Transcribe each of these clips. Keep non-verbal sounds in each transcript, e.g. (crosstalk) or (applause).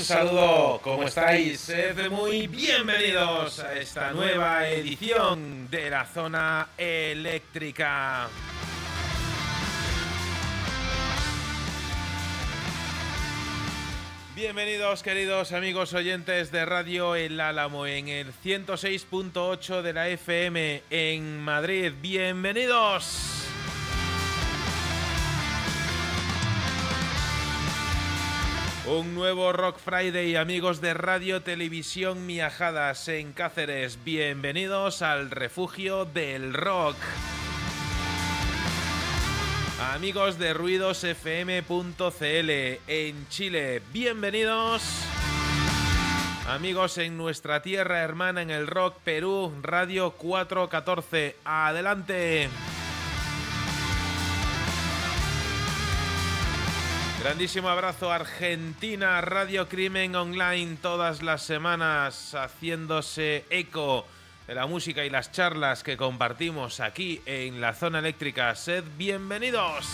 un saludo, ¿cómo estáis? Muy bienvenidos a esta nueva edición de la zona eléctrica. Bienvenidos queridos amigos oyentes de Radio El Álamo en el 106.8 de la FM en Madrid. Bienvenidos. Un nuevo Rock Friday, amigos de Radio Televisión Miajadas en Cáceres. Bienvenidos al refugio del rock. Amigos de ruidosfm.cl en Chile, bienvenidos. Amigos en nuestra tierra hermana en el rock Perú, Radio 414. Adelante. Grandísimo abrazo Argentina, Radio Crimen Online todas las semanas haciéndose eco de la música y las charlas que compartimos aquí en la zona eléctrica. Sed bienvenidos.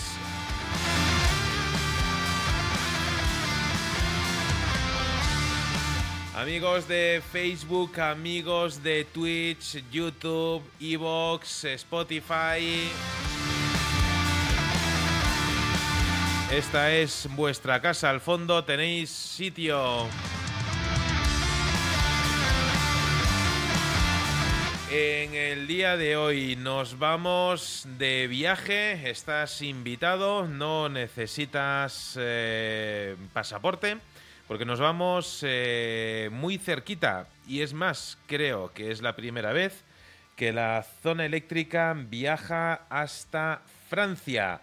Amigos de Facebook, amigos de Twitch, YouTube, Evox, Spotify. Esta es vuestra casa. Al fondo tenéis sitio. En el día de hoy nos vamos de viaje. Estás invitado, no necesitas eh, pasaporte, porque nos vamos eh, muy cerquita. Y es más, creo que es la primera vez que la zona eléctrica viaja hasta Francia.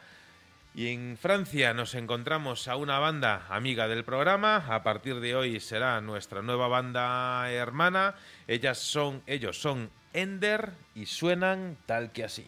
Y en Francia nos encontramos a una banda amiga del programa. A partir de hoy será nuestra nueva banda hermana. Ellas son, ellos son Ender y suenan tal que así.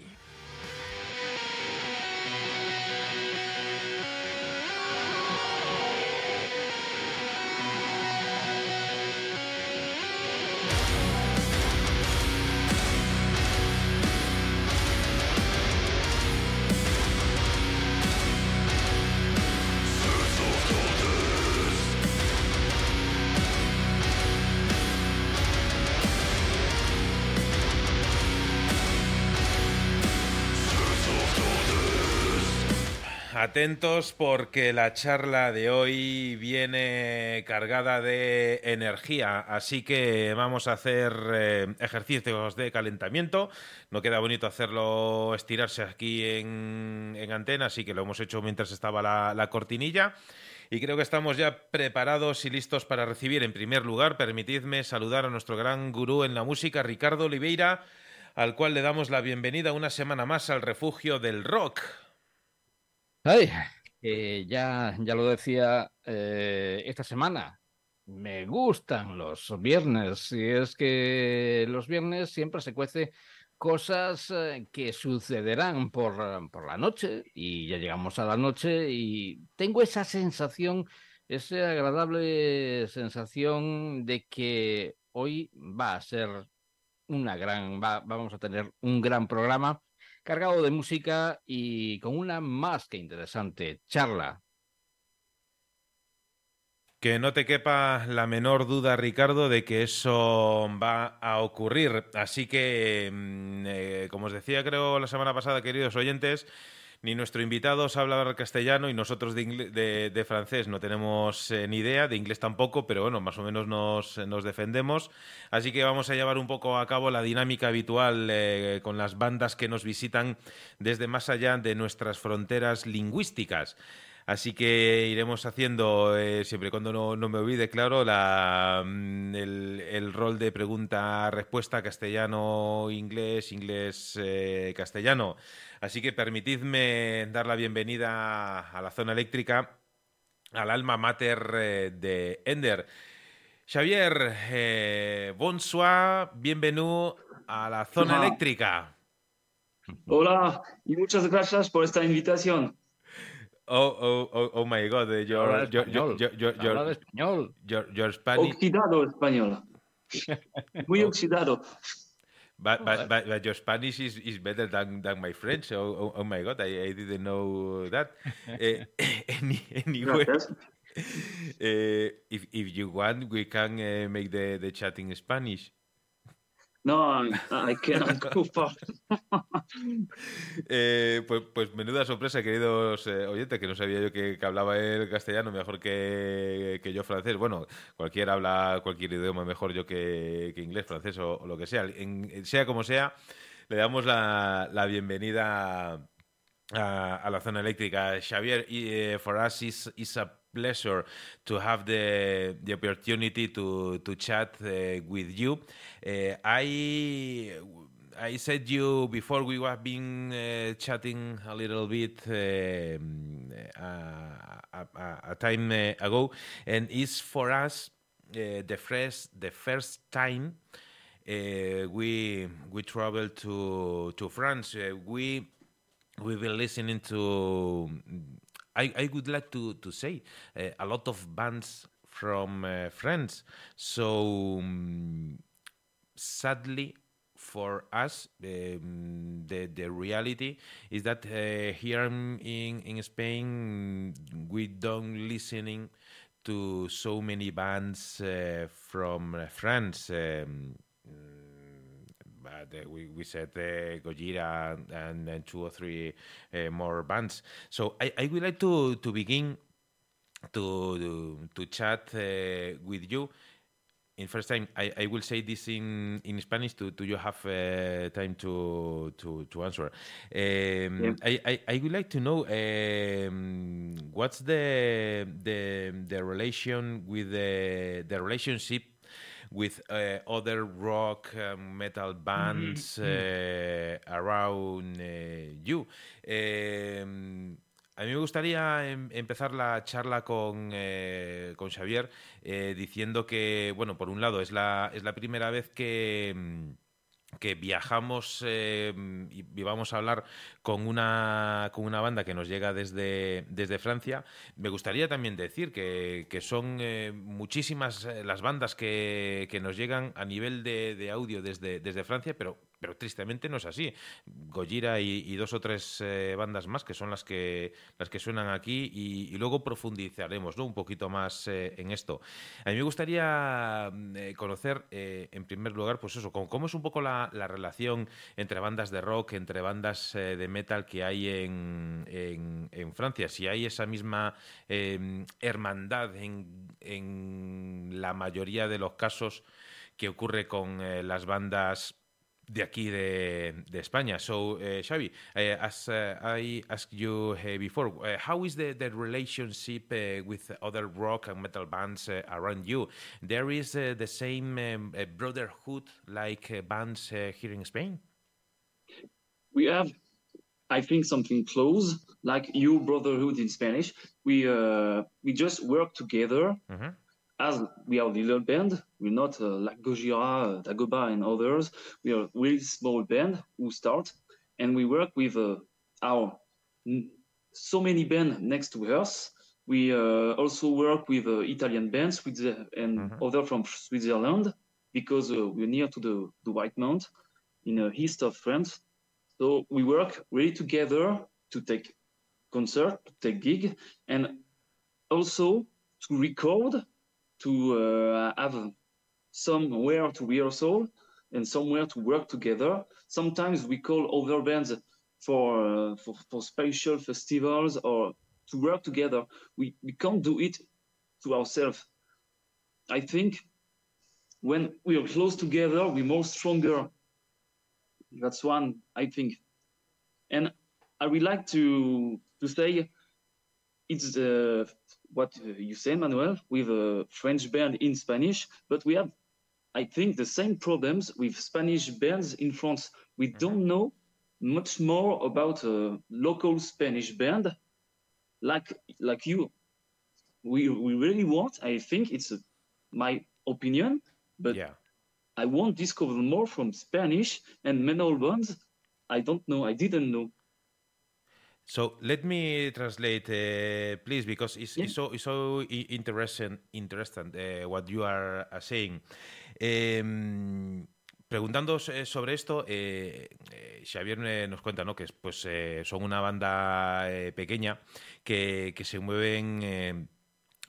Atentos porque la charla de hoy viene cargada de energía, así que vamos a hacer eh, ejercicios de calentamiento. No queda bonito hacerlo estirarse aquí en, antena, así que lo hemos hecho mientras estaba la, la cortinilla. Y creo que estamos ya preparados y listos para recibir, en primer lugar, permitidme saludar a nuestro gran gurú en la música, Ricardo Oliveira, al cual le damos la bienvenida una semana más al refugio del rock. Ay, ya, ya lo decía eh, esta semana. me gustan los viernes. Y es que los viernes siempre se cuece cosas eh, que sucederán por, por la noche y ya llegamos a la noche y tengo esa sensación, esa agradable sensación de que hoy va a ser una gran, vamos a tener un gran programa cargado de música y con una más que interesante charla que no te quepa la menor duda, Ricardo, de que eso va a ocurrir. Así que, mm, eh, como os decía, creo la semana pasada, queridos oyentes, ni nuestro invitado sabe hablar castellano y nosotros de, francés no tenemos eh, ni idea, de inglés tampoco, pero bueno, más o menos nos, defendemos. Así que vamos a llevar un poco a cabo la dinámica habitual eh, con las bandas que nos visitan desde más allá de nuestras fronteras lingüísticas. Así que iremos haciendo, eh, siempre cuando no, me olvide, claro, mm, el, rol de pregunta-respuesta castellano-inglés, inglés-castellano. Así que permitidme dar la bienvenida a la zona eléctrica, al alma mater eh, de Ender. Xavier, eh, bonsoir, bienvenido a la zona eléctrica. Hola y muchas gracias por esta invitación. Oh, oh, oh, oh my God, eh, your, your, your, your, your, español. Your, your Spanish. Oxidado español. (laughs) Muy oh. oxidado. But, but, but, but, your Spanish is, is better than, than my French. Oh, oh, oh my God, I, I didn't know that. uh, (laughs) (laughs) any, anyway, uh, if, if you want, we can uh, make the, the chat in Spanish. No, I cannot go eh, pues, pues, menuda sorpresa, queridos eh, oyentes, que no sabía yo que, hablaba el castellano mejor que, que, yo francés. Bueno, cualquiera habla cualquier idioma mejor yo que, inglés, francés o, lo que sea. sea como sea, le damos la, la bienvenida a, a, la zona eléctrica. Xavier, uh, for us is, is a pleasure to have the the opportunity to to chat uh, with you. Uh, I I said you before we were been uh, chatting a little bit um, a, a, time ago, and it's for us the first the first time. Uh, we we travel to to France. Uh, we we've been listening to I, I would like to, to say uh, a lot of bands from uh, France. So um, sadly for us, um, the the reality is that uh, here in in Spain we don't listening to so many bands uh, from uh, France. Um, uh, we, we said uh, Gojira and, and, two or three uh, more bands. So I, I would like to, to begin to, to, chat with you in first time I, I will say this in, in Spanish Do, to you have uh, time to to, to answer. Um, yeah. I, I, I would like to know um, what's the the the relation with the the relationship with uh, other rock um, metal bands mm-hmm. uh, around uh, you. Um, a mí me gustaría em, empezar la charla con, eh, con Xavier eh, diciendo que, bueno, por un lado, es la, es la primera vez que mm, que viajamos eh, y vamos a hablar con una, con una banda que nos llega desde, desde Francia. Me gustaría también decir que, son eh, muchísimas eh, las bandas que, que, nos llegan a nivel de, de audio desde, desde Francia, pero pero tristemente no es así. Gojira y, dos o tres eh, bandas más que son las que las que suenan aquí y, luego profundizaremos un poquito más eh, en esto. A mí me gustaría mm, eh, conocer en primer lugar pues eso, cómo, es un poco la, relación entre bandas de rock, entre bandas de metal que hay en, en, Francia, si hay esa misma em, hermandad en, en la mayoría de los casos que ocurre con las bandas de aquí de, de España. So, uh, Xavi, uh, as uh, I asked you uh, before, uh, how is the, the relationship uh, with other rock and metal bands around you? There is the same um, brotherhood like bands here in Spain? We have, I think, something close, like you brotherhood in Spanish. We we just work together. Mm -hmm. As we are a little band, we're not uh, like Gojira, Dagoba, and others. We are a really small band who start, and we work with uh, our so many bands next to us. We uh, also work with uh, Italian bands with the, and mm-hmm. other from Switzerland because uh, we're near to the, the White Mount in the east of France. So we work really together to take concert, to take gig, and also to record to uh, have somewhere to rehearsal and somewhere to work together. Sometimes we call other bands for, uh, for, for special festivals or to work together. We, we can't do it to ourselves. I think when we are close together, we're more stronger. That's one, I think. And I would like to to say it's uh, what you say, Manuel, with a French band in Spanish, but we have, I think, the same problems with Spanish bands in France. We mm-hmm. don't know much more about a local Spanish band, like like you. We we really want. I think it's a, my opinion, but yeah. I want to discover more from Spanish and Manuel bands. I don't know. I didn't know. So let me translate, uh, please, because it's, yeah. it's, so it's so interesting, interesting uh, what you are uh, saying. Um, preguntando sobre esto, eh, eh, Xavier nos cuenta ¿no? que pues, eh, son una banda eh, pequeña que, que, se mueven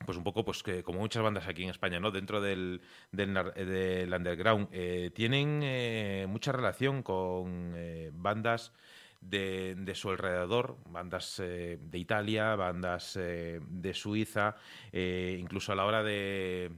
pues un poco pues que como muchas bandas aquí en España, ¿no? Dentro del, del, del underground, tienen mucha relación con bandas de, su alrededor, bandas eh, de Italia, bandas eh, de Suiza, eh, incluso a la hora de,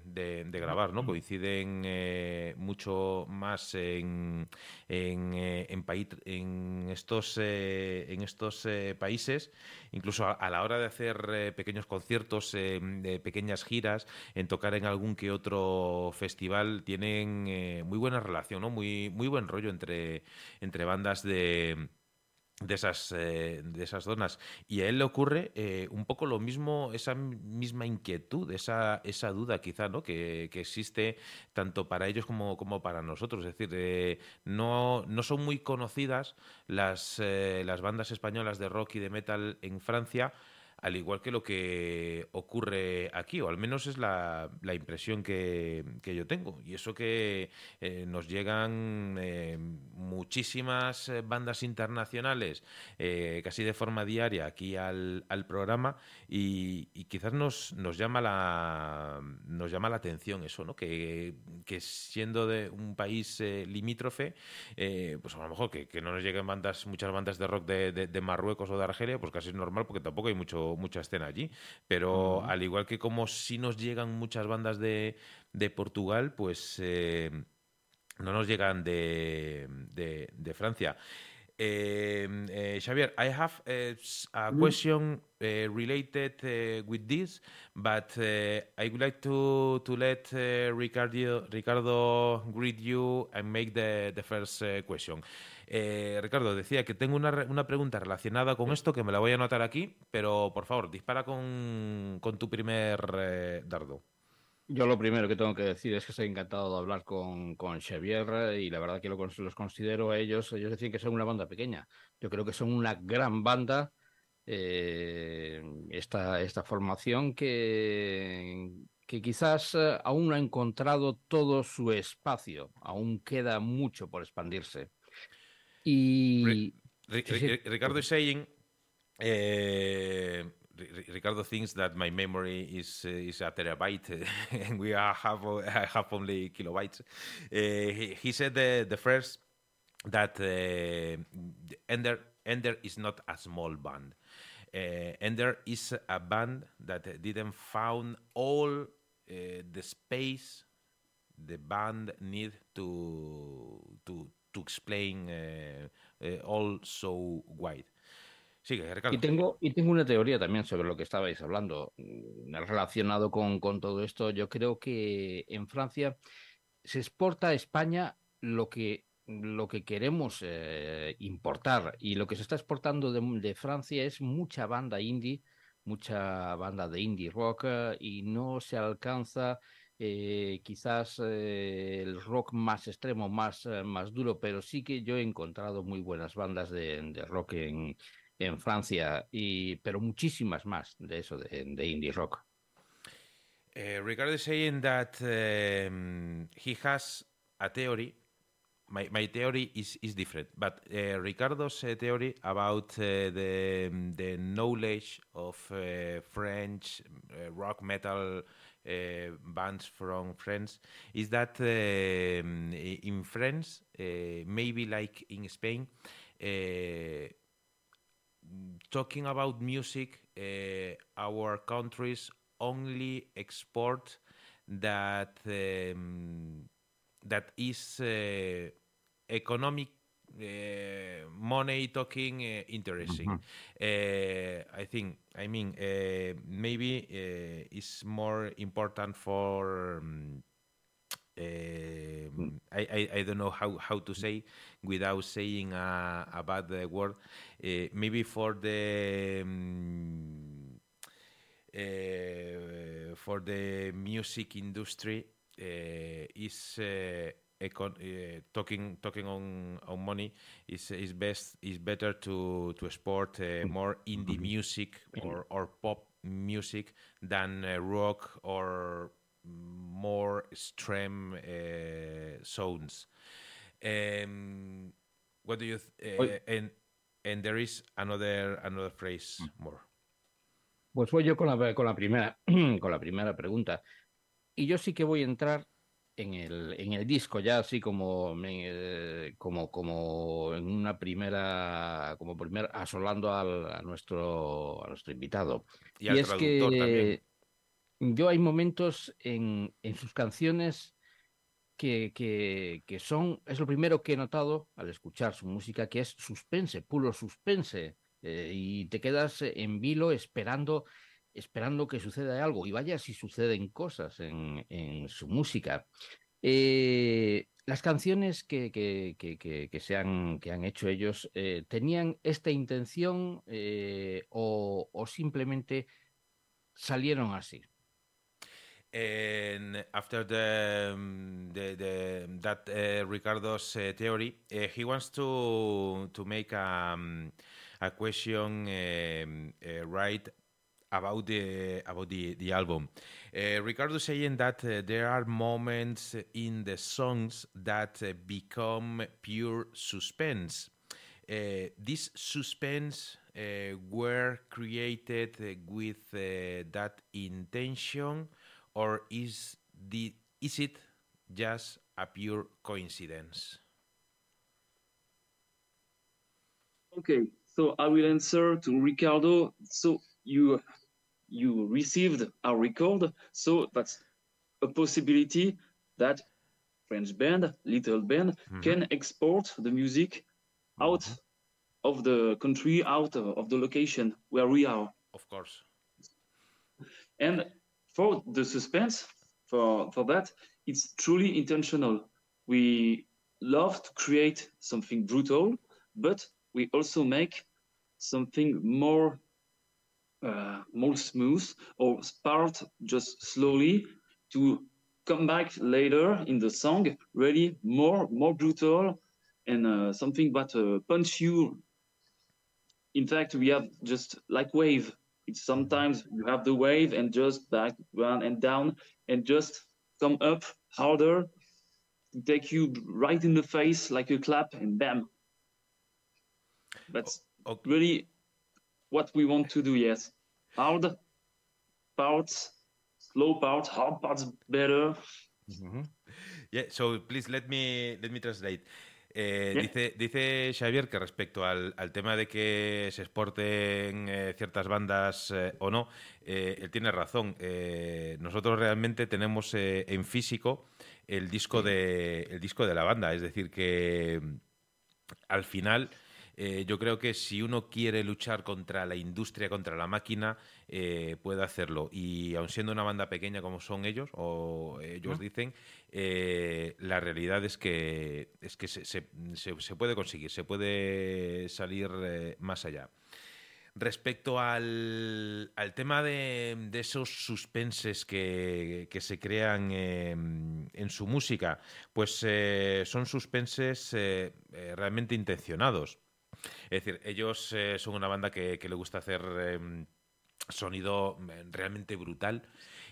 grabar, ¿no? Coinciden mucho más en, en, en, estos, en estos países, incluso a, la hora de hacer pequeños conciertos, de pequeñas giras, en tocar en algún que otro festival, tienen muy buena relación, ¿no? Muy, muy buen rollo entre, entre bandas de de esas, eh, de esas zonas. Y a él le ocurre eh, un poco lo mismo, esa misma inquietud, esa, esa duda quizá, ¿no? Que, existe tanto para ellos como, como para nosotros. Es decir, eh, no, no son muy conocidas las, las bandas españolas de rock y de metal en Francia al igual que lo que ocurre aquí, o al menos es la, la impresión que, que, yo tengo. Y eso que eh, nos llegan eh, muchísimas eh, bandas internacionales, casi de forma diaria, aquí al, al programa, y, quizás nos, nos, llama la, nos llama la atención eso, ¿no? que, que siendo de un país limítrofe, pues a lo mejor que, que, no nos lleguen bandas, muchas bandas de rock de, de, de Marruecos o de Argelia, pues casi es normal porque tampoco hay mucho mucha escena allí. Pero al igual que como si nos llegan muchas bandas de, de Portugal, pues eh, no nos llegan de, de, de Francia. Uh, Xavier, I have uh, a mm. question uh, related with this, but I would like to to let Ricardo Ricardo greet you and make the the first question. Ricardo decía que tengo una, una, pregunta relacionada con esto que me la voy a anotar aquí, pero por favor dispara con, con tu primer dardo. Yo lo primero que tengo que decir es que estoy encantado de hablar con, con Xavier y la verdad que los considero a ellos, ellos decían que son una banda pequeña. Yo creo que son una gran banda, eh, esta, esta formación que, que quizás eh, aún no ha encontrado todo su espacio, aún queda mucho por expandirse. Y... Ricardo is saying... Eh, Ricardo thinks that my memory is uh, is a terabyte, (laughs) and we are have I have only kilobytes. Uh, he, he, said the, the first that uh, Ender Ender is not a small band. Uh, Ender is a band that didn't found all uh, the space the band need to to to explain uh, all so wide. Y tengo, y tengo una teoría también sobre lo que estabais hablando. Mm, relacionado con, con todo esto, yo creo que en Francia se exporta a España lo que lo que queremos eh, importar y lo que se está exportando de, de, Francia es mucha banda indie, mucha banda de indie rock y no se alcanza eh, quizás eh, el rock más extremo, más, eh, más duro, pero sí que yo he encontrado muy buenas bandas de, de rock en, en, Francia, y, pero muchísimas más de eso, de, de indie rock. Uh, Ricardo is saying that um, he has a theory. My, my theory is, is different, but uh, Ricardo's uh, theory about the the knowledge of French rock metal uh, bands from France is that uh, in France, uh, maybe like in Spain, talking about music, our countries only export that um, that is economic uh, money talking uh, interesting. Mm-hmm. Uh, I think. I mean, maybe it's more important for. Um, mm. I, I, I don't know how, how to say without saying a, a bad word. maybe for the um, for the music industry is econ- uh, talking talking on on money is is best is better to to export uh, more indie mm-hmm. music or or pop music than uh, rock or more extreme uh, sounds. Um, what do you th- and and there is another another phrase mm. more. Pues voy yo con la, con la primera (clears throat) con la primera pregunta. Y yo sí que voy a entrar en el, en el disco, ya así como, eh, como, como en una primera, como primer, asolando al, a, nuestro, a nuestro invitado. Y, es que yo hay momentos en, sus canciones que, son, es lo primero que he notado al escuchar su música, que es suspense, puro suspense. Eh, y te quedas en vilo esperando esperando que suceda algo y vaya si suceden cosas en, su música. Eh, las canciones que, que, que, que, se han, que han hecho ellos eh, tenían esta intención o, o, simplemente salieron así. And after the, um, the, the that uh, Ricardo's uh, theory, uh, he wants to to make a, um, a question um, right about the about the the album. Uh, Ricardo saying that uh, there are moments in the songs that uh, become pure suspense. Uh, this suspense uh, were created uh, with that intention, or is the is it just a pure coincidence? Okay, so I will answer to Ricardo. So you you received a record. So that's a possibility that French band, little band, mm-hmm. can export the music out mm-hmm. of the country, out of the location where we are. Of course. And for the suspense, for for that, it's truly intentional. We love to create something brutal, but we also make something more uh, more smooth or start just slowly to come back later in the song really more more brutal and uh, something that uh, punch you in fact we have just like wave it's sometimes you have the wave and just back run and down and just come up harder to take you right in the face like a clap and bam that's okay. really what we want to do, yes. Hard parts, slow parts, hard parts better. Mm -hmm. Yeah, so please let me let me translate. Eh, dice, dice Xavier que respecto al, al, tema de que se exporten eh, ciertas bandas eh, o no, él tiene razón. Nosotros realmente tenemos en físico el disco, de, el disco de la banda, es decir, que al final eh, yo creo que si uno quiere luchar contra la industria, contra la máquina, eh, puede hacerlo. Y aun siendo una banda pequeña como son ellos, o ellos dicen, eh, la realidad es que, es que se, se, se, puede conseguir, se puede salir más allá. Respecto al, al tema de, de, esos suspenses que, que se crean eh, en su música, pues eh, son suspenses eh, realmente intencionados. Es decir, ellos son una banda que, que le gusta hacer em, sonido realmente brutal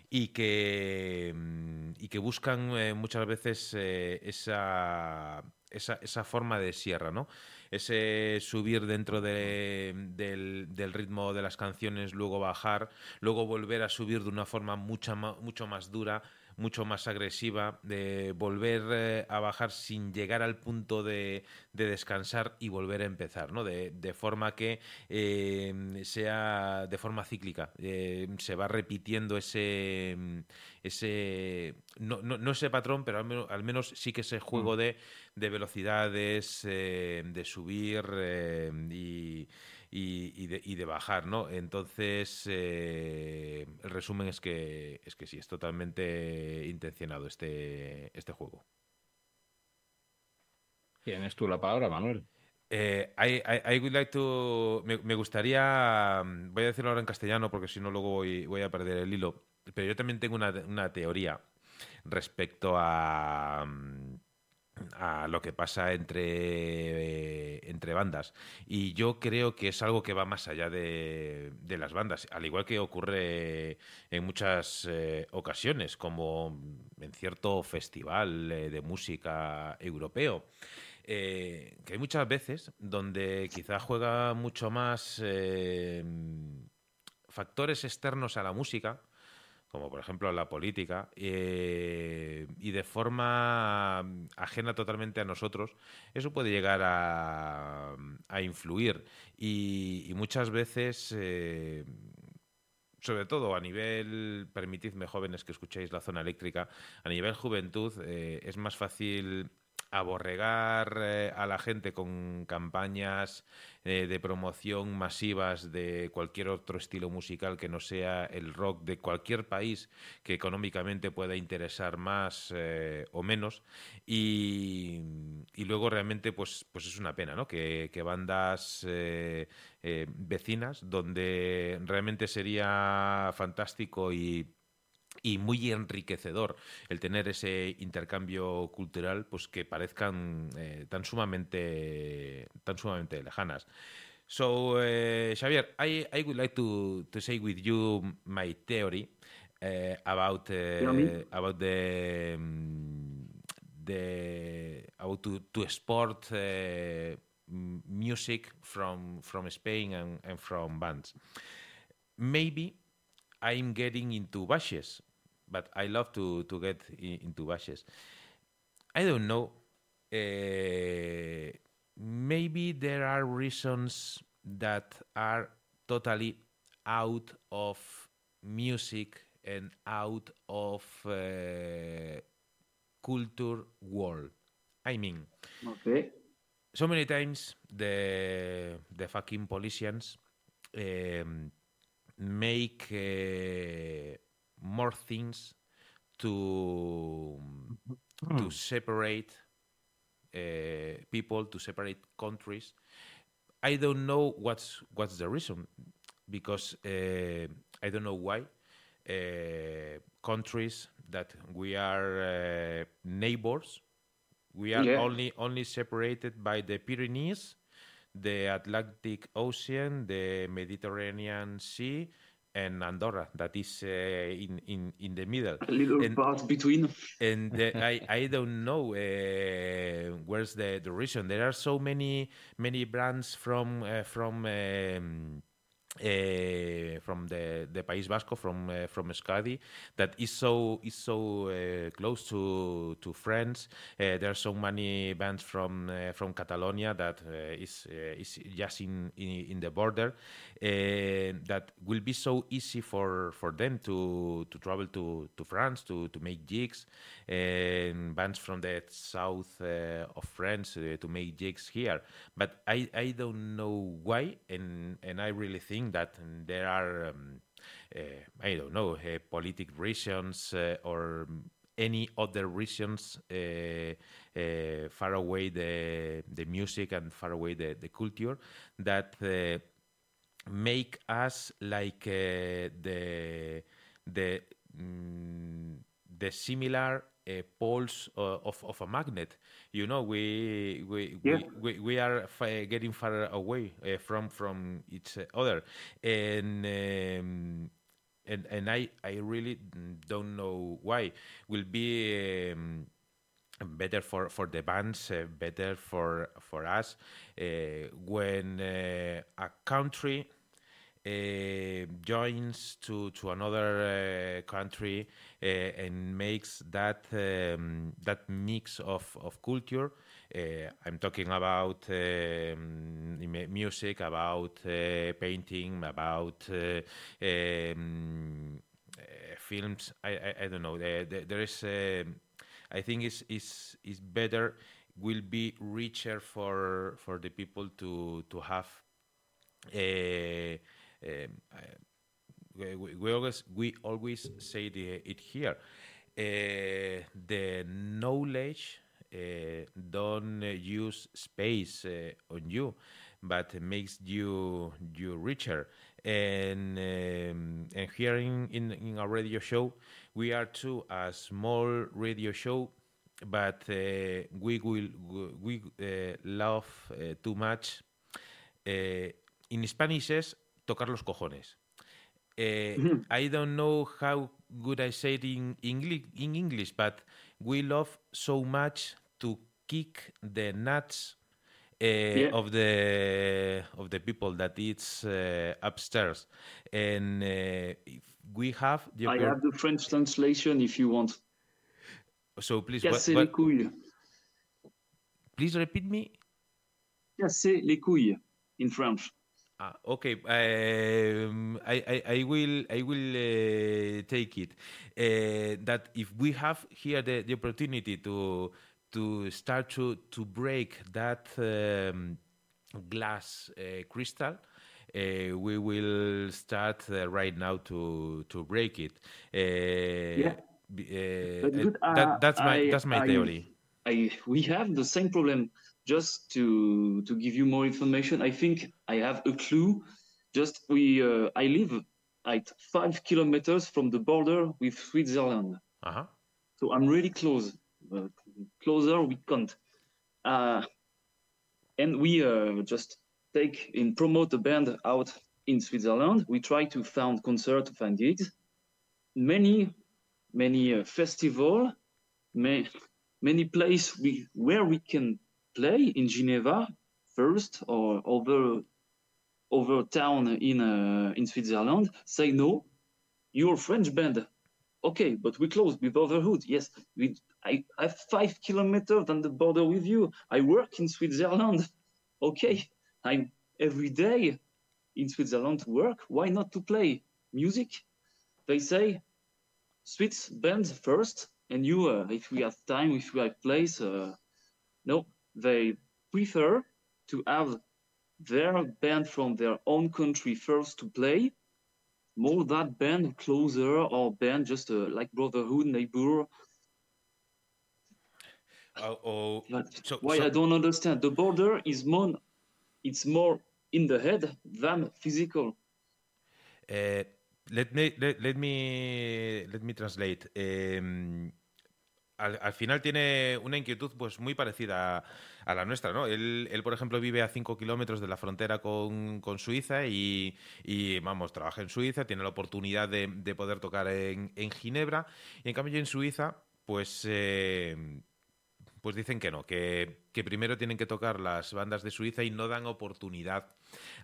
y que, mm, y que buscan muchas veces esa, esa, esa, forma de sierra, ¿no? ese subir dentro de, del, del, ritmo de las canciones, luego bajar, luego volver a subir de una forma mucha, mucho más dura, mucho más agresiva, de volver eh, a bajar sin llegar al punto de, de, descansar y volver a empezar, ¿no? De, de forma que eh, sea de forma cíclica, eh, se va repitiendo ese, ese no, no, no, ese patrón, pero al menos, al menos sí que ese juego mm. de, de, velocidades, de subir y, y, y, de, y, de, bajar, ¿no? Entonces, eh, el resumen es que, es que sí, es totalmente intencionado este, este juego. Tienes tú la palabra, Manuel. Eh, I, I, I, would like to. Me, me, gustaría. Voy a decirlo ahora en castellano porque si no, luego voy, voy, a perder el hilo. Pero yo también tengo una, una teoría respecto a a lo que pasa entre, eh, entre bandas. Y yo creo que es algo que va más allá de, de las bandas, al igual que ocurre en muchas eh, ocasiones, como en cierto festival eh, de música europeo. Que hay muchas veces donde quizá juega mucho más factores externos a la música, como por ejemplo la política, eh, y de forma ajena totalmente a nosotros, eso puede llegar a, a influir. Y, y, muchas veces, eh, sobre todo a nivel, permitidme jóvenes que escuchéis la zona eléctrica, a nivel juventud, eh, es más fácil aborregar eh, a la gente con campañas eh, de promoción masivas de cualquier otro estilo musical que no sea el rock de cualquier país que económicamente pueda interesar más eh, o menos y, y, luego realmente pues, pues es una pena ¿no? que, bandas vecinas donde realmente sería fantástico y y muy enriquecedor el tener ese intercambio cultural pues que parezcan eh, tan sumamente tan sumamente lejanas. So uh, Xavier I, I would like to, to say with you my theory uh, about uh, about the um, the about to, to sport music from from Spain and, and from bands. Maybe I'm getting into bashes but I love to to get in, into bashes. I don't know. Uh, maybe there are reasons that are totally out of music and out of uh, culture world. I mean, okay. So many times the the fucking politicians um, make. Uh, more things to to separate uh, people, to separate countries. I don't know what's what's the reason, because uh, I don't know why uh, countries that we are uh, neighbors, we are yeah. only only separated by the Pyrenees, the Atlantic Ocean, the Mediterranean Sea, and Andorra that is uh, in, in in the middle. A little and, part between. And uh, I I don't know uh, where's the the reason. There are so many many brands from uh, from. Um, uh, from the the País Vasco, from uh, from Euskadi, that is so is so uh, close to to France. There are so many bands from from Catalonia that is is just in, in, in the border. that will be so easy for for them to to travel to to France to to make gigs. And bands from the south of France to make gigs here. But I I don't know why, and and I really think that there are, um, uh, I don't know, uh, politic reasons uh, or any other reasons far away the the music and far away the, the culture that make us like the the mm, the similar uh, poles of, of a magnet. You know, we we Yeah. we, we, we are getting far away uh, from from each other, and. Um, and, and I, I really don't know why. Will be um, better for, for the bands, uh, better for for us uh, when uh, a country uh, joins to to another uh, country uh, and makes that um, that mix of of culture. Uh, I'm talking about um, music, about uh, painting, about uh, um, uh, films. I, I I don't know. There, there, is. um I think is is is better. Will be richer for for the people to to have. Uh, um, uh, we, we we always we always say the, it here. Uh, the knowledge uh, don't use space on you, but makes you you richer. And um, and here in, in in our radio show, we are too a small radio show, but uh, we will we uh, love uh, too much. In Spanish es tocar los cojones. Uh, I don't know how good I say it in English, in English, but we love so much to kick the nuts uh, of the of the people that it's uh, upstairs, and uh, we have the I have the French translation if you want. so please what, Casser les couilles. please repeat me. Casser les couilles in French. Ah, okay. Um, I, I, I will I will uh, take it. Uh, that if we have here the, the opportunity to to start to to break that um, glass uh, crystal, uh, we will start uh, right now to to break it. Uh, Yeah. uh, good, that, that's my I- that's my I- theory. I we have the same problem. Just to to give you more information, I think I have a clue. Just we uh, I live at five kilometers from the border with Switzerland, Uh-huh. so I'm really close. Uh, closer we can't. Uh, and we uh, just take and promote the band out in Switzerland. We try to find concert, to find gigs. Many, many uh, festival, may, many place we where we can play in Geneva first or over over town in uh, in Switzerland. Say no, you're French band. Okay, but we close with Brotherhood. Yes, we. I have five kilometers than the border with you. I work in Switzerland. Okay, I'm every day in Switzerland to work. Why not to play music? They say Swiss bands first, and you, uh, if we have time, if we have place, uh, no, they prefer to have their band from their own country first to play, more that band closer or band just uh, like Brotherhood, Neighbor. Oh, oh, so, why so- I don't understand. The border is more, it's more in the head than physical. Uh, let me let, let me let me translate. Em, al, al final tiene una inquietud pues muy parecida a, la nuestra, ¿no? Él, por ejemplo, vive a 5 kilómetros de la frontera con, Suiza y, y, vamos, trabaja en Suiza, tiene la oportunidad de, de poder tocar en, Ginebra y en cambio en Suiza, pues eh, pues dicen que no, que, primero tienen que tocar las bandas de Suiza y no dan oportunidad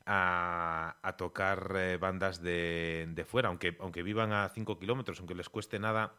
a, tocar eh, bandas de, de, fuera, aunque, aunque vivan a 5 kilómetros, aunque les cueste nada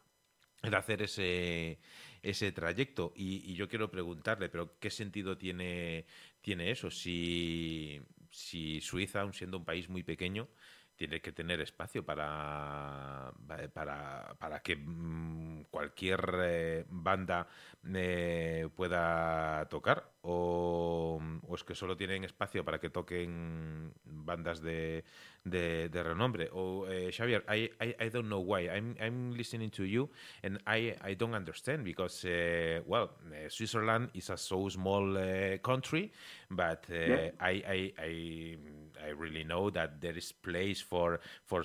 el hacer ese, ese trayecto. Y, y, yo quiero preguntarle, pero ¿qué sentido tiene, tiene eso? Si, si Suiza, aun siendo un país muy pequeño, tiene que tener espacio para, para, para que mmm, cualquier eh, banda eh, pueda tocar o, es que solo tienen espacio para que toquen bandas de, de, renombre. O uh, Xavier, I, I, I don't know why. I'm, I'm listening to you and I, I don't understand because, uh, well, Switzerland is a so small country, but yeah. I, I, I, I really know that there is place for, for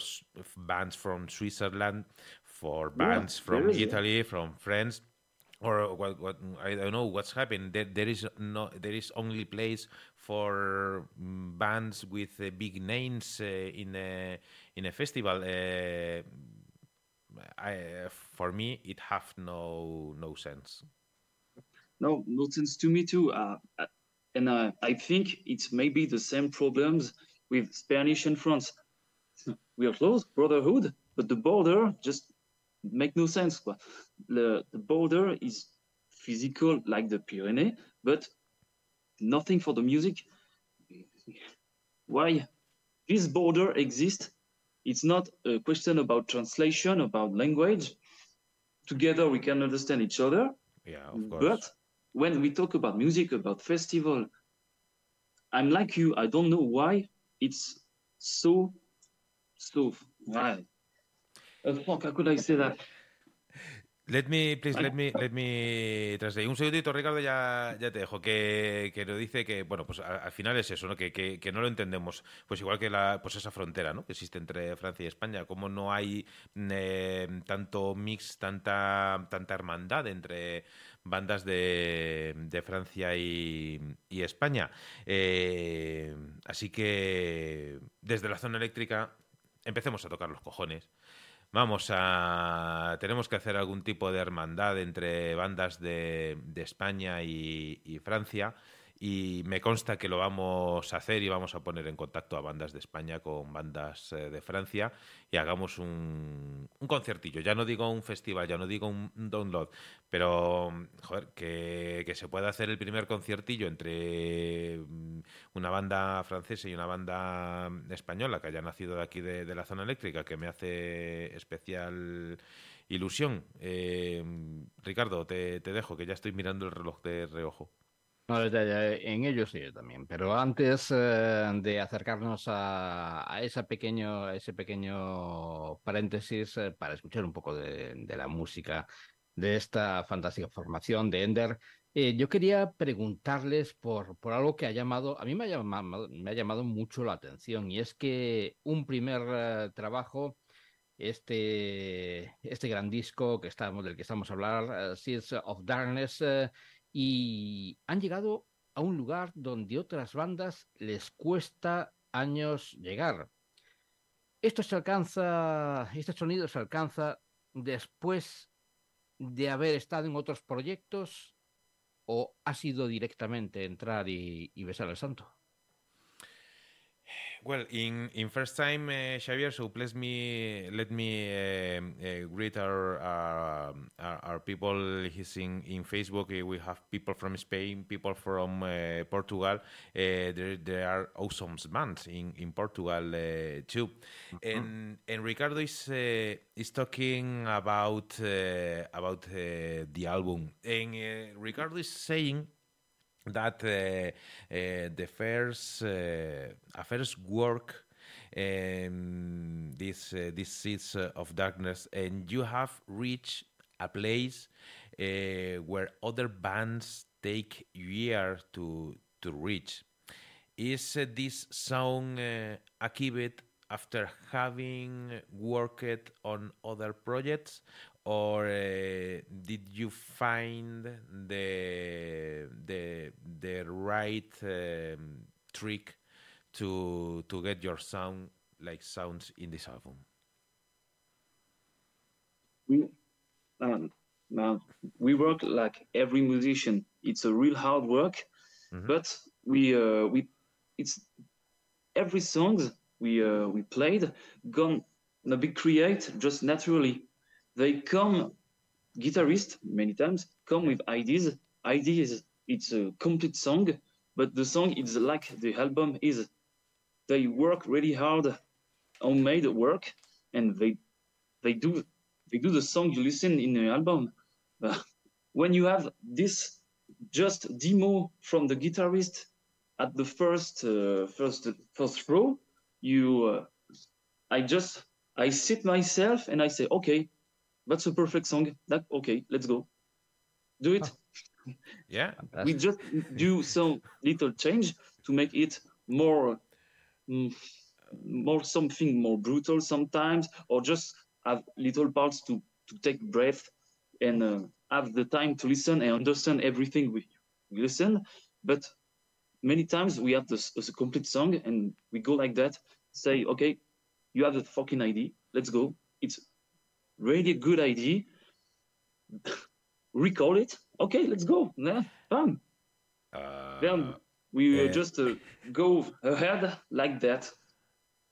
bands from Switzerland, for bands yeah, from Italy, from France or what, what I don't know what's happened. There, there is no, there is only place for mm, bands with uh, big names uh, in a in a festival. Uh, I, for me, it have no no sense. No, no sense to me too. And uh, I think it's maybe the same problems with Spanish and France. We are close, brotherhood, but the border just make no sense. The, the border is physical like the Pyrenees, but nothing for the music. Why this border exists? It's not a question about translation, about language. Together we can understand each other. Yeah, of course. But when we talk about music, about festival, I'm like you. I don't know why it's so, so. Why? Uh, fuck, how could I say that? Let me, please, let me, let me translate. Un segundito, Ricardo, ya, ya te dejo. Que, que nos dice que, bueno, pues al, final es eso, ¿no? Que, que, que, no lo entendemos. Pues igual que la, pues esa frontera, ¿no? Que existe entre Francia y España. Como no hay eh, tanto mix, tanta, tanta hermandad entre bandas de, de Francia y, y España. Eh, así que desde la zona eléctrica empecemos a tocar los cojones vamos a, tenemos que hacer algún tipo de hermandad entre bandas de, de España y, y Francia y me consta que lo vamos a hacer y vamos a poner en contacto a bandas de España con bandas eh, de Francia y hagamos un, un, conciertillo. Ya no digo un festival, ya no digo un, download, pero joder, que, se pueda hacer el primer conciertillo entre mm, una banda francesa y una banda española que haya nacido de aquí de, de la zona eléctrica, que me hace especial ilusión. Eh, Ricardo, te, te dejo, que ya estoy mirando el reloj de reojo. No, en ello sí también, pero antes eh, de acercarnos a, a, esa pequeño, a ese pequeño paréntesis eh, para escuchar un poco de, de, la música de esta fantástica formación de Ender, eh, yo quería preguntarles por, por algo que ha llamado, a mí me ha llamado, me ha llamado mucho la atención y es que un primer uh, trabajo este, este gran disco que estamos, del que estamos a hablar, uh, Seeds of Darkness, uh, y han llegado a un lugar donde otras bandas les cuesta años llegar. Esto se alcanza, este sonido se alcanza después de haber estado en otros proyectos o ha sido directamente entrar y, y besar al santo. Well, in in first time, uh, Xavier. So please me let me uh, uh, greet our, our, our people. He's in in Facebook. we have people from Spain, people from uh, Portugal. Uh, there there are awesome bands in in Portugal uh, too. Mm-hmm. And and Ricardo is is talking about about the album. And Ricardo is saying that uh, uh, the first uh, first work um, this uh, this seeds of darkness. And you have reached a place uh, where other bands take years to to reach. Is uh, this song achieved after having worked on other projects or uh, did you find the the the right um, trick to to get your sound like sounds in this album? We um, we work like every musician. It's a real hard work, mm -hmm. but we uh, we it's every songs we uh, we played gonna be create just naturally they come guitarists many times come with ideas ideas it's a complete song but the song is like the album is they work really hard homemade work and they they do they do the song you listen in the album uh, when you have this just demo from the guitarist at the first uh, first first row. You, uh, I just I sit myself and I say, okay, that's a perfect song. That okay, let's go, do it. (laughs) Yeah. We just do some little change to make it more, mm, more something more brutal sometimes, or just have little parts to to take breath and uh, have the time to listen and understand everything we, we listen. But many times we have this, this complete song and we go like that, say, okay, you have the fucking idea, let's go. It's really good idea. (laughs) Recall it. Okay, let's go. Yeah, fun. Uh, then we yeah. just uh, go ahead like that,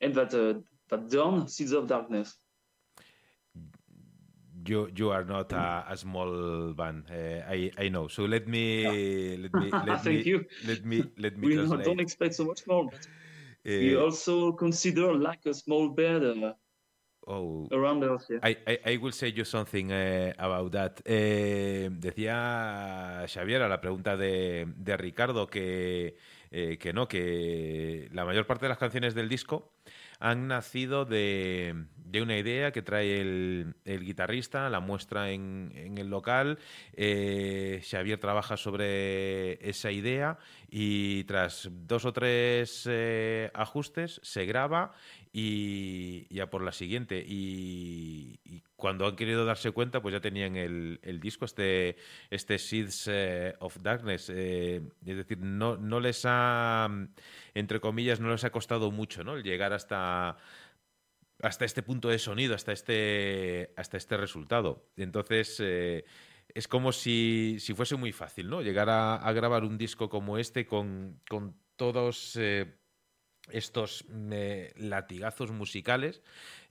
and that uh, that done seeds of darkness. you you are not a, a small band. Uh, I I know. So let me let me (laughs) let Thank me you. let me let me We don't, translate. don't expect so much more. But we Uh, also consider like a small band uh, oh, around us. Yeah. I, I, I will say you something eh, about that. Eh, decía Xavier a la pregunta de, de Ricardo que, eh, que no, que la mayor parte de las canciones del disco han nacido de, de una idea que trae el, el guitarrista, la muestra en, en el local. Xavier trabaja sobre esa idea y tras dos o tres ajustes se graba y ya por la siguiente. Y, cuando han querido darse cuenta, pues ya tenían el, el disco, este, este Seeds eh, of Darkness. eh, es decir, no, no les ha, entre comillas, no les ha costado mucho ¿no? el llegar hasta hasta este punto de sonido, hasta este, hasta este resultado. Entonces, eh, es como si, si fuese muy fácil, ¿no? Llegar a, a grabar un disco como este con, con todos estos mm, eh, latigazos musicales.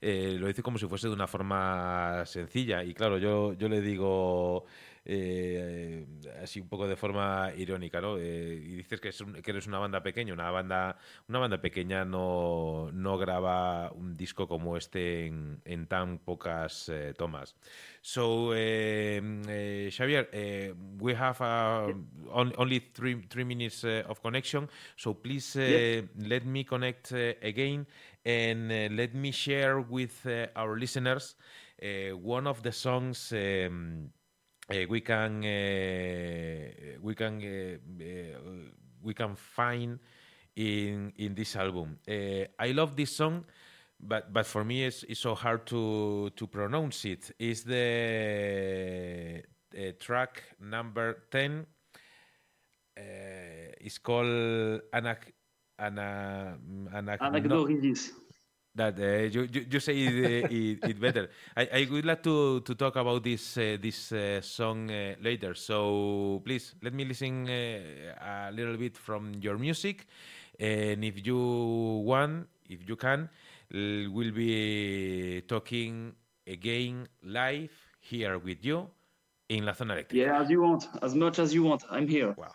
Eh, lo dice como si fuese de una forma sencilla. Y claro, yo, yo le digo eh, así un poco de forma irónica, ¿no? Eh, y dices que, es un- que eres una banda pequeña, una banda, una banda pequeña no, no graba un disco como este en, en tan pocas eh, tomas. So, Xavier, we have uh, on, only three, three minutes uh, of connection, so please uh, let me connect again and let me share with our listeners one of the songs um, uh, we can uh, we can uh, we can find in in this album. I love this song, but but for me it's, it's so hard to to pronounce it. It's the track number ten. It's called Anac Ana, Anac Anagnorisis. That uh, you, you you say it, uh, it, it better. I, I would like to, to talk about this uh, this uh, song uh, later. So please let me listen uh, a little bit from your music, and if you want, if you can, we'll be talking again live here with you in La Zona Eléctrica. Yeah, as you want, as much as you want. I'm here. Wow.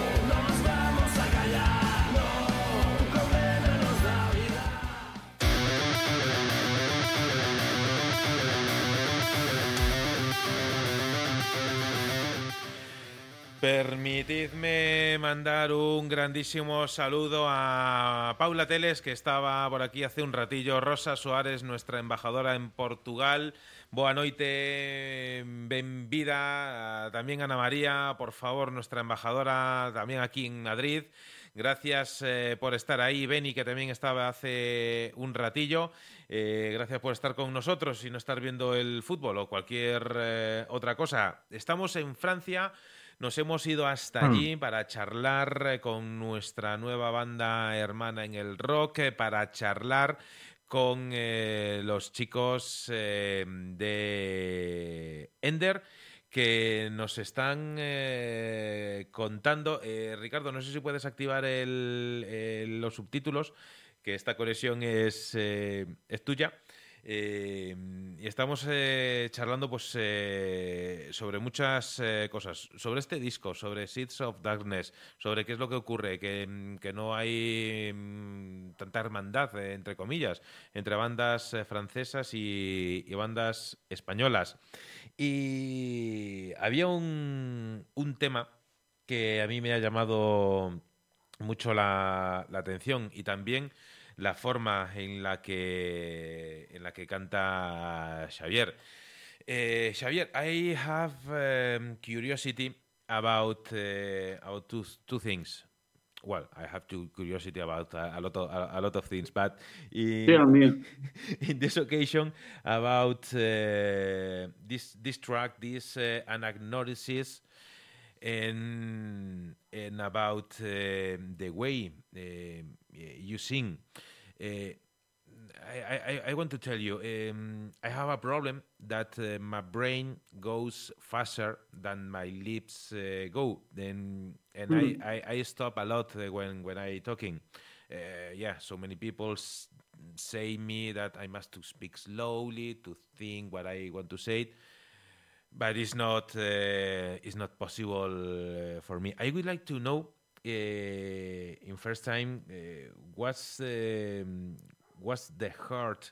grandísimo saludo a Paula Teles, que estaba por aquí hace un ratillo, Rosa Suárez, nuestra embajadora en Portugal, Boa noite, benvida, también Ana María, por favor, nuestra embajadora también aquí en Madrid. Gracias eh, por estar ahí, Beni, que también estaba hace un ratillo. Eh, gracias por estar con nosotros y no estar viendo el fútbol o cualquier eh, otra cosa. Estamos en Francia. Nos hemos ido hasta allí para charlar eh, con nuestra nueva banda hermana en el rock, eh, para charlar con eh, los chicos eh, de Ender que nos están eh, contando. Eh, Ricardo, no sé si puedes activar el- el- los subtítulos, que esta conexión es, es tuya. Eh, y estamos eh, charlando pues eh, sobre muchas eh, cosas, sobre este disco, sobre Seeds of Darkness, sobre qué es lo que ocurre, que, mm, que no hay mm, tanta hermandad, entre comillas, entre bandas francesas y, bandas españolas. Y había un, un tema que a mí me ha llamado mucho la atención y también la forma en la que en la que canta Xavier. Eh, Xavier, I have um, curiosity about uh, about two, two things. Well, I have to curiosity about a, a lot of a, a lot of things, but in, (laughs) this occasion about uh, this this track, this uh, anagnosis, and and about uh, the way you sing. Uh, I, I, I want to tell you, um, I have a problem that uh, my brain goes faster than my lips uh, go. Then and I, I, I stop a lot uh, when when I talking. Uh, yeah, so many people say me that I must to speak slowly to think what I want to say but it's not uh, it's not possible uh, for me. I would like to know in first time uh, what's um, what's the heart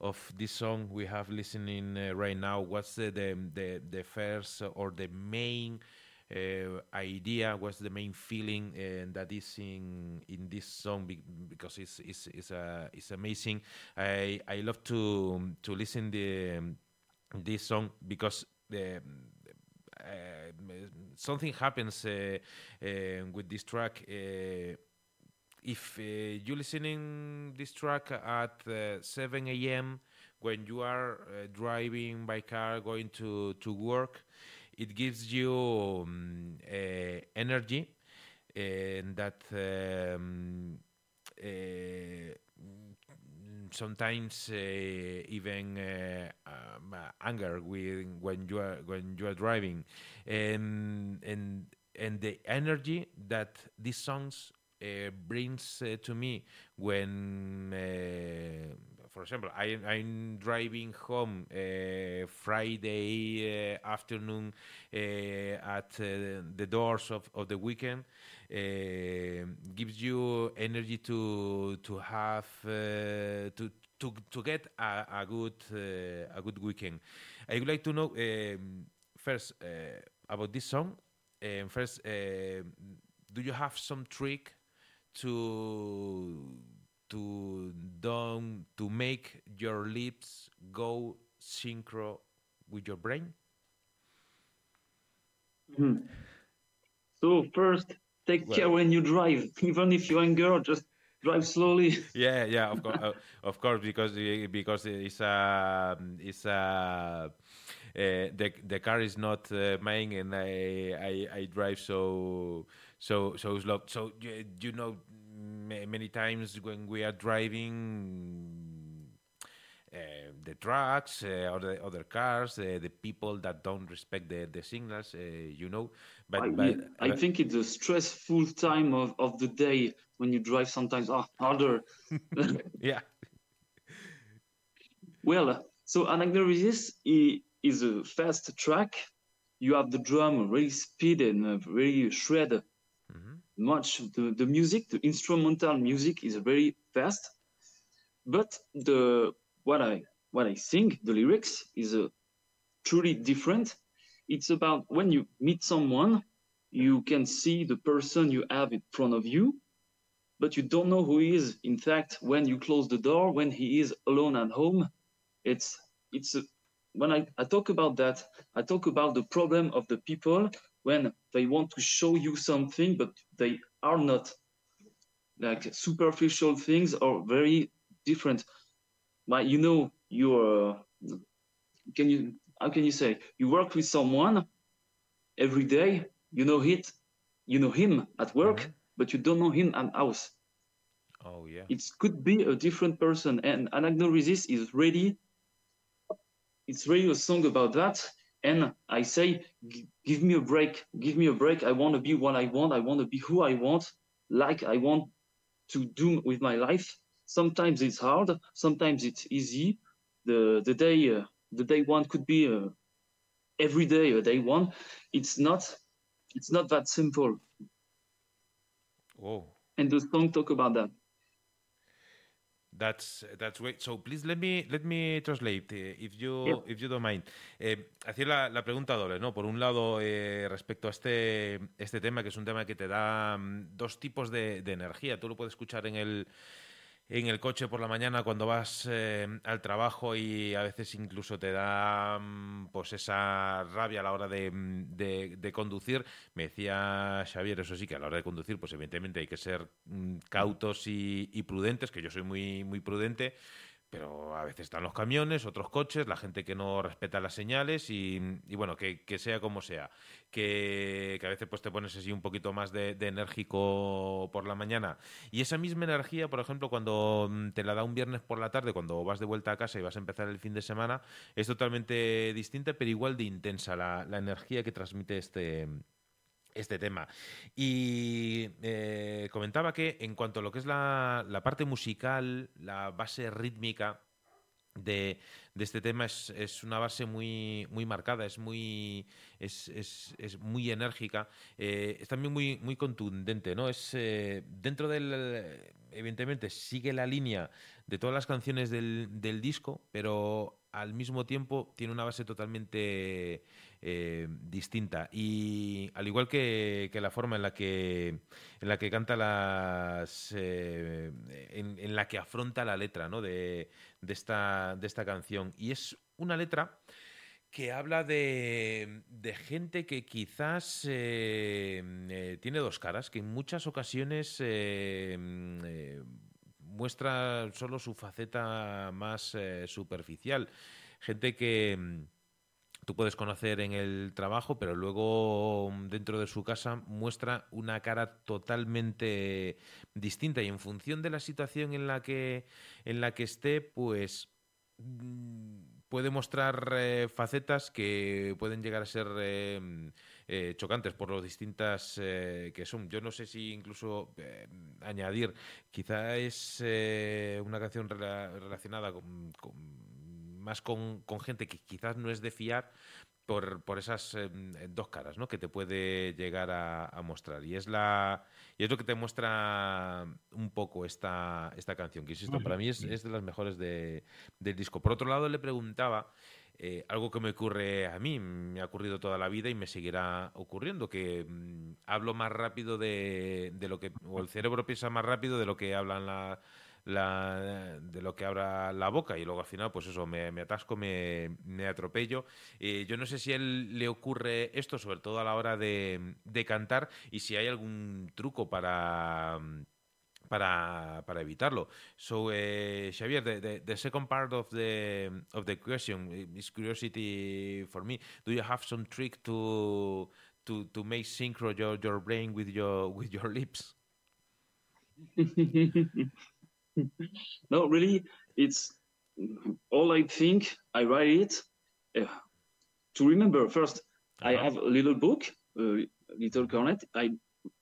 of this song we have listening uh, right now. What's the, the the the first or the main uh, idea? What's the main feeling uh, that is in in this song? Because it's it's it's, uh, it's amazing. I I love to to listen the this song because the something happens uh, uh, with this track. Uh, if uh, you listening this track at uh, 7 a.m. when you are uh, driving by car going to to work, it gives you um, uh, energy and that um, uh, sometimes uh, even uh, um, uh, anger when when you are when you are driving. And and and the energy that these songs uh, brings uh, to me when uh, for example I, i'm driving home friday afternoon at the doors of, of the weekend gives you energy to to have uh, to to to get a, a good uh, a good weekend. I would like to know um, first uh, about this song. Um, first, uh, do you have some trick to to don't to make your lips go synchro with your brain? Mhm. So first, take Well- care when you drive. (laughs) Even if you're anger, just drive slowly. yeah yeah of (laughs) course uh, of course because because it's a it's a uh, the the car is not uh, mine and I, I I drive so so so slow so you, you know many times when we are driving uh, the trucks, uh, other other cars, uh, the people that don't respect the the signals. Uh, you know, but I, but I think it's a stressful time of, of the day when you drive sometimes ah, harder. (laughs) (laughs) yeah, well, so Anagnorisis is a fast track. You have the drum really speed and very shred Mhm. much. The, the music, the instrumental music is very fast. But the what I what I sing, the lyrics is uh, truly different. It's about when you meet someone, you can see the person you have in front of you, but you don't know who he is. In fact, when you close the door, when he is alone at home, it's it's a, when I, I talk about that, I talk about the problem of the people when they want to show you something, but they are not. Like superficial things or very different. Like you know, you're can you how can you say? You work with someone every day, you know it, you know him at work, Mhm. but you don't know him at house. Oh yeah, it could be a different person and anagnoresis is really it's really a song about that and i say give me a break give me a break i want to be what i want i want to be who i want like i want to do with my life sometimes it's hard sometimes it's easy the the day uh, the day one could be uh, every day a day one it's not it's not that simple oh. and the song talk about that That's that's great. So please let me let me translate eh, if you Yeah. if you don't mind. Eh, hacía la, la pregunta doble, ¿no? Por un lado, eh, respecto a este este tema que es un tema que te da mm, dos tipos de, de energía. Tú lo puedes escuchar en el en el coche por la mañana cuando vas eh, al trabajo y a veces incluso te da mm, pues esa rabia a la hora de, mm, de- de conducir. Me decía Xavier, eso sí, que a la hora de conducir, pues evidentemente hay que ser mm, cautos y, y prudentes, que yo soy muy, muy prudente. Pero a veces están los camiones, otros coches, la gente que no respeta las señales y, y bueno, que, sea como sea. Que, que a veces pues te pones así un poquito más de, de enérgico por la mañana. Y esa misma energía, por ejemplo, cuando mm, te la da un viernes por la tarde, cuando vas de vuelta a casa y vas a empezar el fin de semana, es totalmente distinta, pero igual de intensa la, la energía que transmite este, este tema. Y eh, comentaba que en cuanto a lo que es la, la parte musical, la base rítmica de, de este tema es, es una base muy, muy marcada, es muy, es, es- es muy enérgica, eh, es también muy, muy contundente, ¿no? Es eh, dentro del, evidentemente, sigue la línea de todas las canciones del, del disco, pero al mismo tiempo tiene una base totalmente eh, distinta. Y al igual que, la forma en la que, en la que canta las. eh, en, la que afronta la letra ¿no? de, de esta, de esta canción. Y es una letra que habla de, de gente que quizás eh, tiene dos caras, que en muchas ocasiones mm, muestra solo su faceta más superficial. Gente que mm, tú puedes conocer en el trabajo, pero luego mm, dentro de su casa muestra una cara totalmente distinta y en función de la situación en la que en la que esté, pues mm, puede mostrar eh, facetas que pueden llegar a ser eh, mm, eh, chocantes por lo distintas que son. Yo no sé si incluso añadir, quizá es una canción rela- relacionada con- más con, con gente que quizás no es de fiar por, por esas eh, dos caras ¿no? que te puede llegar a, a mostrar. Y es la y es lo que te muestra un poco esta, esta canción, que insisto, para mí es, es de las mejores de- del disco. Por otro lado, le preguntaba eh, algo que me ocurre a mí, me ha ocurrido toda la vida y me seguirá ocurriendo, que mm, hablo más rápido de, de lo que, o el cerebro piensa más rápido de lo que hablan la, la- de lo que abra la boca y luego al final pues eso me, atasco me, atropello Eh, yo no sé si a él le ocurre esto sobre todo a la hora de, cantar y si hay algún truco para para, para evitarlo. So, eh, Xavier, the, the, the second part of the of the question is curiosity for me. Do you have some trick to to to make synchro your, your brain with your with your lips? (laughs) no, really, it's all I think, I write it uh, to remember. First, I Uh-huh. have a little book, a little cornet. I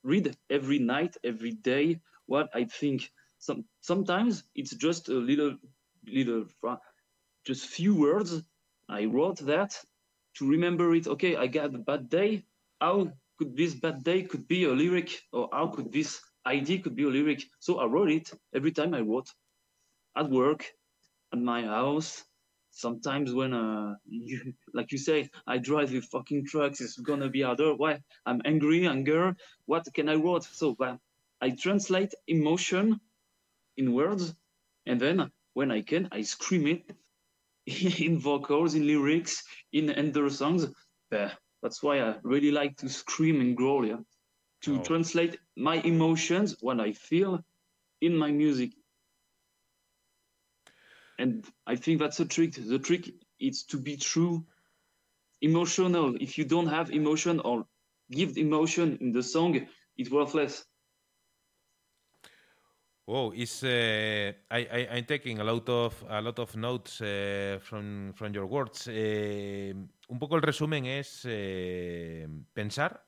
read every night, every day what I think. Some sometimes it's just a little, little, just few words. I wrote that to remember it. Okay, I got a bad day. How could this bad day could be a lyric, or how could this idea could be a lyric? So I wrote it every time I wrote at work, at my house. Sometimes when, uh, (laughs) you, like you say, I drive with fucking trucks, it's gonna be harder. Why? I'm angry, anger. What can I write? So uh, I translate emotion in words, and then when I can, I scream it (laughs) in vocals, in lyrics, in ender songs. Uh, that's why I really like to scream and growl, yeah, to Oh. translate my emotions, what I feel, in my music. And I think that's a trick. The trick is to be true, emotional. If you don't have emotion or give emotion in the song, it's worthless. Wow, it's uh, I, I I'm taking a lot of a lot of notes uh, from from your words. Eh, un poco el resumen es eh, pensar,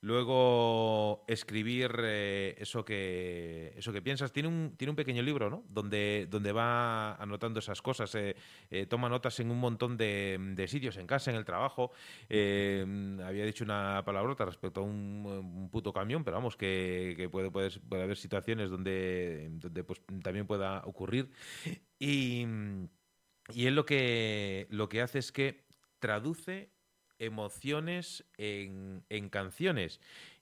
luego escribir eh, eso que eso que piensas. Tiene un tiene un pequeño libro, ¿no? Donde donde va anotando esas cosas. eh, eh, toma notas en un montón de, de sitios, en casa, en el trabajo. Había dicho una palabrota respecto a un, un puto camión, pero vamos, que, que puede, puede, puede haber situaciones donde, donde pues, también pueda ocurrir. Y, y él lo que, lo que hace es que traduce emociones en, en canciones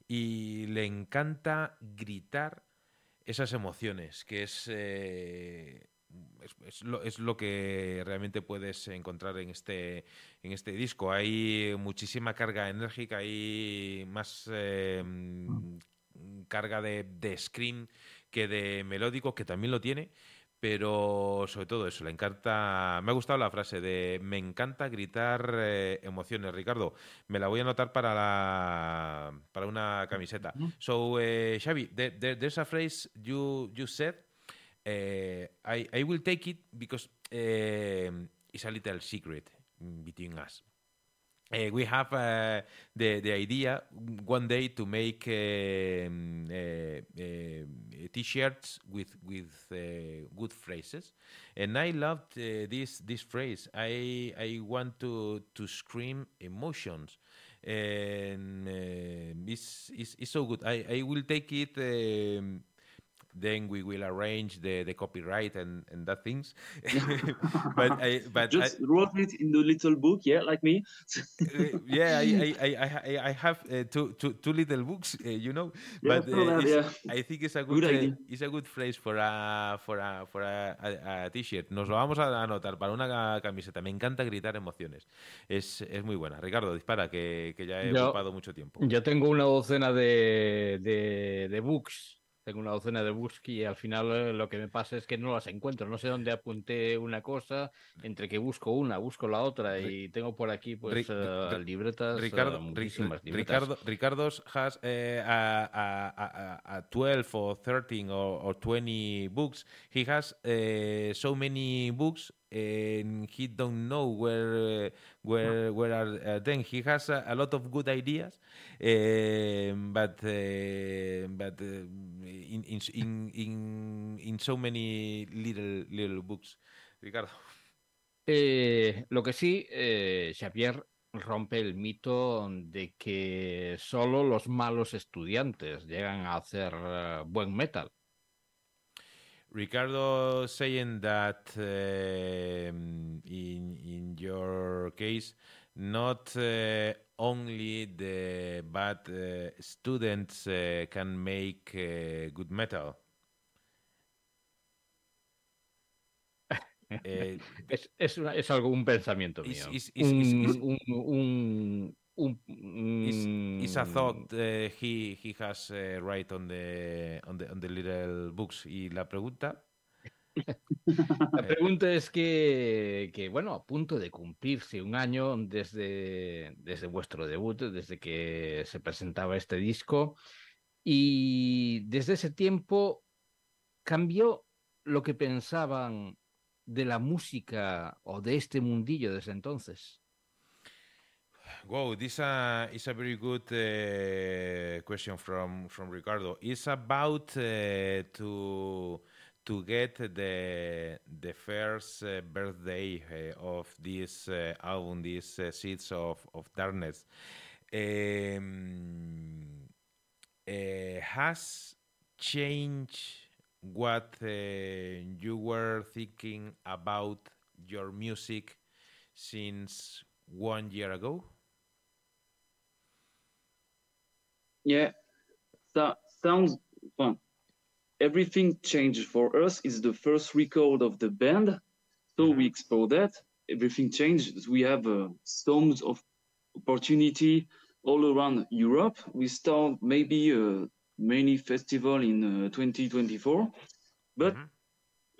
y le encanta gritar esas emociones, que es, eh, es, es lo, es lo que realmente puedes encontrar en este, en este disco. Hay muchísima carga enérgica, hay más eh, carga de, de scream que de melódico, que también lo tiene. Pero sobre todo eso, le encanta. Me ha gustado la frase de me encanta gritar eh, emociones, Ricardo. Me la voy a anotar para la para una camiseta. So, eh, Xavi, there, there- there's a phrase you you said. eh, I I will take it because it's a little secret between us. Uh, we have uh, the the idea one day to make um, uh, uh, t-shirts with with uh, good phrases, and I loved uh, this this phrase. I I want to to scream emotions, and it's, it's it's so good. I I will take it. Um, then we will arrange the, the copyright and, and that things. (laughs) (laughs) but I but I, Just wrote it in the little book, yeah, like me. uh, yeah, I, I, I, I, I have uh, two, two, two little books, uh, you know, Yeah, but uh, yeah. I think it's a good, Good uh, it's a good phrase for a for a for a, a- a t-shirt. Nos lo vamos a anotar para una camiseta. Me encanta gritar emociones. Es, es muy buena. Ricardo, dispara que, que ya he Yo- ocupado mucho tiempo. Yo tengo una docena de, de, de books. Tengo una docena de books y al final eh, lo que me pasa es que no las encuentro. No sé dónde apunté una cosa, entre que busco una, busco la otra y tengo por aquí pues eh, Ri- libretas, eh, Ricardo, muchísimas libretas. Ricardo, Ricardo's has uh, a, a, a, a 12 or 13 or, or 20 books. He has uh, so many books and he don't know where uh, where where are uh, them. He has a, a lot of good ideas, um, but uh, but in, in in in so many little little books. Ricardo. Eh, lo que sí, eh, Xavier rompe el mito de que solo los malos estudiantes llegan a hacer eh, buen metal. Ricardo saying that um, in in your case, not uh, only the bad uh, students uh, can make uh, good metal. (laughs) Eh, Es, es, una- es algo, un pensamiento mío. is- is- is- un, is- un, un- un- is, is a mm, thought uh, he he has uh, right on the on the on the little books. Y la pregunta, La pregunta es que, que, bueno, a punto de cumplirse un año desde, desde vuestro debut, desde que se presentaba este disco, y desde ese tiempo cambió lo que pensaban de la música o de este mundillo desde entonces? Wow, this uh, is a very good uh, question from from Ricardo. It's about uh, to to get the the first uh, birthday uh, of this uh, album, this uh, Seeds of of Darkness. Um, has changed what you were thinking about your music since one year ago? Yeah, that sounds fun. Everything changed for us. It's the first record of the band, so we explore that. Everything changed. We have uh, tons of opportunity all around Europe. We start maybe uh, many festival in uh, 2024, but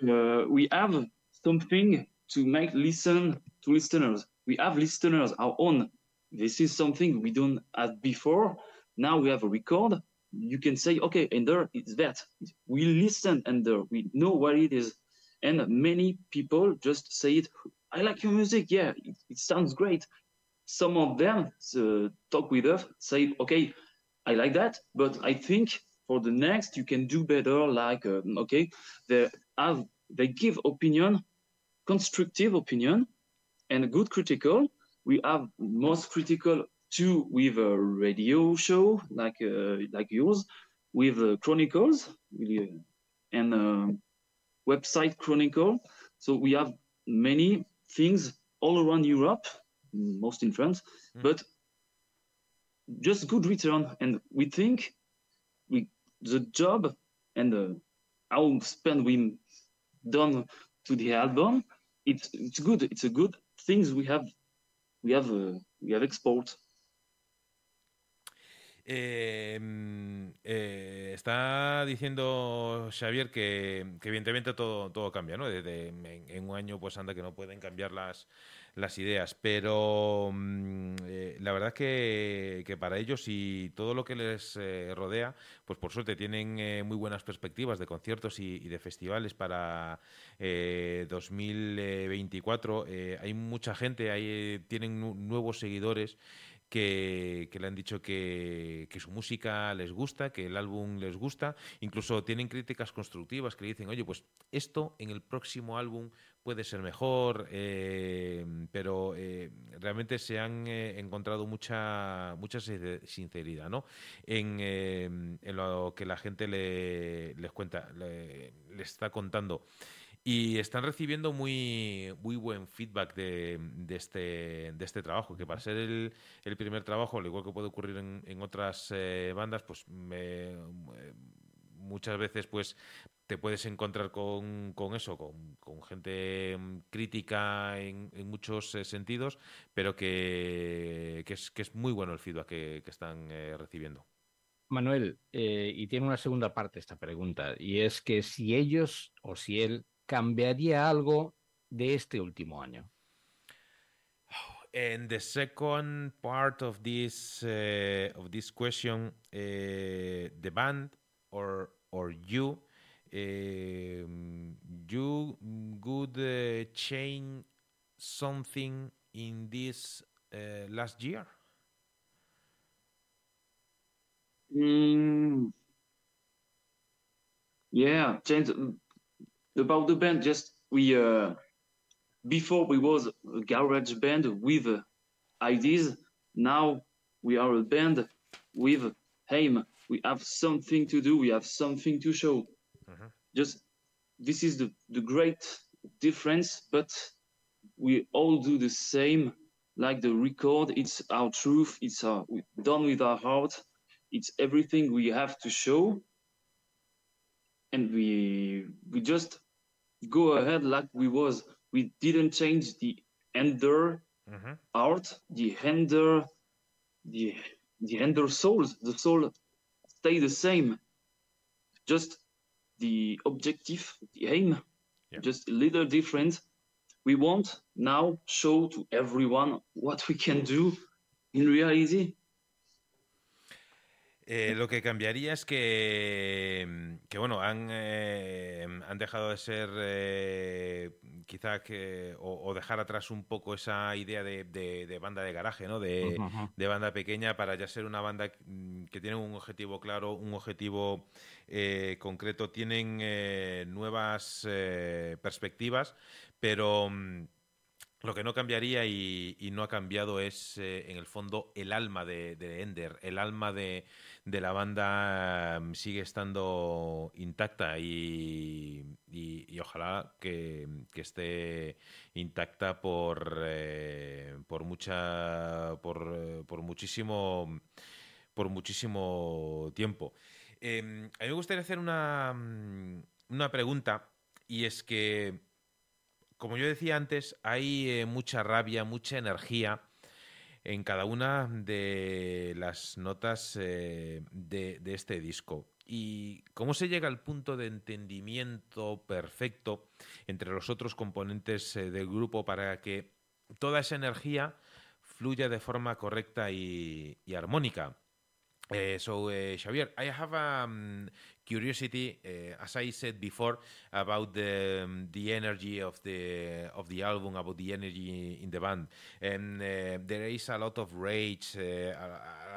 uh, we have something to make listen to listeners. We have listeners our own. This is something we don't have before. Now we have a record. You can say, okay, and there is that. We listen and there we know what it is. And many people just say it. I like your music. Yeah, it, it sounds great. Some of them uh, talk with us, say, okay, I like that, but I think for the next you can do better. Like, uh, okay, they have they give opinion, constructive opinion, and good critical. We have most critical too with a radio show like uh, like yours, with uh, chronicles, really, uh, and uh, website chronicle. So we have many things all around Europe, most in France, Mm. but just good return. And we think we the job and the how spend we done to the album, it's it's good. It's a good things we have we have uh, we have export. Eh, mm, eh, está diciendo Xavier que, evidentemente todo, todo cambia, ¿no? En, un año pues anda que no pueden cambiar las, las ideas, pero mm, eh, la verdad es que, para ellos y todo lo que les rodea, pues por suerte tienen muy buenas perspectivas de conciertos y, y de festivales para eh, 2024. Eh, hay mucha gente, hay, tienen nu- nuevos seguidores que, le han dicho que, su música les gusta, que el álbum les gusta, incluso tienen críticas constructivas que le dicen, oye, pues esto en el próximo álbum puede ser mejor, eh, pero eh, realmente se han eh, encontrado mucha, mucha sincer- sinceridad ¿no? en, lo que la gente le, les cuenta, le, le está contando. Y están recibiendo muy, muy buen feedback de, este, de este trabajo, que para ser el, el primer trabajo, al igual que puede ocurrir en, en otras eh, bandas, pues me- eh, muchas veces pues te puedes encontrar con, con eso, con, gente mm, crítica en, en muchos eh, sentidos, pero que, que es, que es muy bueno el feedback que, que están eh, recibiendo. Manuel, eh, y tiene una segunda parte esta pregunta, y es que si ellos o si él cambiaría algo de este último año. And the second part of this uh, of this question, uh, the band or or you, um, you would uh, change something in this uh, last year? Mm. Yeah, change about the band. Just we uh, before we was a garage band with uh, ideas. Now we are a band with aim. We have something to do. We have something to show. Mhm. Just this is the the great difference. But we all do the same. Like the record, it's our truth. It's our done with our heart it's everything we have to show and we we just go ahead like we was. We didn't change the ender Mhm. art the ender the the ender souls. The soul stay the same. Just the objective the aim Yeah. just a little different. We want now show to everyone what we can do in reality Eh, lo que cambiaría es que, que bueno, han, eh, han dejado de ser eh, quizá que, o, o dejar atrás un poco esa idea de, de- de banda de garaje, ¿no? De, banda pequeña para ya ser una banda mm, que tiene un objetivo claro, un objetivo eh, concreto, tienen nuevas perspectivas, pero mm, lo que no cambiaría y, y no ha cambiado es, eh, en el fondo, el alma de, de Ender. El alma de, de la banda mm, sigue estando intacta y, y- ojalá que, que esté intacta por, eh, por mucha por, eh, por muchísimo por muchísimo tiempo. Eh, a mí me gustaría hacer una, mm, una pregunta y es que como yo decía antes, hay eh, mucha rabia, mucha energía en cada una de las notas eh, de, este disco. ¿Y cómo se llega al punto de entendimiento perfecto entre los otros componentes eh, del grupo para que toda esa energía fluya de forma correcta y armónica? Uh, so, uh, Xavier, I have a um, curiosity, uh, as I said before, about the um, the energy of the of the album, about the energy in the band, and there is a lot of rage, a,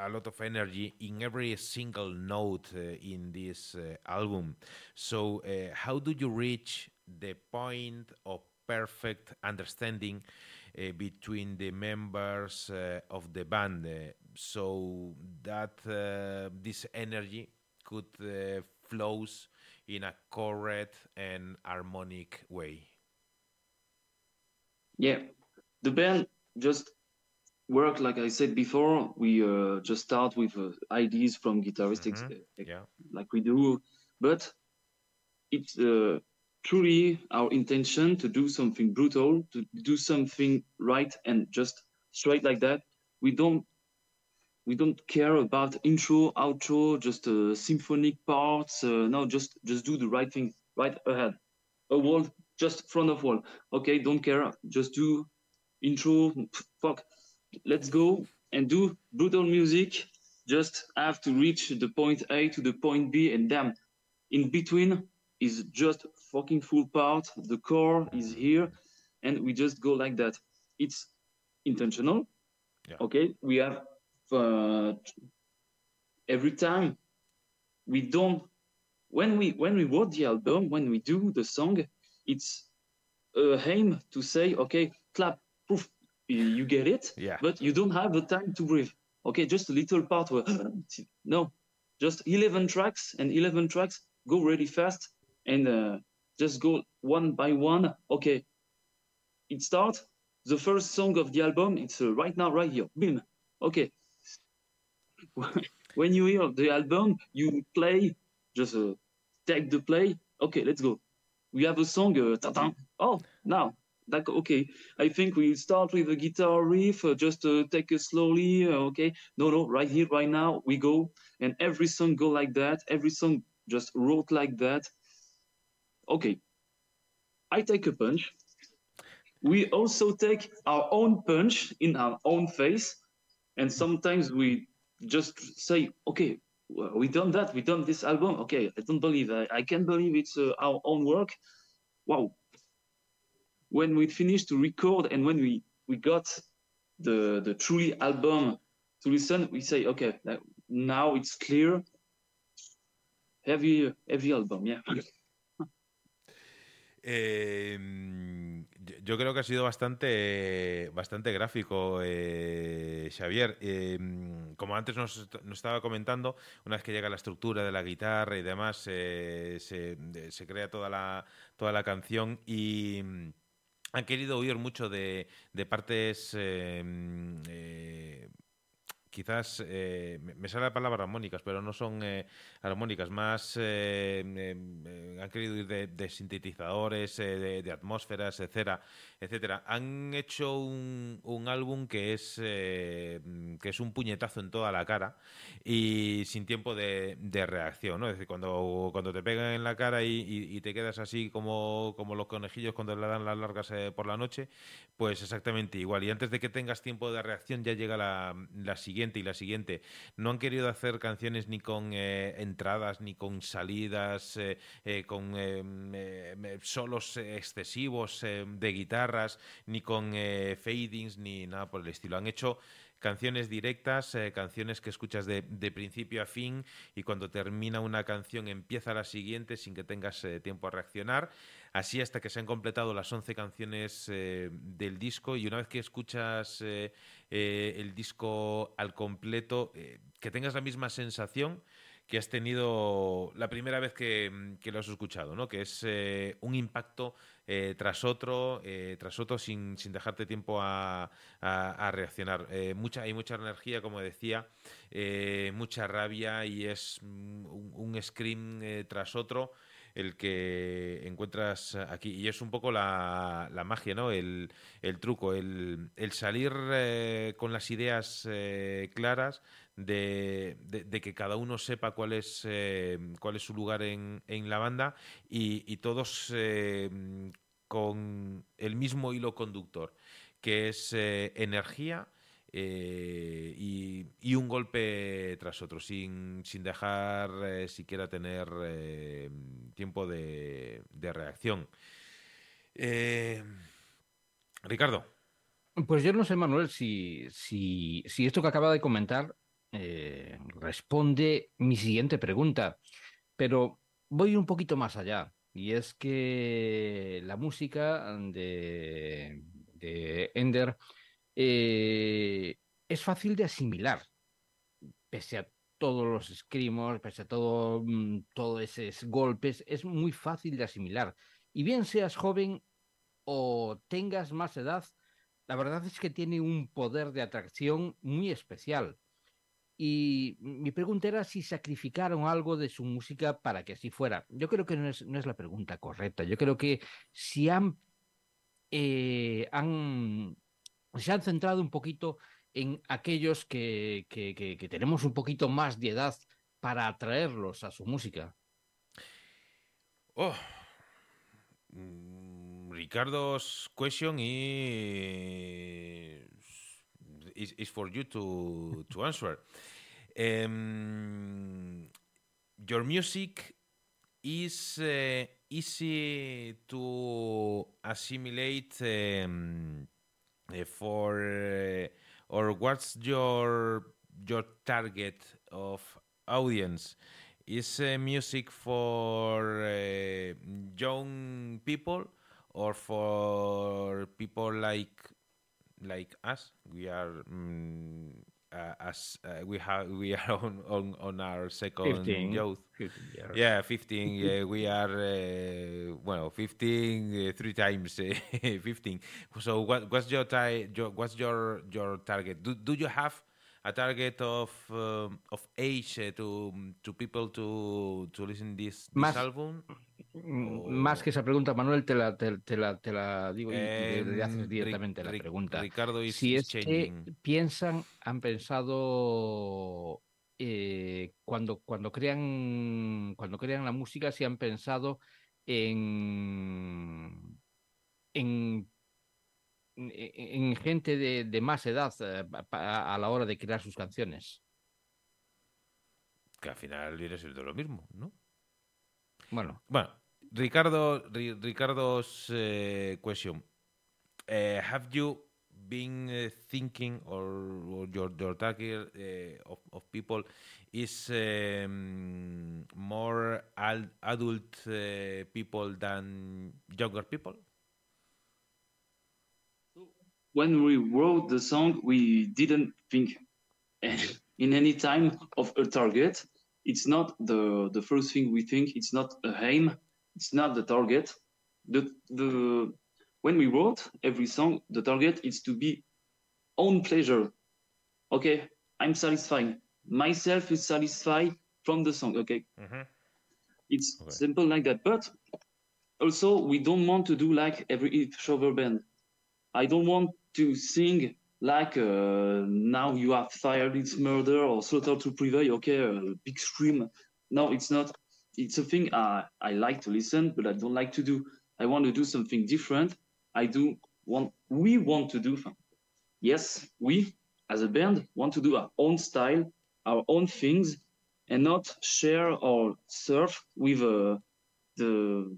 a lot of energy in every single note in this album. So, how do you reach the point of perfect understanding? uh, between the members uh, of the band uh, so that uh, this energy could uh, flows in a correct and harmonic way Yeah, the band just work like I said before. We uh, just start with uh, ideas from guitaristics, Mhm, uh, yeah like we do, but it's uh, truly our intention to do something brutal, to do something right and just straight like that. We don't we don't care about intro, outro, just uh, symphonic parts. Uh, no, just just do the right thing right ahead. A wall, just front of wall. Okay, don't care. Just do intro. Fuck. Let's go and do brutal music. Just have to reach the point A to the point B, and damn, in between is just fucking full part. The core is here, and we just go like that. It's intentional. Yeah. Okay, we have uh, every time we don't when we when we wrote the album when we do the song it's a aim to say okay clap poof you, get it yeah. but you don't have the time to breathe. Okay just a little part where (gasps) no just 11 tracks and 11 tracks go really fast and uh, just go one by one. Okay it starts the first song of the album it's uh, right now right here boom. Okay (laughs) when you hear the album you play just uh, take the play. Okay let's go. We have a song uh, oh now like okay. I think we start with a guitar riff uh, just uh, take it slowly uh, okay. No no right here right now we go. And every song go like that. Every song just wrote like that. Okay. I take a punch. We also take our own punch in our own face. And sometimes we just say okay we done that we done this album. Okay i don't believe i, I can't believe it's uh, our own work. Wow. When we finished to record and when we we got the the truly album to listen we say okay now it's clear. Heavy heavy album yeah. (laughs) Mm, yo- creo que ha sido bastante, bastante gráfico, eh, Xavier. Eh, mm, como antes nos, est- nos estaba comentando, una vez que llega la estructura de la guitarra y demás, eh, se, se crea toda la, toda la canción y mm, han querido huir mucho de, de partes eh, mm, eh, quizás eh, me sale la palabra armónicas, pero no son eh, armónicas, más eh, eh, eh, han querido ir de, de sintetizadores, eh, de, de atmósferas, etcétera, etcétera. Han hecho un, un álbum que es eh, que es un puñetazo en toda la cara y sin tiempo de, de reacción, ¿no? Es decir, cuando, cuando te pegan en la cara y, y- te quedas así como, como los conejillos cuando le dan las largas eh, por la noche, pues exactamente igual. Y antes de que tengas tiempo de reacción ya llega la, la siguiente y la siguiente. No han querido hacer canciones ni con eh, entradas, ni con salidas, eh, con solos excesivos de ni con eh, fadings, ni nada por el estilo. Han hecho canciones directas, eh, canciones que escuchas de, principio a fin y cuando termina una canción empieza la siguiente sin que tengas eh, tiempo a reaccionar. Así hasta que se han completado las 11 canciones del disco y una vez que escuchas el disco al completo, que tengas la misma sensación que has tenido la primera vez que, mm, que lo has escuchado, ¿no? Que es eh, un impacto eh, tras otro, eh, tras otro, sin, sin dejarte tiempo a, a- reaccionar. Mucha, hay mucha energía, como decía, mucha rabia y es mm, un, un scream tras otro el que encuentras aquí. Y es un poco la, la magia, ¿no? El, el truco, el, el salir con las ideas claras de, que cada uno sepa cuál es, eh, cuál es su lugar en, en la banda y, todos eh, con el mismo hilo conductor, que es eh, energía. y, un golpe tras otro, sin, sin dejar siquiera tener tiempo de, de reacción. Ricardo, Pues yo no sé, Manuel, si, si, si esto que acaba de comentar eh, responde mi siguiente pregunta, pero voy un poquito más allá. Y es que la música de, de Ender eh, es fácil de asimilar, pese a todos los escrimos, pese a mm, todos esos golpes, es muy fácil de asimilar. Y bien seas joven o tengas más edad, la verdad es que tiene un poder de atracción muy especial. Y mi pregunta era si sacrificaron algo de su música para que así fuera. Yo creo que no es, no es la pregunta correcta. Yo creo que si han, eh, se han centrado un poquito en aquellos que, que, que, tenemos un poquito más de edad para atraerlos a su música. Oh. Mm, Ricardo's question is, is, is for you to, to answer. Um, your music is uh, easy to assimilate um, uh, for uh, or what's your your target of audience is uh, music for uh, young people or for people like like us we are mm, uh, as uh, we have we are (laughs) on, on, on our second 15. youth 15 years. yeah 15 yeah, we are uh, well 15 uh, three times uh, (laughs) 15 so what what's your, ti- your what's your your target do, do you have a target of um, of age uh, to to people to to listen this, this Más- album Mm, Más que esa pregunta, Manuel, te la, te, te la, te la digo y- y le- Em, haces directamente la pregunta. Ricardo is, si es que piensan, han pensado eh, cuando, cuando crean cuando crean la música, si han pensado en en, en, en gente de, de más edad eh, a la hora de crear sus canciones. que al final viene siendo lo mismo no Bueno, Bueno, Ricardo, Ri- Ricardo's uh, question. Uh, have you been uh, thinking, or, or your, your target uh, of, of people is um, more al- adult uh, people than younger people? when we wrote the song, we didn't think (laughs) in any time of a target. It's not the the first thing we think. It's not a aim. It's not the target. The the when we wrote every song, the target is to be own pleasure. Okay, I'm satisfied. Myself is satisfied from the song. Okay, mm-hmm. it's Okay. simple like that. But also, we don't want to do like every shower band. I don't want to sing like uh, now you have fired its murder or slaughter to prevail. Okay, a big scream. No, it's not. It's a thing I, I like to listen, but I don't like to do. I want to do something different. I do want. We want to do. Yes, we as a band, want to do our own style, our own things, and not share or surf with uh, the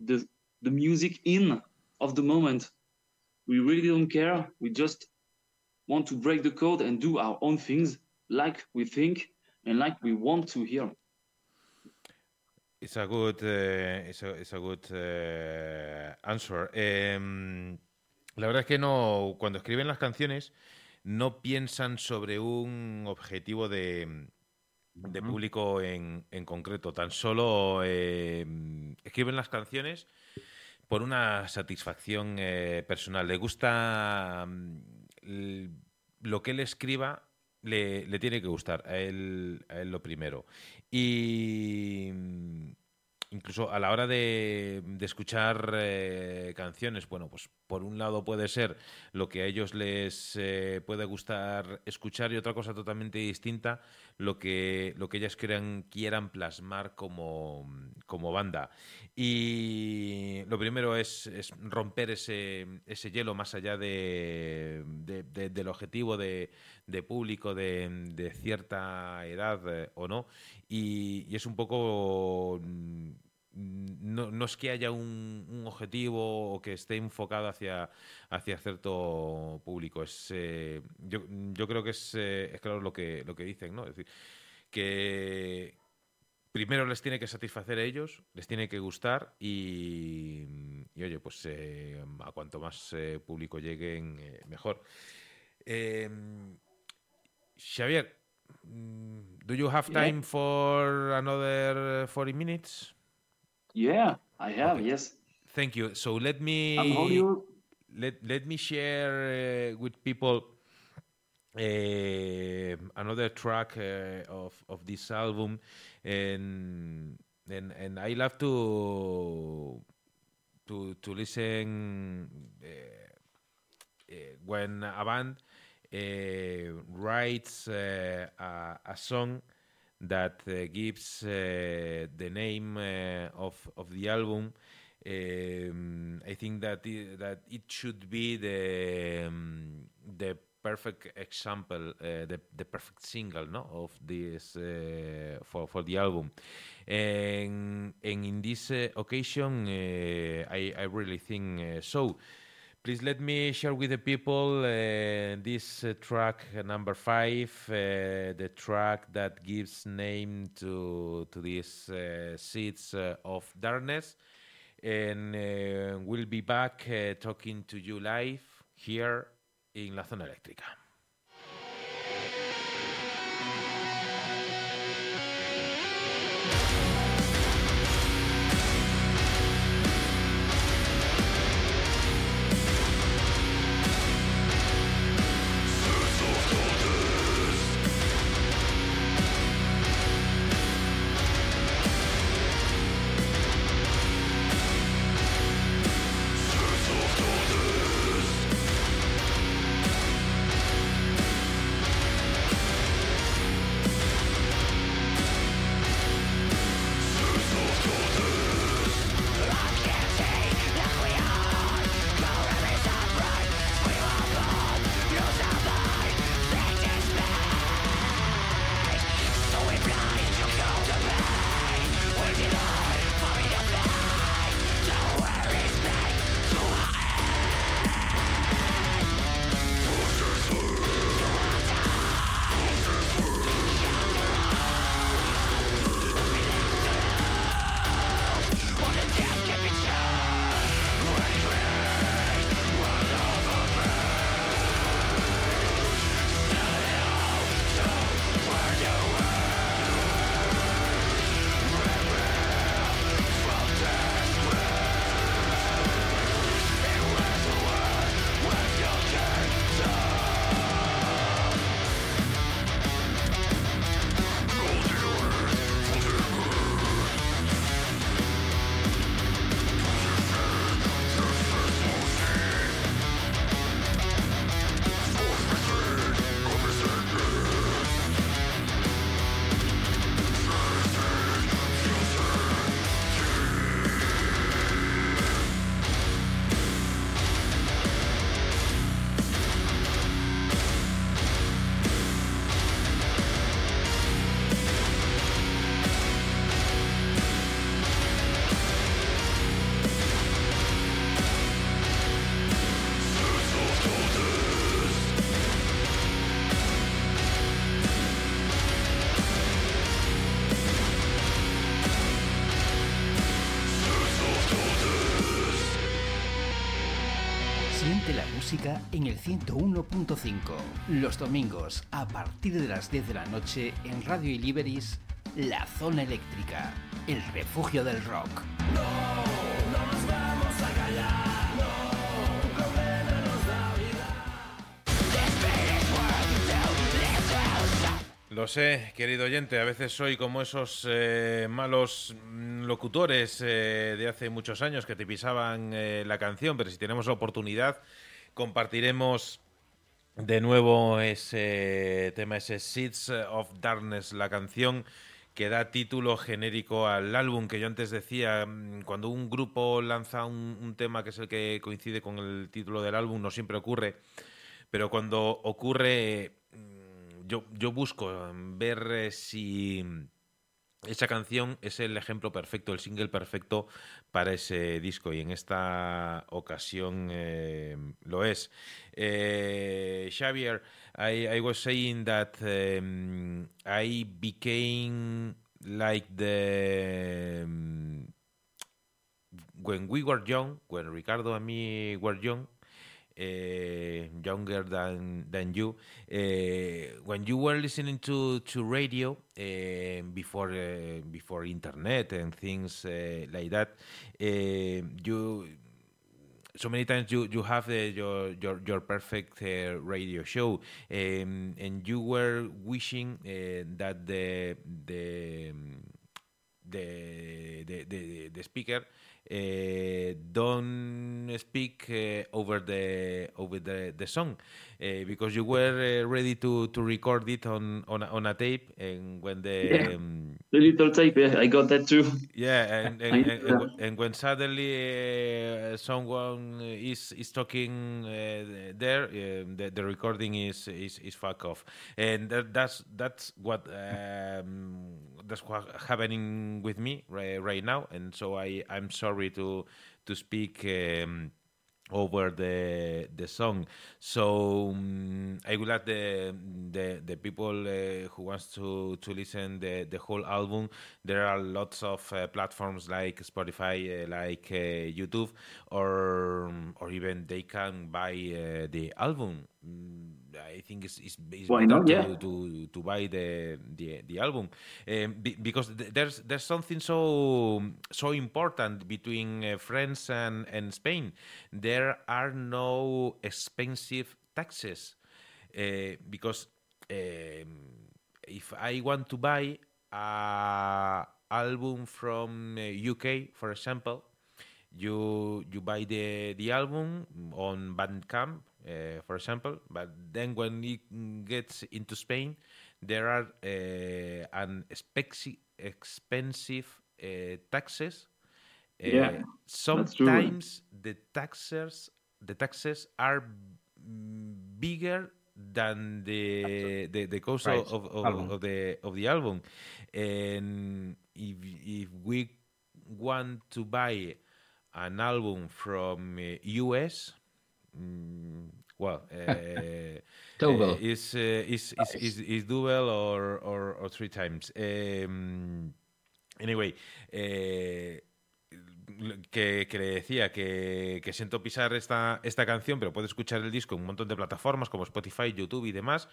the the music in of the moment. We really don't care. We just want to break the code and do our own things like we think and like we want to hear. It's a good, uh, it's a, it's a good uh, answer. Em, la verdad es que no, cuando escriben las canciones, no piensan sobre un objetivo de, de público en, en concreto. Tan solo eh, escriben las canciones por una satisfacción eh, personal. Le gusta mm, lo que él escriba, le, le tiene que gustar a él, a él lo primero. Y mm, incluso a la hora de, de escuchar eh, canciones, bueno, pues por un lado puede ser lo que a ellos les eh, puede gustar escuchar y otra cosa totalmente distinta, lo que, lo que ellas quieran, plasmar como, como banda. Y lo primero es, es romper ese, ese hielo más allá de, de- de- del objetivo de, público de, cierta edad eh, o no. Y es un poco... No, no es que haya un, un objetivo o que esté enfocado hacia, hacia cierto público. Es, eh, yo, yo creo que es, eh, es claro lo que, lo que dicen, ¿no? Es decir, que primero les tiene que satisfacer a ellos, les tiene que gustar y, y, oye, pues eh, a cuanto más público lleguen, mejor. Eh, Xavier, mm, do you have Yeah. time for another 40 minutes? Yeah, I have, Okay. yes. Thank you. So let me you. let let me share uh, with people uh, another track uh, of of this album, and and and I love to to to listen uh, uh, when a band uh, writes uh, a, a song that uh, gives uh, the name uh, of of the album. Um, I think that i that it should be the um, the perfect example, uh, the the perfect single, no, of this uh, for for the album. And and in this uh, occasion, I I really think so. Please let me share with the people uh, this uh, track number five, uh, the track that gives name to to these uh, seeds uh, of darkness, and uh, we'll be back talking to you live here in La Zona Eléctrica. En el 101.5. Los domingos, a partir de las 10 de la noche, en Radio Iliberis, La Zona Eléctrica, el refugio del rock. Lo sé, querido oyente, a veces soy como esos eh, malos locutores eh, de hace muchos años que te pisaban eh, la canción, pero si tenemos la oportunidad, compartiremos de nuevo ese tema, ese Seeds of Darkness, la canción que da título genérico al álbum, que yo antes decía, mm, cuando un grupo lanza un, tema que es el que coincide con el título del álbum, no siempre ocurre, pero cuando ocurre mm, yo, busco ver eh, si esa canción es el ejemplo perfecto, el single perfecto para ese disco y en esta ocasión eh, lo es. Eh, Xavier, I, was saying that um, I became like the um, when we were young, when Ricardo and me were young, younger than than you. Uh, when you were listening to to radio uh, before before internet and things like that, you so many times you you have your your your perfect uh, radio show, um, and you were wishing uh, that the the the the, the, the speaker uh, don't speak uh, over the over the, the song uh, because you were uh, ready to, to record it on on a, on a tape and when the Yeah. um, The little tape, yeah, I got that too. yeah and (laughs) and, and, and, and when suddenly uh, someone is is talking uh, there um, the, the recording is is, is fuck off and that, that's that's what um, that's what happening with me right, right now and so I I'm sorry to to speak um, over the the song. So um, I would like the the the people uh, who wants to to listen the the whole album. There are lots of uh, platforms like Spotify, uh, like uh, YouTube, or or even they can buy uh, the album. Mm, I think it's, it's, it's Why better not? to, Yeah. to to buy the the, the album um, be, because th- there's there's something so so important between uh, France and, and Spain. There are no expensive taxes uh, because um, if I want to buy a album from uh, UK, for example, you you buy the the album on Bandcamp, uh, for example, but then when it gets into Spain, there are uh, an expensive uh, taxes. Uh, Yeah, sometimes the taxes the taxes are bigger than the the, the cost Right, of, of, of the of the album, and if if we want to buy an album from uh, US, mm, well, (laughs) Double. uh, is, uh, is, is, is, is double or, or, or three times. Um, anyway, eh, que, que le decía que, que siento pisar esta, esta canción, pero puedes escuchar el disco en un montón de plataformas como Spotify, YouTube y demás,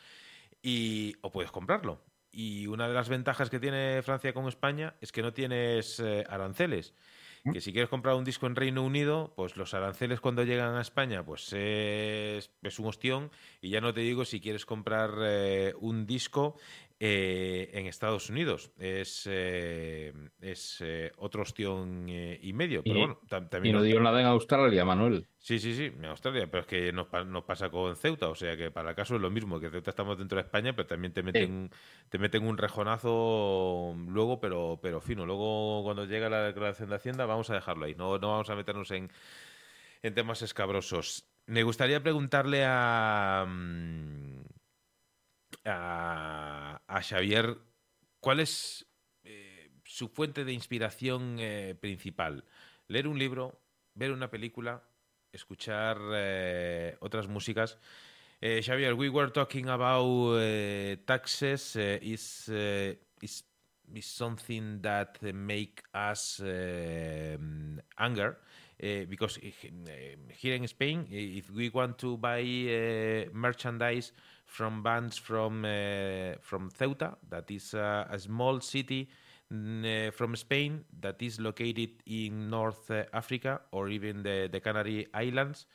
y, o puedes comprarlo. Y una de las ventajas que tiene Francia con España es que no tienes eh, aranceles. Que si quieres comprar un disco en Reino Unido, pues los aranceles cuando llegan a España, pues es, es un ostión. Y ya no te digo si quieres comprar eh, un disco eh, en Estados Unidos. Es, eh, es eh, otro ostión y medio. Pero Y- bueno, tam- Y no digo nada en Australia, Manuel. Sí, sí, sí, en Australia, pero es que nos, pa- nos pasa con Ceuta, o sea que para el caso es lo mismo, que Ceuta estamos dentro de España, pero también te meten, te meten un rejonazo luego, pero, pero fino. Luego cuando llega la declaración de Hacienda vamos a dejarlo ahí, no, no vamos a meternos en, en temas escabrosos. Me gustaría preguntarle a, mm, a, Xavier cuál es eh, su fuente de inspiración eh, principal. Leer un libro, ver una película, escuchar eh, otras músicas. Xavier, we were talking about uh, taxes. Uh, is uh, is is something that make us um, anger. Uh, because uh, here in Spain, if we want to buy uh, merchandise from bands from uh, from Ceuta, that is a small city uh, from Spain that is located in North uh, Africa or even the, the Canary Islands,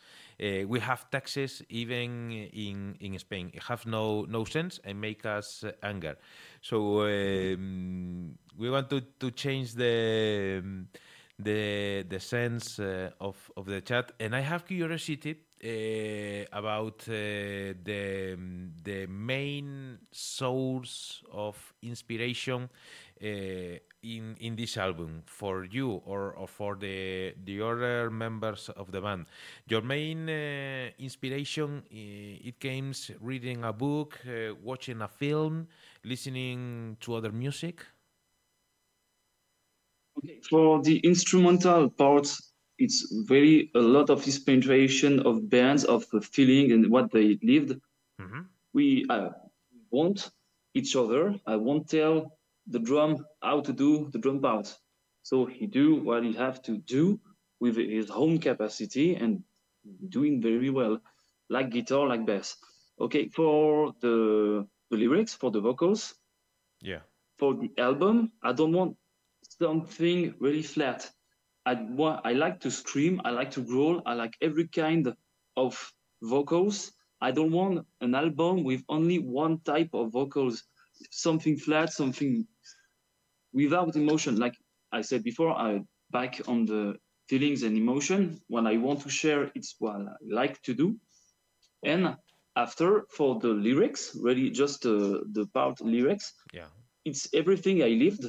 uh, we have taxes even in in Spain. It have no no sense and make us anger. So um, we want to to change the the the sense uh, of of the chat, and I have curiosity about uh, the the main source of inspiration uh, in in this album for you or, or for the the other members of the band. Your main uh, inspiration uh, it came reading a book, uh, watching a film, listening to other music. Okay, for the instrumental parts, it's very a lot of inspiration of bands, of feeling and what they lived. Mhm. We uh, want each other. I won't tell the drum how to do the drum part. So he do what he have to do with his own capacity and doing very well, like guitar, like bass. Okay, for the, the lyrics, for the vocals, Yeah. for the album, I don't want something really flat. I I like to scream, I like to growl, I like every kind of vocals. I don't want an album with only one type of vocals, something flat, something without emotion. Like I said before, I back on the feelings and emotion. When I want to share, it's what I like to do. And after, for the lyrics, really just uh, the part lyrics, Yeah. it's everything I lived,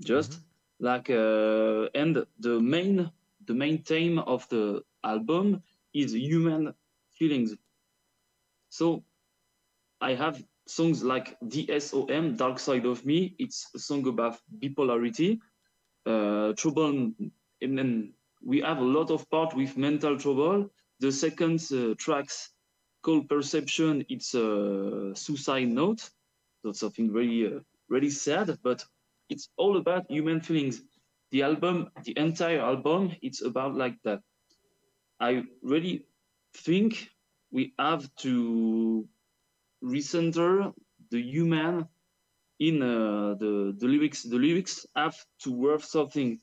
just like uh, and the main the main theme of the album is human feelings. So I have songs like DSOM, Dark Side of Me. It's a song about bipolarity, uh, trouble, and then we have a lot of part with mental trouble. The second uh, tracks called Perception. It's a suicide note. That's something very uh, really sad, but it's all about human feelings. The album, the entire album, it's about like that. I really think we have to recenter the human in uh, the the lyrics. The lyrics have to worth something.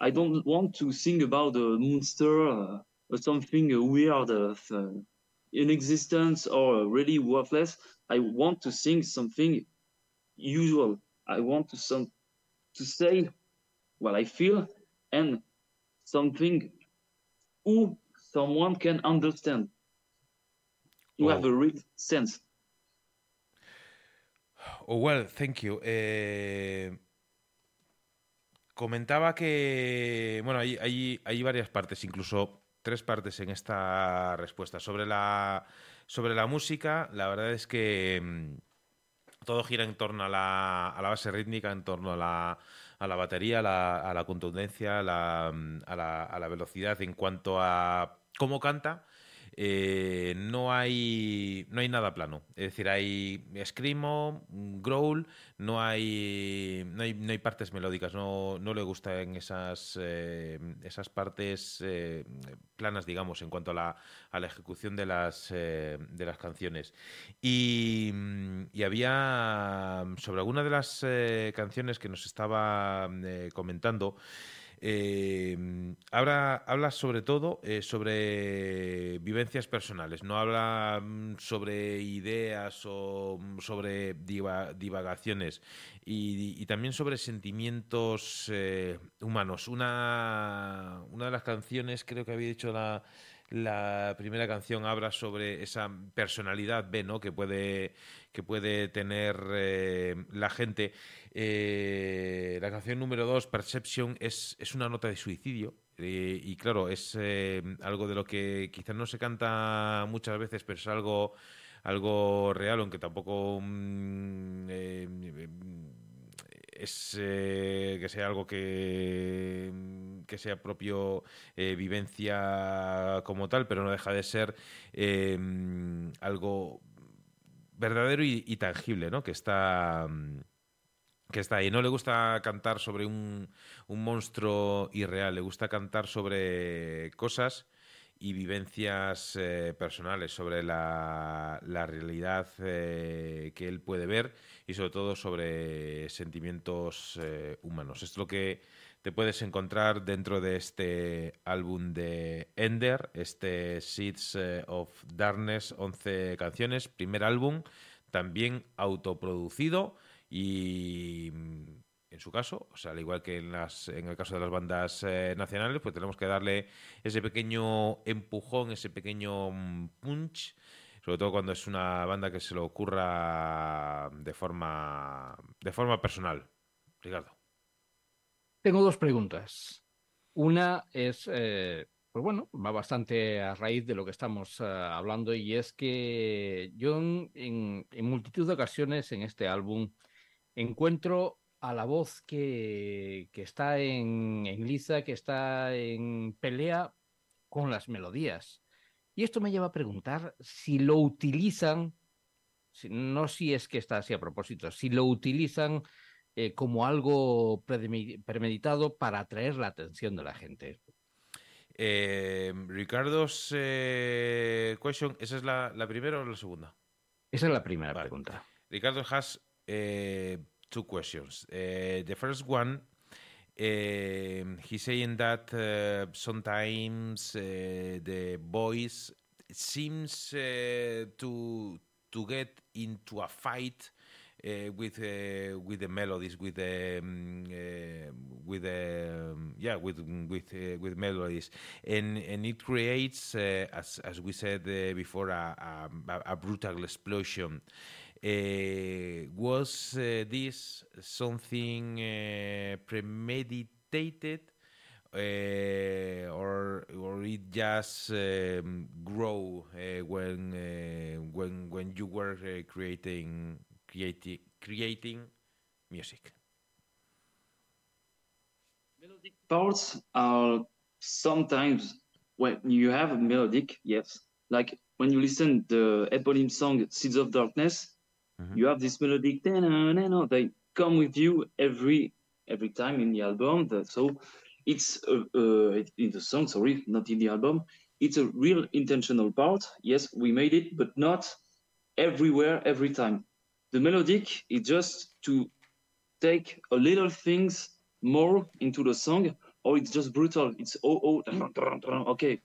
I don't want to sing about a monster uh, or something weird, uh, in existence or really worthless. I want to sing something usual. I want to some to say what I feel and something who someone can understand. Have Wow. a real sense. Oh, well, thank you. Eh, comentaba que, bueno, hay, hay, hay varias partes, incluso tres partes en esta respuesta. Sobre la, sobre la música, la verdad es que mm, todo gira en torno a la, a la base rítmica, en torno a la, a la batería, a la, a la contundencia, a la, mm, a la- a la velocidad en cuanto a cómo canta. Eh, no hay no hay nada plano. Es decir, hay screamo, growl, no hay no hay, no hay partes melódicas. No, no le gustan esas eh, esas partes eh, planas, digamos, en cuanto a la, a la ejecución de las de las canciones. Y, mm, y había sobre alguna de las canciones que nos estaba eh, comentando. Eh, habla, habla sobre todo eh, sobre vivencias personales, no habla mm, sobre ideas o mm, sobre diva- divagaciones y, y también sobre sentimientos eh, humanos. Una, una de las canciones, creo que había dicho la, la primera canción, habla sobre esa personalidad B, ¿no? que puede, que puede tener eh, la gente. Eh, la canción número 2, Perception, es, es una nota de suicidio. eh, y claro, es eh, algo de lo que quizás no se canta muchas veces, pero es algo, algo real, aunque tampoco mm, es que sea algo que, que sea propio vivencia como tal, pero no deja de ser eh, algo verdadero y, y tangible, ¿no? Que está, mm, que está ahí. No le gusta cantar sobre un, un monstruo irreal, le gusta cantar sobre cosas y vivencias eh, personales, sobre la, la realidad eh, que él puede ver y sobre todo sobre sentimientos eh, humanos. Es lo que te puedes encontrar dentro de este álbum de Ender, este Seeds of Darkness, 11 canciones, primer álbum, también autoproducido y mm, en su caso, o sea, al igual que en, las, en el caso de las bandas eh, nacionales, pues tenemos que darle ese pequeño empujón, ese pequeño mm, punch, sobre todo cuando es una banda que se lo ocurra de forma, de forma personal. Ricardo. Tengo dos preguntas. Una es, eh, pues bueno, va bastante a raíz de lo que estamos eh, hablando y es que yo en, multitud de ocasiones en este álbum encuentro a la voz que, que está en, en liza, que está en pelea con las melodías. Y esto me lleva a preguntar si lo utilizan, no si es que está así a propósito, si lo utilizan eh, como algo premeditado para atraer la atención de la gente. Eh, Ricardo's eh, question, ¿esa es la, la primera o la segunda? Esa es la primera Vale. pregunta. Ricardo has two questions. Uh, the first one, um he's saying that uh, sometimes uh, the voice seems to to get into a fight uh, with uh, with the melodies, with the um, uh, with the um, yeah with with with melodies, and and it creates, as as we said before, a, a, a brutal explosion. Uh, was uh, this something uh, premeditated, uh, or or it just um, grow uh, when uh, when when you were creating creating creating music? melodic parts are sometimes when you have a melodic yes like when you listen the eponym song seeds of darkness Mhm. you have this melodic they come with you every every time in the album so it's uh, uh, in the song sorry not in the album it's a real intentional part. Yes we made it but not everywhere every time. The melodic is just to take a little things more into the song or it's just brutal. It's oh oh (laughs) okay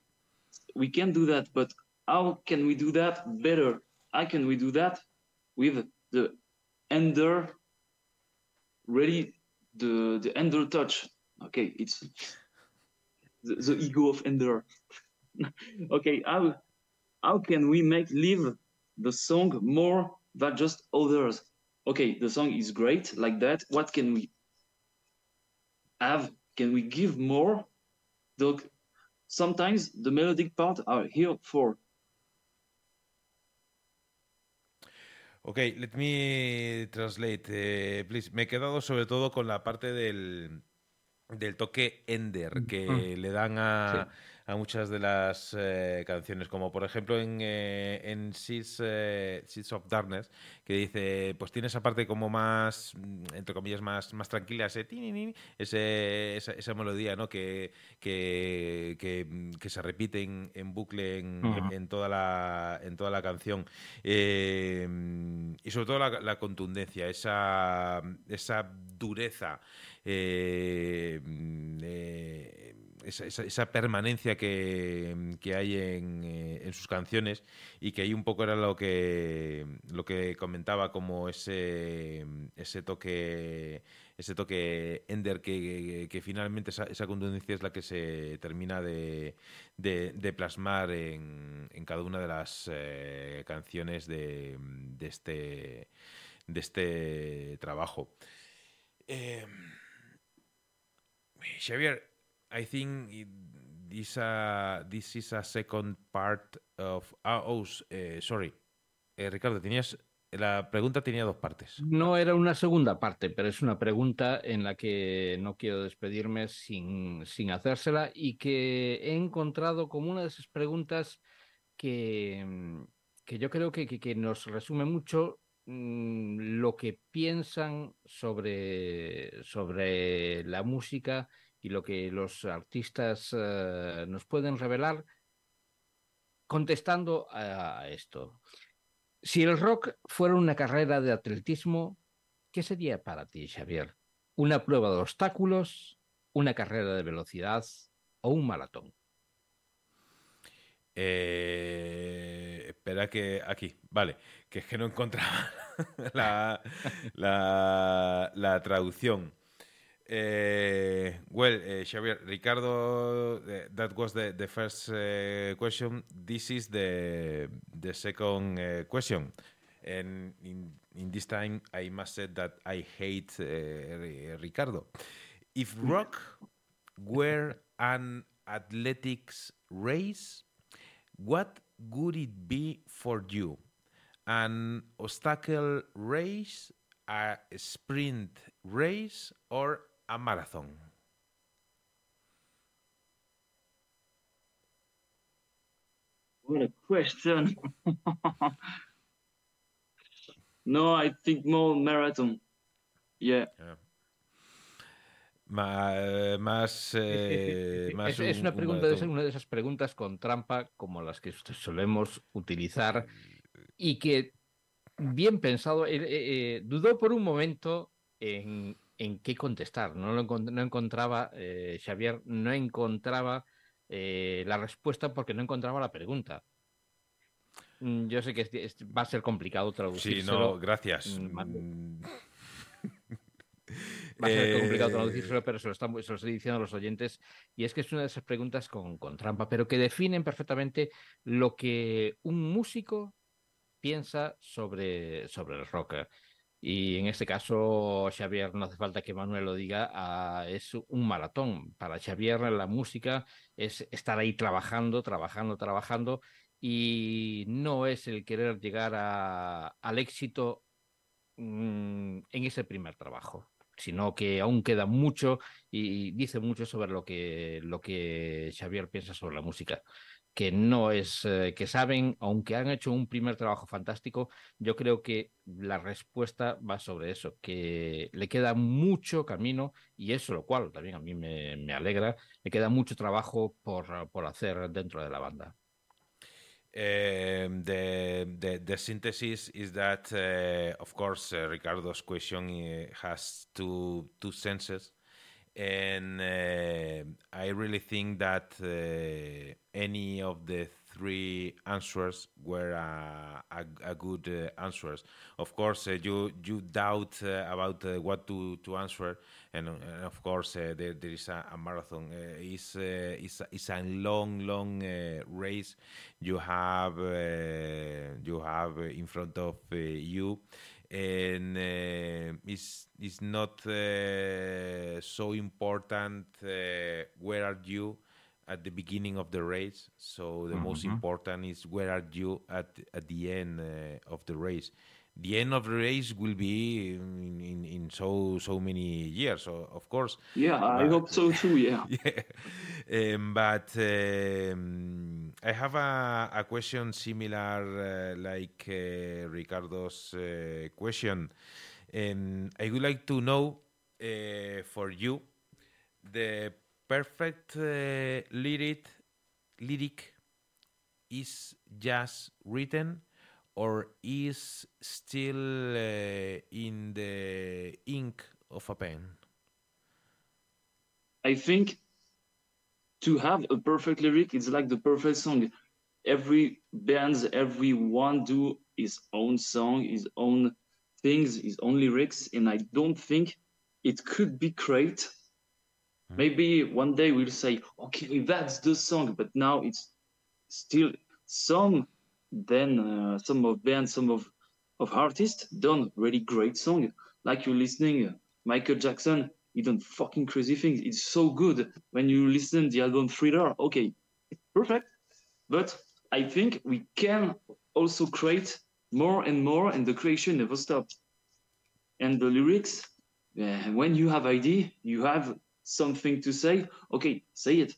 we can do that but how can we do that better? How can we do that with the ender really the the ender touch. Okay it's the, the ego of ender. (laughs) Okay how how can we make live the song more than just others? Okay the song is great like that. What can we have? Can we give more? Look, sometimes the melodic part are here for Ok, let me translate, eh, please. Me he quedado sobre todo con la parte del, del toque Ender que le dan a, a muchas de las eh, canciones, como por ejemplo en, eh, en Seeds, eh, Seeds of Darkness, que dice, pues tiene esa parte como más, mm, entre comillas, más, más tranquila, ese, ese esa, esa melodía, ¿no? Que, que, que, mm, que se repite en, en bucle en, en toda la, en toda la canción. Eh, y sobre todo la, la contundencia, esa, esa dureza, eh, mm, eh, esa, permanencia que, que hay en, eh, en sus canciones y que ahí un poco era lo que, lo que comentaba como ese, ese toque ese toque Ender que, que- finalmente esa, esa es la que se termina de, de- de plasmar en, en cada una de las eh, canciones de, de este de este trabajo. Eh, Xavier, I think it- this uh, this is a second part of ah, oh, eh, sorry. Eh, Ricardo, tenías la pregunta tenía dos partes. No era una segunda parte, pero es una pregunta en la que no quiero despedirme sin, sin hacérsela y que he encontrado como una de esas preguntas que, que yo creo que, que- que nos resume mucho mm, lo que piensan sobre, sobre la música y lo que los artistas eh, nos pueden revelar contestando a esto. Si el rock fuera una carrera de atletismo, ¿qué sería para ti, Xavier? ¿Una prueba de obstáculos, una carrera de velocidad o un maratón? Eh, espera que aquí, vale, que es que no encontraba (laughs) la, la, la traducción. Uh, well, uh, Xavier, Ricardo, uh, that was the, the first question. This is the the second question. And in, in this time, I must say that I hate Ricardo. If rock were an athletics race, what would it be for you? An obstacle race, a sprint race, or a marathon? What a question. (laughs) no, I think more marathon. Yeah. Ma- más, eh, más Es, es un- una un pregunta, es maratón. una de esas preguntas con trampa como las que solemos utilizar y que, bien pensado, eh, eh, eh, dudó por un momento en, en qué contestar. No, lo no encontraba, eh, Xavier, no encontraba eh, la respuesta porque no encontraba la pregunta. Mm, Yo sé que es- es- va a ser complicado Sí, traducírselo. no, gracias. Mm, Mm, (laughs) Va a ser complicado Eh, traducírselo, pero se lo, estamos- se lo estoy diciendo a los oyentes. Y es que es una de esas preguntas con, con trampa, pero que definen perfectamente lo que un músico piensa sobre, sobre el rock. Y en este caso, Xavier, no hace falta que Manuel lo diga, ah, es un maratón. Para Xavier, la música es estar ahí trabajando, trabajando, trabajando, y no es el querer llegar a- al éxito mm, en ese primer trabajo, sino que aún queda mucho y dice mucho sobre lo que, lo que Xavier piensa sobre la música. Que no es eh, que saben, aunque han hecho un primer trabajo fantástico, yo creo que la respuesta va sobre eso, que le queda mucho camino y eso lo cual también a mí me, me alegra, le queda mucho trabajo por, por hacer dentro de la banda. The, the the synthesis is that, uh, of course, uh, Ricardo's question has two two senses, and uh, I really think that uh, any of the three answers were uh, a, a good uh, answers. Of course, uh, you you doubt uh, about what to, to answer, and, and of course there, there is a, a marathon. It's, it's, it's a long, long race. You have you have in front of you, and uh, it's it's not uh, so important uh, where are you at the beginning of the race. So the most important is where are you at at the end uh, of the race. The end of the race will be in, in, in so so many years, of course. Yeah, I hope so too. Yeah. (laughs) yeah. Um, but um, I have a, a question similar uh, like uh, Ricardo's uh, question. Um, I would like to know uh, for you the perfect uh, lyric lyric is just written or is still uh, in the ink of a pen? I think to have a perfect lyric is like the perfect song. Every band, everyone do his own song, his own things, his own lyrics, and I don't think it could be great. Maybe one day we'll say, okay, that's the song, but now it's still some. Then uh, some of bands, some of of artists done really great song. Like you're listening, uh, Michael Jackson, he done fucking crazy things. It's so good when you listen the album Thriller. Okay, perfect, but I think we can also create more and more, and the creation never stops. And the lyrics, uh, when you have idea, you have something to say. Okay, say it.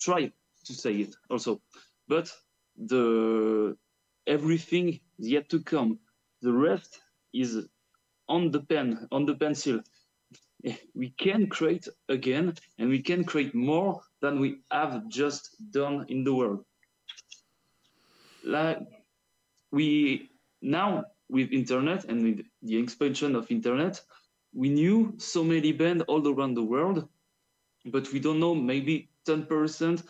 Try to say it also, but the everything is yet to come. The rest is on the pen, on the pencil. (laughs) We can create again, and we can create more than we have just done in the world. Like we now with internet and with the expansion of internet, we knew so many bands all around the world, but we don't know maybe 10%.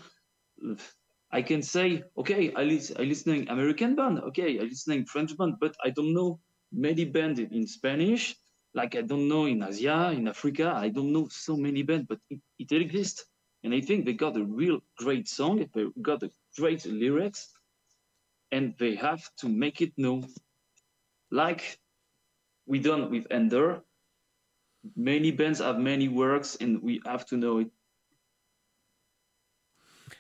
I can say, okay, I, lis- I listening American band, okay, I listening French band, but I don't know many bands in Spanish, like I don't know in Asia, in Africa, I don't know so many bands, but it, it exists. And I think they got a real great song, they got a great lyrics, and they have to make it known. Like we done with Ender, many bands have many works, and we have to know it.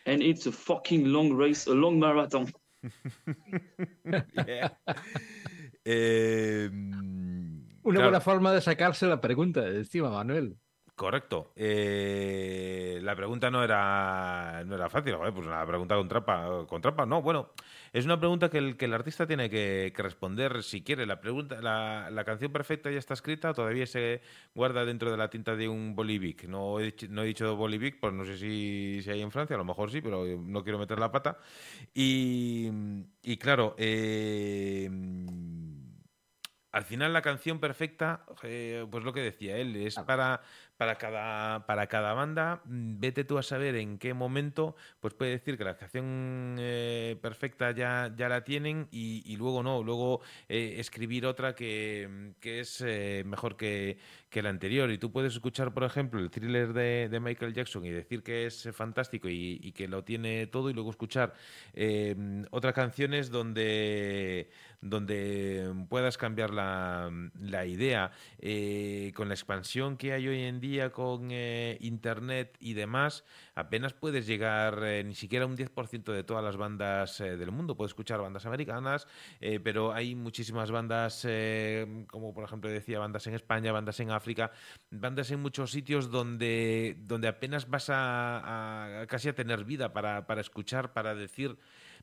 And it's a fucking long race, a long marathon. (laughs) Yeah. Eh, Una claro, buena forma de sacarse la pregunta de encima, Manuel. Correcto. Eh, la pregunta no era, no era fácil, joder, pues una pregunta con trampa, con trampa, no, bueno, es una pregunta que el, que el artista tiene que, que responder si quiere. La pregunta, la, la canción perfecta ya está escrita, o todavía se guarda dentro de la tinta de un bolivic. No he, dicho- no he dicho bolivic, pues no sé si, si hay en Francia, a lo mejor sí, pero no quiero meter la pata. Y, y claro, eh, al final la canción perfecta, eh, pues lo que decía él, es para, para, cada, para cada banda. mm, Vete tú a saber en qué momento, pues puede decir que la canción eh, perfecta ya, ya la tienen y, y luego no, luego eh, escribir otra que, mm, que es eh, mejor que, que la anterior. Y tú puedes escuchar, por ejemplo, el thriller de, de Michael Jackson y decir que es fantástico y, y que lo tiene todo y luego escuchar eh, otras canciones donde donde puedas cambiar la, la idea. Eh, con la expansión que hay hoy en día con eh, Internet y demás, apenas puedes llegar eh, ni siquiera un 10% de todas las bandas eh, del mundo. Puedes escuchar bandas americanas, pero hay muchísimas bandas, como por ejemplo decía, bandas en España, bandas en África, bandas en muchos sitios donde, donde apenas vas a, casi a tener vida para, para escuchar, para decir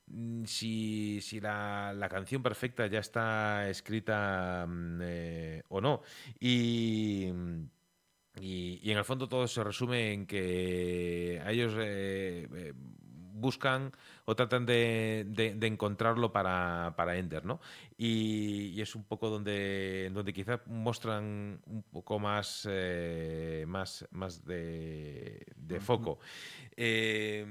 mm, si, si la, canción perfecta ya está escrita mm, o no. Y, y, y en el fondo todo se resume en que a ellos eh, eh, buscan o tratan de, de- de encontrarlo para, para Ender, ¿no? Y, y es un poco donde, donde quizás muestran un poco más, eh, más, más de, de foco. Eh,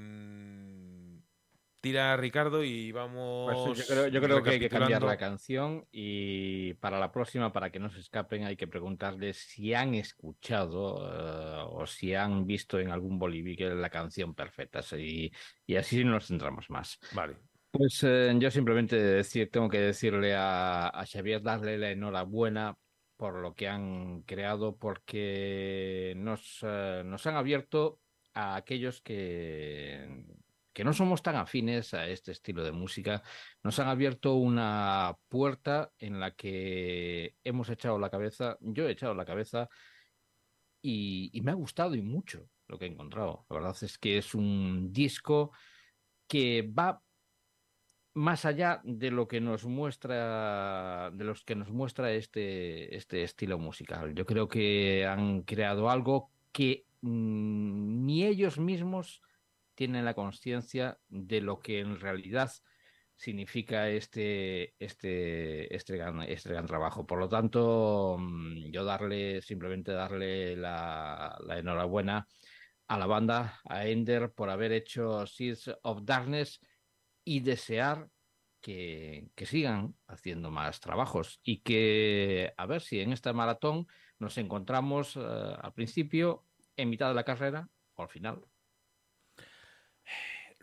tira Ricardo y vamos. Pues yo creo, yo creo que hay que cambiar la canción y para la próxima, para que no se escapen, hay que preguntarles si han escuchado eh, o si han visto en algún bolivique la canción perfecta y, y así nos centramos más. Vale. Pues eh, yo simplemente decir, tengo que decirle a, a Xavier, darle la enhorabuena por lo que han creado, porque nos, eh, nos han abierto a aquellos que, que no somos tan afines a este estilo de música, nos han abierto una puerta en la que hemos echado la cabeza, yo he echado la cabeza y, me ha gustado y mucho lo que he encontrado. La verdad es que es un disco que va más allá de lo que nos muestra, de los que nos muestra este, este estilo musical. Yo creo que han creado algo que mm, ni ellos mismos tienen la conciencia de lo que en realidad significa este, este, este, gran, este gran trabajo. Por lo tanto, mm, yo darle, simplemente darle la, la enhorabuena a la banda, a Ender, por haber hecho Seeds of Darkness y desear que, que sigan haciendo más trabajos y que a ver si en esta maratón nos encontramos eh, al principio, en mitad de la carrera o al final.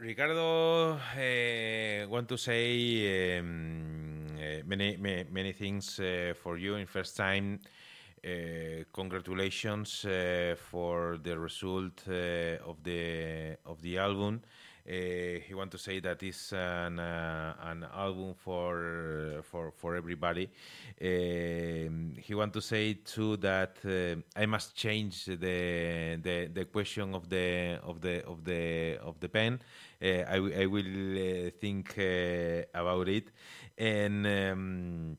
Ricardo, uh, want to say um, uh, many, many many things uh, for you in first time. Congratulations for the result of the of the album. Uh, he want to say that it's an uh, an album for for for everybody. Um, he want to say too that uh, I must change the, the the question of the of the of the of the pen. I, I will think about it and. Um,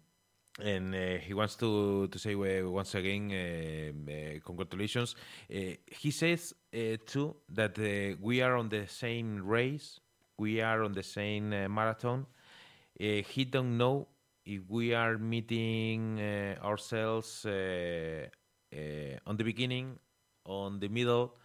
and uh, he wants to to say uh, once again uh, uh, congratulations. Uh, he says uh, too that we are on the same race, we are on the same marathon. He don't know if we are meeting ourselves on the beginning, on the middle,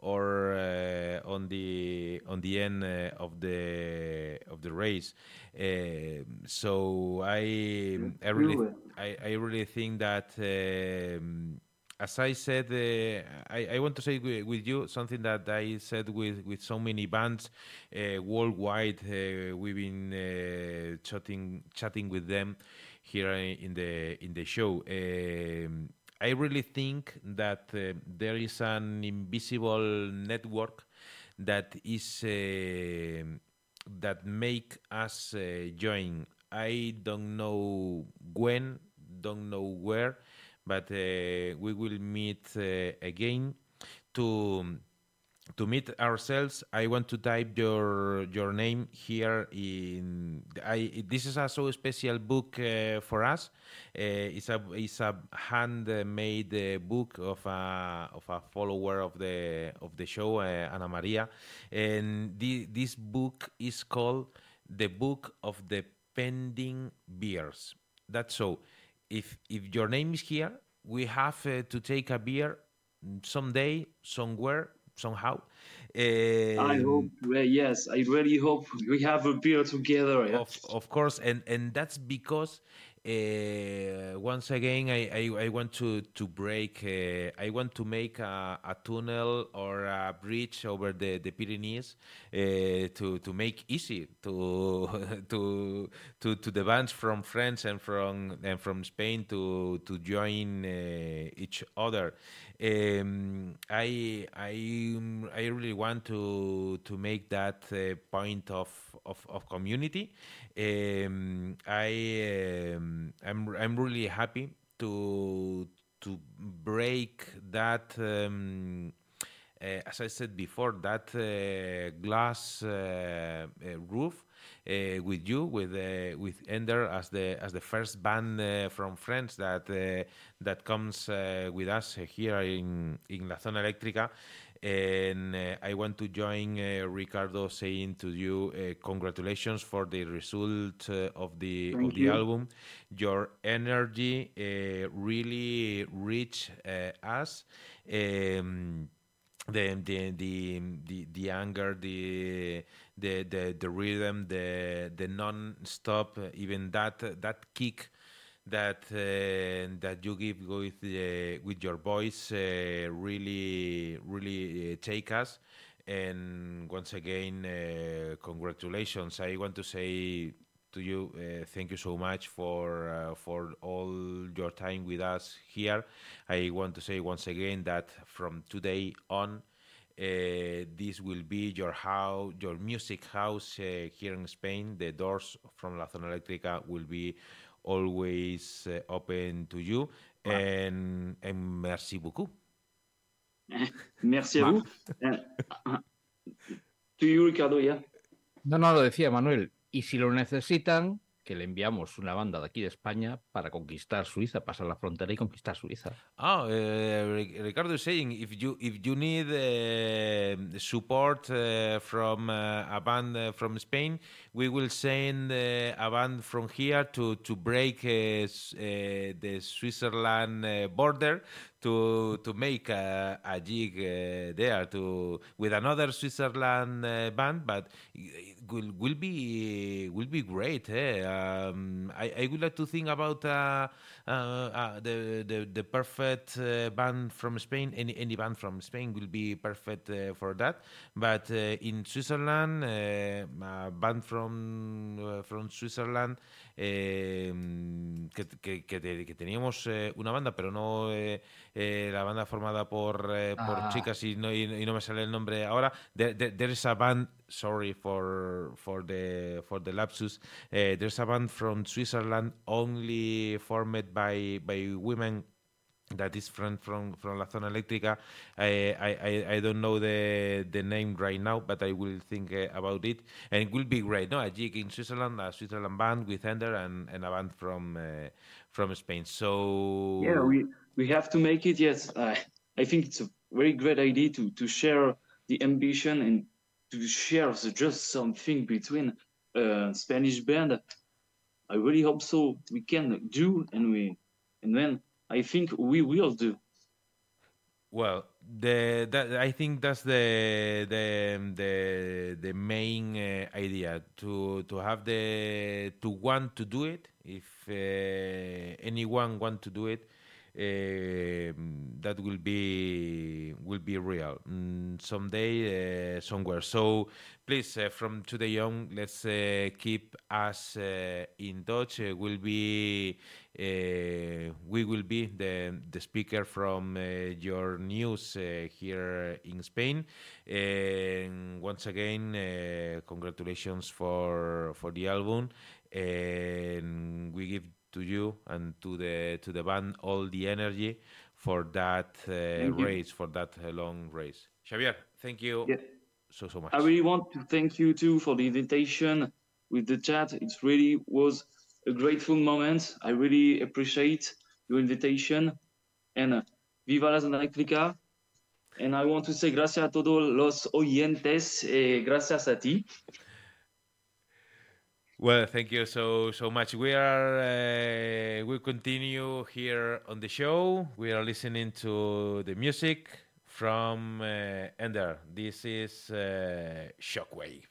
or uh, on the on the end uh, of the of the race. Uh, so I I really I, I really think that um, as I said, uh, I, I want to say wi- with you something that I said with, with so many bands uh, worldwide. Uh, we've been uh, chatting chatting with them here in the in the show. Um, I really think that uh, there is an invisible network that is uh, that make us uh, join. I don't know when, don't know where, but uh, we will meet uh, again to to meet ourselves. I want to type your your name here in. I this is a so special book uh, for us. Uh, it's a it's a handmade uh, book of a of a follower of the of the show, uh, Ana Maria, and the, this book is called the Book of the Pending Beers. That's so. If if your name is here, we have uh, to take a beer someday, somewhere, somehow. I Um, hope, well, yes, I really hope we have a beer together. of, of course and and that's because uh, once again I, I, I want to to break uh, I want to make a, a tunnel or a bridge over the, the Pyrenees uh, to to make easy to (laughs) to to to the bands from France and from and from Spain to to join uh, each other um, I I I really want to to make that uh, point of, of, of community. Um, I um, I'm I'm really happy to to break that. Uh, as I said before, that uh, glass uh, roof uh, with you, with uh, with Ender as the as the first band uh, from France that uh, that comes uh, with us here in in La Zona Eléctrica. And uh, I want to join uh, Ricardo saying to you, uh, congratulations for the result uh, of the Thank of the you. album. Your energy uh, really reached uh, us. Um, the the the the, the anger the the the the rhythm the the non-stop uh, even that that kick that uh, that you give with uh, with your voice uh, really really uh, take us. And once again uh, congratulations. I want to say to you uh, thank you so much for uh, for all your time with us here i want to say once again that from today on uh, this will be your house, your music house uh, here in Spain. The doors from La Zona Eléctrica will be always uh, open to you. And, and merci beaucoup. (laughs) Merci à vous. Uh, uh, to you, Ricardo, yeah. No, no, lo decía Manuel. Y si lo necesitan, que le enviamos una banda de aquí de España para conquistar Suiza, pasar la frontera y conquistar Suiza. Oh, uh, Ri- Ricardo is saying if you if you need uh, support uh, from a band from Spain, we will send a band from here to to break the Switzerland border to to make a, a uh, there to with another Switzerland uh, band, but it will will be will be great. Eh? Um, I, I would like to think about uh, uh, uh, the, the the perfect uh, band from Spain. Any any band from Spain will be perfect uh, for that. But uh, in Switzerland, uh, a band from from Switzerland eh, que, que, que te- que teníamos eh, una banda, pero no eh, eh, la banda formada por, por Ah. chicas y no, y, y no me sale el nombre ahora. There, there- there is a band, sorry for for the for the lapsus. eh, there's a band from Switzerland only formed by by women that is from from from La Zona Eléctrica. I, I I- I don't know the the name right now, but I will think uh, about it, and it will be great. No, a gig in Switzerland, a Switzerland band with Ender, and, and a band from uh, from Spain. So Yeah, we we have to make it. Yes, I I think it's a very great idea to to share the ambition and to share just something between uh, Spanish band. I really hope so. We can do, and we and then I think we will do. Well, the that, I think that's the the the the main uh, idea to to have the to want to do it. If uh, anyone want to do it, that will be will be real mm, someday uh, somewhere. So please, uh, from today on, let's uh, keep us in touch. Will be we will be the the speaker from your news here in Spain. And once again, congratulations for for the album, and we give to you and to the to the band all the energy for that uh, race, for that uh, long race. Xavier, thank you Yeah. so so much. I really want to thank you too for the invitation with the chat. It really was a grateful moment. I really appreciate your invitation and uh, viva la zona. And I want to say gracias a todos los oyentes. Eh, gracias a ti. Well, thank you so so much. We are uh, we continue here on the show. We are listening to the music from uh, Ender. This is uh, Shockwave.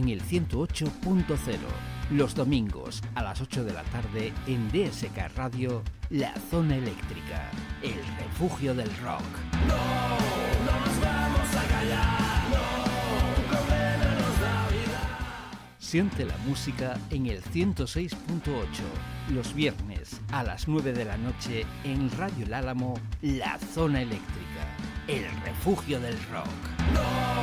En el 108.0. Los domingos a las 8 de la tarde en DSK Radio, La Zona Eléctrica, el refugio del rock. Siente la música en el 106.8, los viernes a las 9 de la noche en Radio El Álamo, La Zona Eléctrica, el refugio del rock.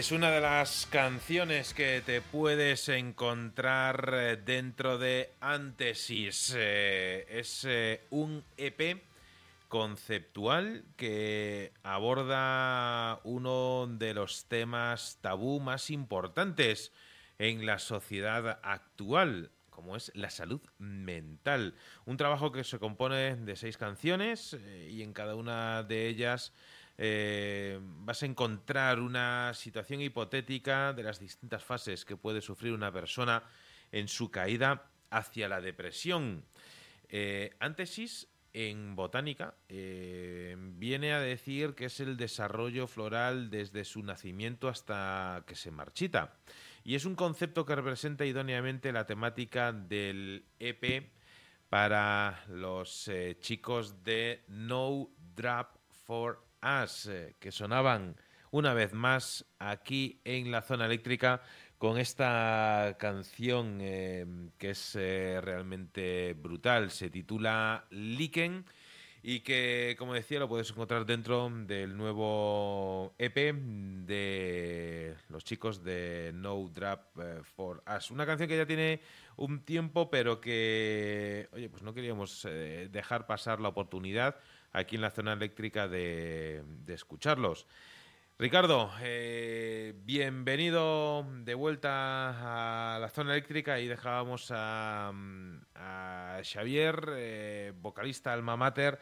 Es una de las canciones que te puedes encontrar eh, dentro de Antesis. Eh, es eh, un EP conceptual que aborda uno de los temas tabú más importantes en la sociedad actual, como es la salud mental. Un trabajo que se compone de seis canciones y en cada una de ellas eh, vas a encontrar una situación hipotética de las distintas fases que puede sufrir una persona en su caída hacia la depresión. Eh, antesis en botánica eh, viene a decir que es el desarrollo floral desde su nacimiento hasta que se marchita. Y es un concepto que representa idóneamente la temática del EP para los chicos de No Drop for Us, eh, que sonaban una vez más aquí en la zona eléctrica con esta canción eh, que es eh, realmente brutal. Se titula Liken y que, como decía, lo puedes encontrar dentro del nuevo EP de los chicos de No Drop eh, for Us. Una canción que ya tiene un tiempo, pero que, oye, pues no queríamos dejar pasar la oportunidad aquí en la zona eléctrica de, escucharlos. Ricardo, eh, bienvenido de vuelta a la zona eléctrica y dejábamos a, Xavier, eh, vocalista alma mater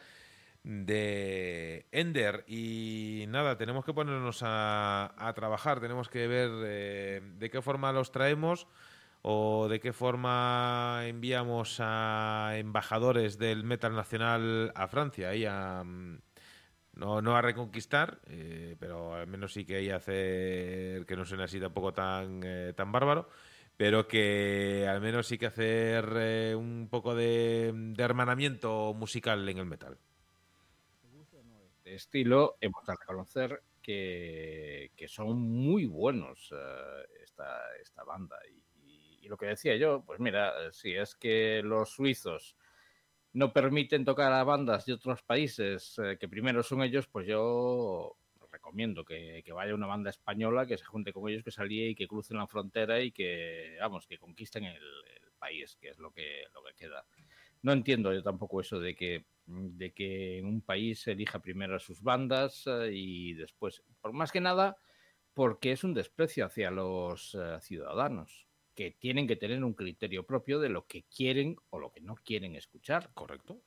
de Ender. Y nada, tenemos que ponernos a, a trabajar, tenemos que ver eh, de qué forma los traemos o de qué forma enviamos a embajadores del metal nacional a Francia y a... No, no a reconquistar, eh, pero al menos sí que hay hacer que no suene así tampoco tan, eh, tan bárbaro, pero que al menos sí que hacer eh, un poco de, de hermanamiento musical en el metal. de estilo, hemos de reconocer que, que son muy buenos esta, esta banda. Y lo que decía yo, pues mira, si es que los suizos no permiten tocar a bandas de otros países eh, que primero son ellos, pues yo recomiendo que, vaya una banda española, que se junte con ellos, que salía y que crucen la frontera y que, vamos, que conquisten el, país, que es lo que, lo que queda. No entiendo yo tampoco eso de que, de que un país elija primero a sus bandas eh, y después, por más que nada, porque es un desprecio hacia los eh, ciudadanos, que tienen que tener un criterio propio de lo que quieren o lo que no quieren escuchar. ¿Correcto?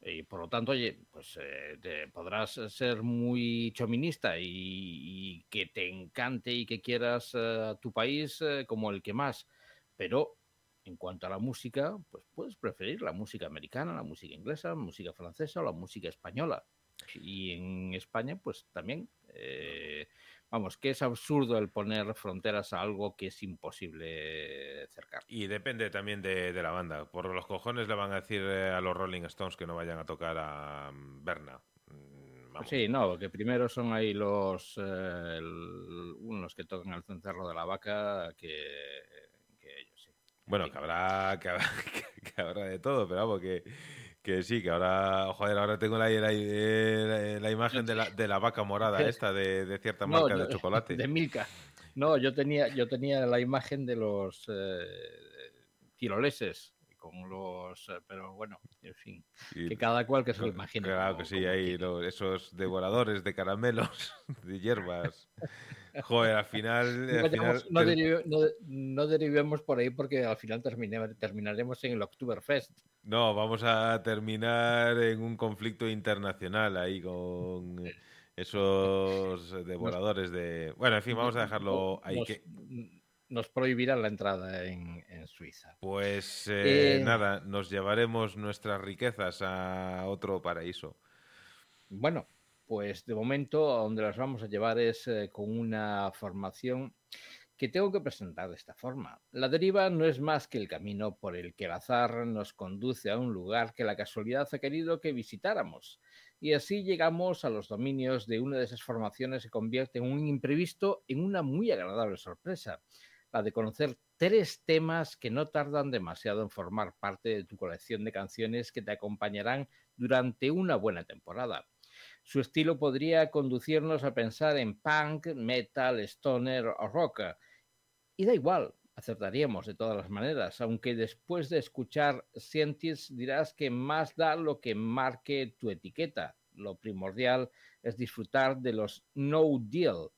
Y por lo tanto, oye, pues eh, te podrás ser muy chominista y, y que te encante y que quieras eh, tu país eh, como el que más, pero en cuanto a la música, pues puedes preferir la música americana, la música inglesa, la música francesa o la música española. Y en España, pues también, eh, vamos, que es absurdo el poner fronteras a algo que es imposible cercar. Y depende también de, de la banda. Por los cojones le van a decir eh, a los Rolling Stones que no vayan a tocar a mm, Berna. Mm, vamos. Sí, no, que primero son ahí los eh, el- unos que tocan el cencerro de la vaca que, que ellos sí. Bueno, que habrá, que habrá, (laughs) que habrá de todo, pero vamos, que, que sí, que ahora, joder, ahora tengo la, la, la- la imagen de la, de la vaca morada (laughs) esta, de, de cierta No, marca yo- de chocolate. (laughs) De Milka. No, yo tenía, yo tenía la imagen de los eh, tiroleses con los, eh, pero bueno, en fin, Y- que cada cual que se lo imagine. Claro como- que sí, como ahí quiere. lo- esos devoradores de caramelos, (laughs) de hierbas. Joder, al final... No, al final vayamos- no te- derive- no- no derivemos por ahí porque al final termine- terminaremos en el Oktoberfest. No, vamos a terminar en un conflicto internacional ahí con esos devoradores de... Bueno, en fin, vamos a dejarlo ahí. Nos, que- nos prohibirán la entrada en, en Suiza. Pues eh, Eh, nada, nos llevaremos nuestras riquezas a otro paraíso. Bueno, pues de momento a donde las vamos a llevar es eh, con una formación que tengo que presentar de esta forma. La deriva no es más que el camino por el que el azar nos conduce a un lugar que la casualidad ha querido que visitáramos. Y así llegamos a los dominios de una de esas formaciones que convierte un imprevisto en una muy agradable sorpresa, la de conocer tres temas que no tardan demasiado en formar parte de tu colección de canciones que te acompañarán durante una buena temporada. Su estilo podría conducirnos a pensar en punk, metal, stoner o rock. Y da igual, acertaríamos de todas las maneras, aunque después de escuchar Scientist dirás que más da lo que marque tu etiqueta. Lo primordial es disfrutar de los No Deal,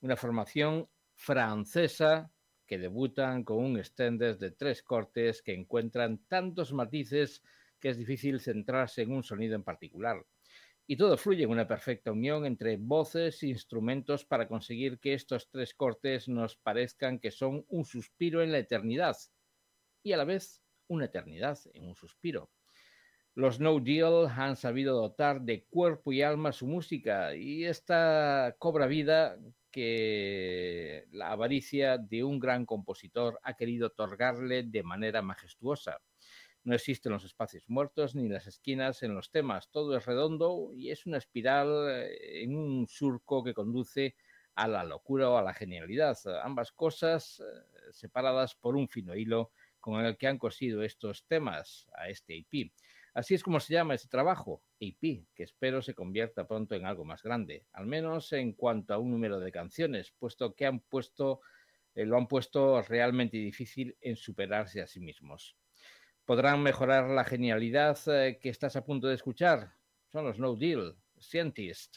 una formación francesa que debutan con un extender de tres cortes que encuentran tantos matices que es difícil centrarse en un sonido en particular. Y todo fluye en una perfecta unión entre voces e instrumentos para conseguir que estos tres cortes nos parezcan que son un suspiro en la eternidad y a la vez una eternidad en un suspiro. Los No Deal han sabido dotar de cuerpo y alma su música y esta cobra vida que la avaricia de un gran compositor ha querido otorgarle de manera majestuosa. No existen los espacios muertos ni las esquinas en los temas, todo es redondo y es una espiral eh, en un surco que conduce a la locura o a la genialidad, ambas cosas eh, separadas por un fino hilo con el que han cosido estos temas a este EP. Así es como se llama este trabajo, EP, que espero se convierta pronto en algo más grande, al menos en cuanto a un número de canciones, puesto que han puesto, eh, lo han puesto realmente difícil en superarse a sí mismos. ¿Podrán mejorar la genialidad eh, que estás a punto de escuchar? Son los No Deal, Scientist.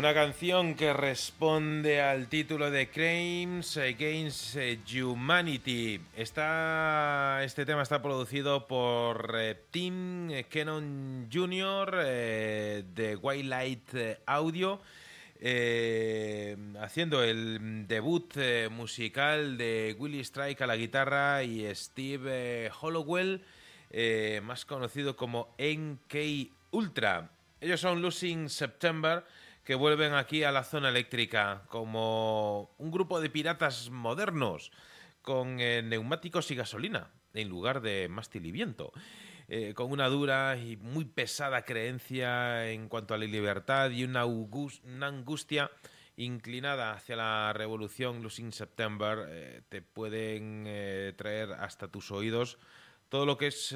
Una canción que responde al título de Crimes Against Humanity. Está, este tema está producido por eh, Tim Cannon Jr. eh, de Wildlight Audio, eh, haciendo el debut eh, musical de Willie Strike a la guitarra y Steve Hollowell, más conocido como NK Ultra. Ellos son Losing September que vuelven aquí a la zona eléctrica como un grupo de piratas modernos con eh, neumáticos y gasolina en lugar de mástil y viento. eh, con una dura y muy pesada creencia en cuanto a la libertad y una, angustia inclinada hacia la revolución Losing September, eh, te pueden traer hasta tus oídos todo lo que es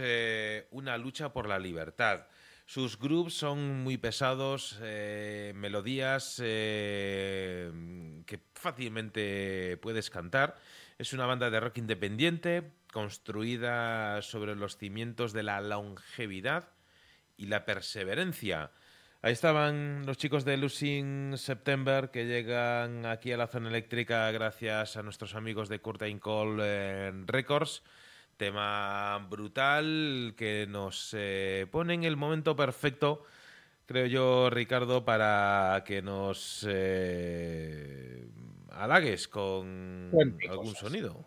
una lucha por la libertad. Sus grooves son muy pesados, eh, melodías eh, que fácilmente puedes cantar. Es una banda de rock independiente, construida sobre los cimientos de la longevidad y la perseverancia. Ahí estaban los chicos de Losing September que llegan aquí a la zona eléctrica gracias a nuestros amigos de Curtain Call eh, Records. Tema brutal que nos eh, pone en el momento perfecto, creo yo, Ricardo, para que nos eh, halagues con Cuente algún cosas. sonido.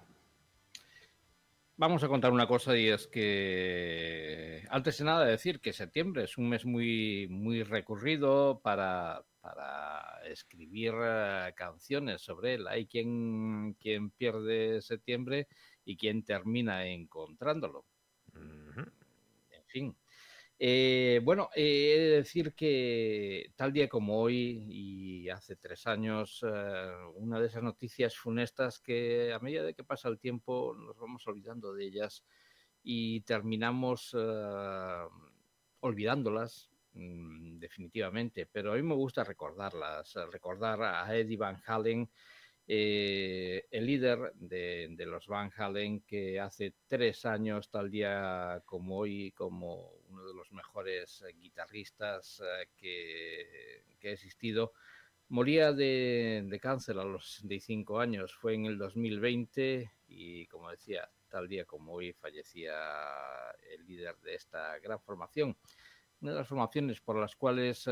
Vamos a contar una cosa y es que antes de nada decir que septiembre es un mes muy, muy recurrido para, para escribir eh, canciones sobre él. Hay quien, quien pierde septiembre y quien termina encontrándolo. Ujú. En fin. Eh, bueno, eh, he de decir que tal día como hoy y hace tres años, eh, una de esas noticias funestas que a medida de que pasa el tiempo nos vamos olvidando de ellas y terminamos eh, olvidándolas mm, definitivamente, pero a mí me gusta recordarlas, recordar a Eddie Van Halen, eh, el líder de, los Van Halen, que hace tres años, tal día como hoy, como uno de los mejores eh, guitarristas eh, que, que ha existido, moría de, cáncer a los 65 años. Fue en el 2020 y, como decía, tal día como hoy fallecía el líder de esta gran formación. Una de las formaciones por las cuales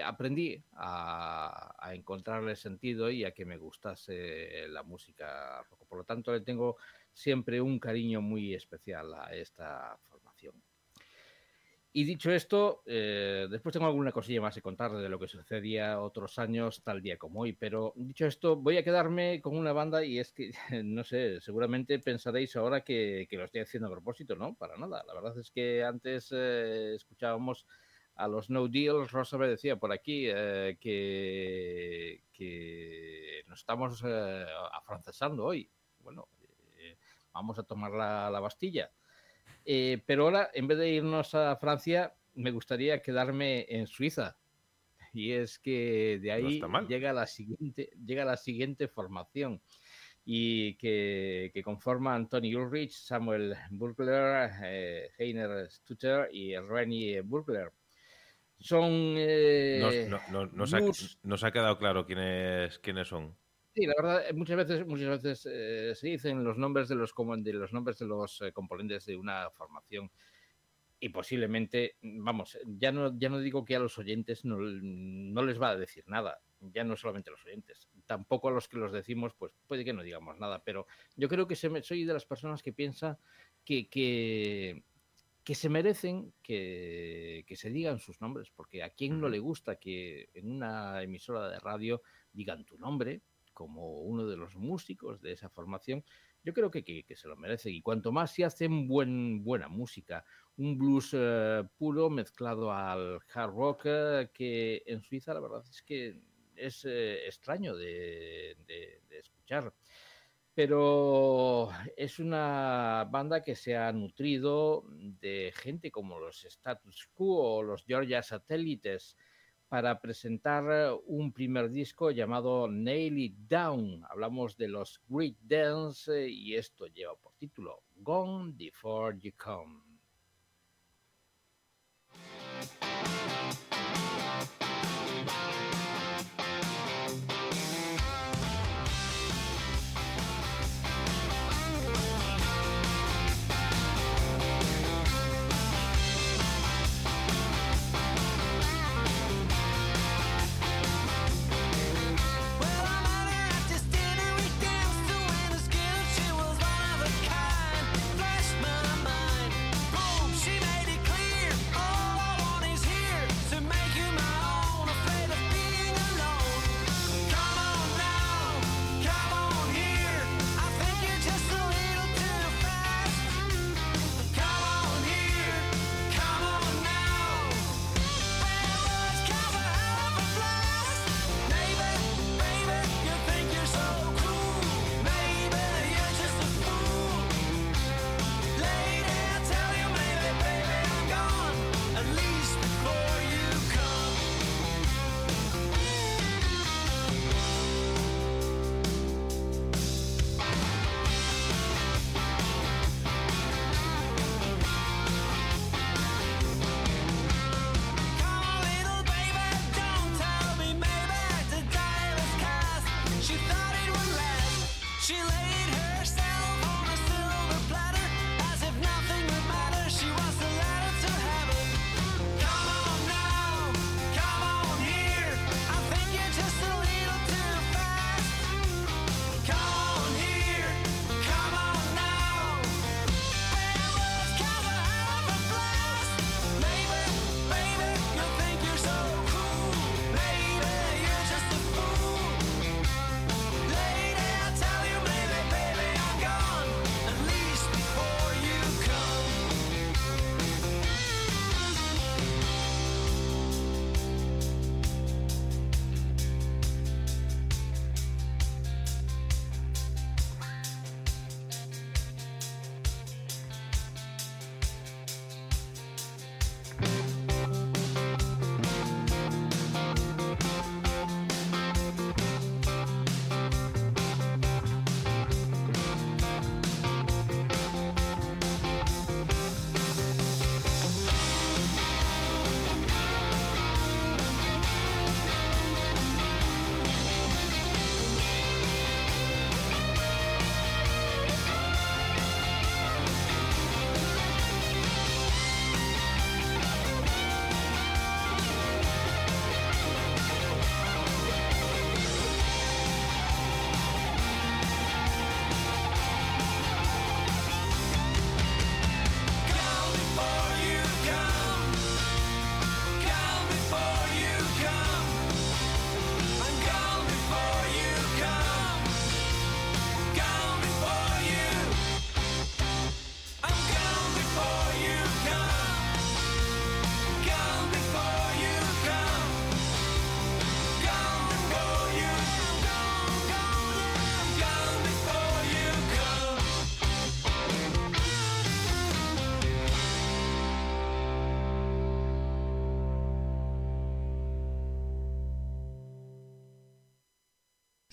aprendí a, encontrarle sentido y a que me gustase la música. Por lo tanto, le tengo siempre un cariño muy especial a esta formación. Y dicho esto, eh, después tengo alguna cosilla más que contar de lo que sucedía otros años, tal día como hoy. Pero dicho esto, voy a quedarme con una banda y es que, (laughs) no sé, seguramente pensaréis ahora que, que lo estoy haciendo a propósito, ¿no? Para nada. La verdad es que antes eh, escuchábamos a los No Deals, Rosa me decía por aquí eh, que, que nos estamos eh, afrancesando hoy. Bueno, eh, vamos a tomar la, la Bastilla. Eh, pero ahora, en vez de irnos a Francia, me gustaría quedarme en Suiza. Y es que de ahí llega la siguiente, llega la siguiente formación y que, que conforman Tony Ulrich, Samuel Burgler, Heiner Stutter y Rennie Burgler. Son eh, Nos, no- no- nos ha, nos ha quedado claro quiénes, quiénes son. Sí, la verdad, eh, muchas veces, muchas veces eh, se dicen los nombres de los, de los nombres de los eh, componentes de una formación y posiblemente, vamos, ya no, ya no digo que a los oyentes no, no les va a decir nada, ya no solamente a los oyentes, tampoco a los que los decimos, pues puede que no digamos nada, pero yo creo que se me- soy de las personas que piensa que, que, que se merecen que, que se digan sus nombres, porque a quien no le gusta que en una emisora de radio digan tu nombre como uno de los músicos de esa formación, yo creo que, que, que se lo merece. Y cuanto más se hacen buen, buena música, un blues eh, puro mezclado al hard rock, eh, que en Suiza la verdad es que es eh, extraño de, de- de escuchar. Pero es una banda que se ha nutrido de gente como los Status Quo o los Georgia Satélites para presentar un primer disco llamado Nail It Down. Hablamos de los Great Dance eh, y esto lleva por título Gone Before You Come.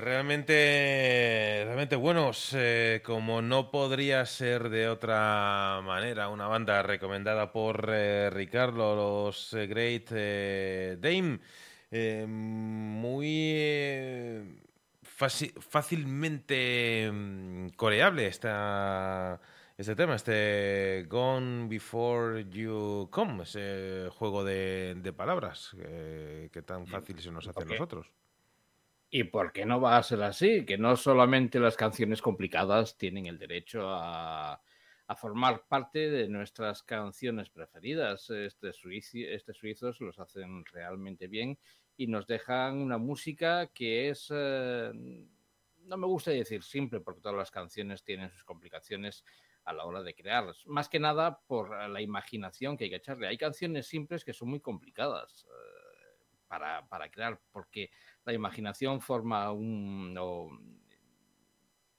Pues realmente, realmente buenos, eh, como no podría ser de otra manera, una banda recomendada por eh, Ricardo, los eh, Great Dame, muy fácilmente mm, coreable esta, este tema, este Gone Before You Come, ese juego de, de palabras que tan fácil se nos hace a nosotros. ¿Y por qué no va a ser así? Que no solamente las canciones complicadas tienen el derecho a, formar parte de nuestras canciones preferidas. Este, este suizos los hacen realmente bien y nos dejan una música que es, eh, no me gusta decir simple, porque todas las canciones tienen sus complicaciones a la hora de crearlas. Más que nada por la imaginación que hay que echarle. Hay canciones simples que son muy complicadas eh, para, para crear, porque la imaginación forma un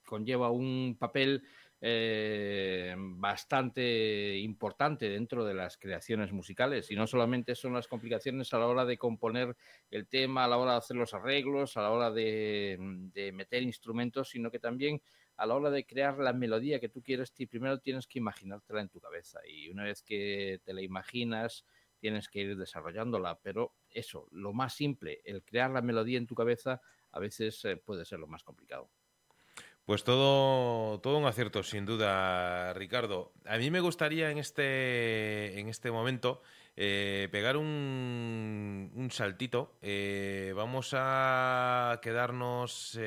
conlleva un papel eh, bastante importante dentro de las creaciones musicales. Y no solamente son las complicaciones a la hora de componer el tema, a la hora de hacer los arreglos, a la hora de, de meter instrumentos, sino que también a la hora de crear la melodía que tú quieres, primero tienes que imaginártela en tu cabeza. Y una vez que te la imaginas, tienes que ir desarrollándola, pero eso, lo más simple, el crear la melodía en tu cabeza, a veces eh, puede ser lo más complicado. Pues todo, todo un acierto, sin duda, Ricardo. A mí me gustaría en este, en este momento eh, pegar un, saltito. Eh, vamos a quedarnos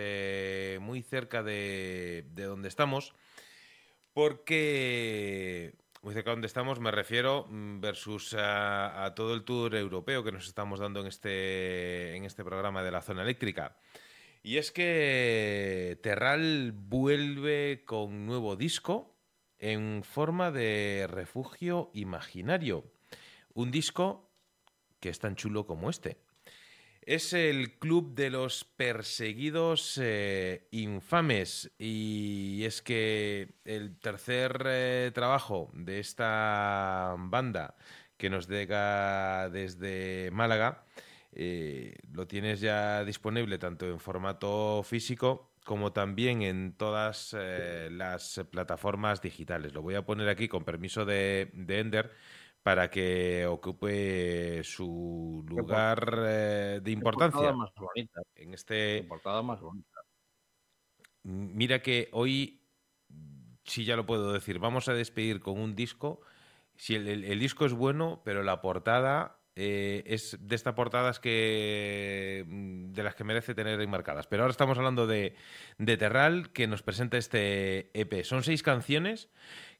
muy cerca de, de donde estamos, porque muy cerca donde estamos, me refiero mm, versus a, a todo el tour europeo que nos estamos dando en este, en este programa de la zona eléctrica. Y es que Terral vuelve con nuevo disco en forma de refugio imaginario. Un disco que es tan chulo como este. Es el club de los perseguidos eh, infames y es que el tercer eh, trabajo de esta banda que nos llega desde Málaga eh, lo tienes ya disponible tanto en formato físico como también en todas las plataformas digitales. Lo voy a poner aquí con permiso de Ender para que ocupe su lugar eh, de importancia Portada más bonita. en este portada más bonita. Mira que hoy, sí ya lo puedo decir, vamos a despedir con un disco. Si el, el- el disco es bueno, pero la portada eh, es de estas portadas que mm, de las que merece tener enmarcadas. Pero ahora estamos hablando de, de Terral, que nos presenta este EP. Son seis canciones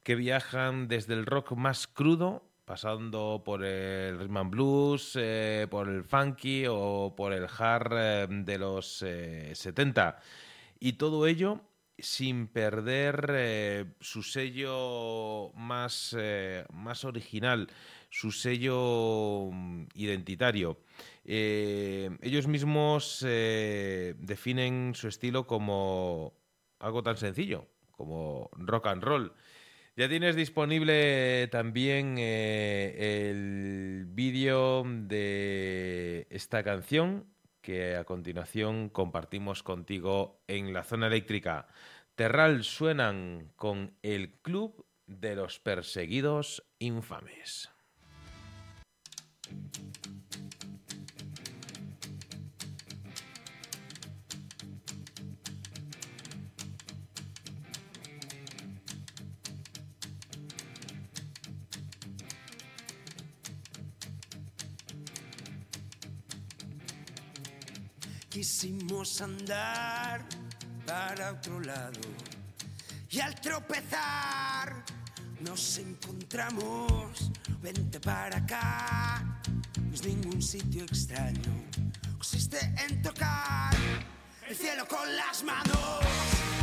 que viajan desde el rock más crudo, pasando por el rhythm and blues, eh, por el funky o por el hard eh, de los eh, 70. Y todo ello sin perder eh, su sello más, eh, más original, su sello mm, identitario. Eh, ellos mismos eh, definen su estilo como algo tan sencillo, como rock and roll. Ya tienes disponible también eh, el vídeo de esta canción que a continuación compartimos contigo en la zona eléctrica. Terral suenan con el Club de los Perseguidos Infames. Quisimos andar para otro lado y al tropezar nos encontramos. Vente para acá, no es ningún sitio extraño. Consiste en tocar el cielo con las manos.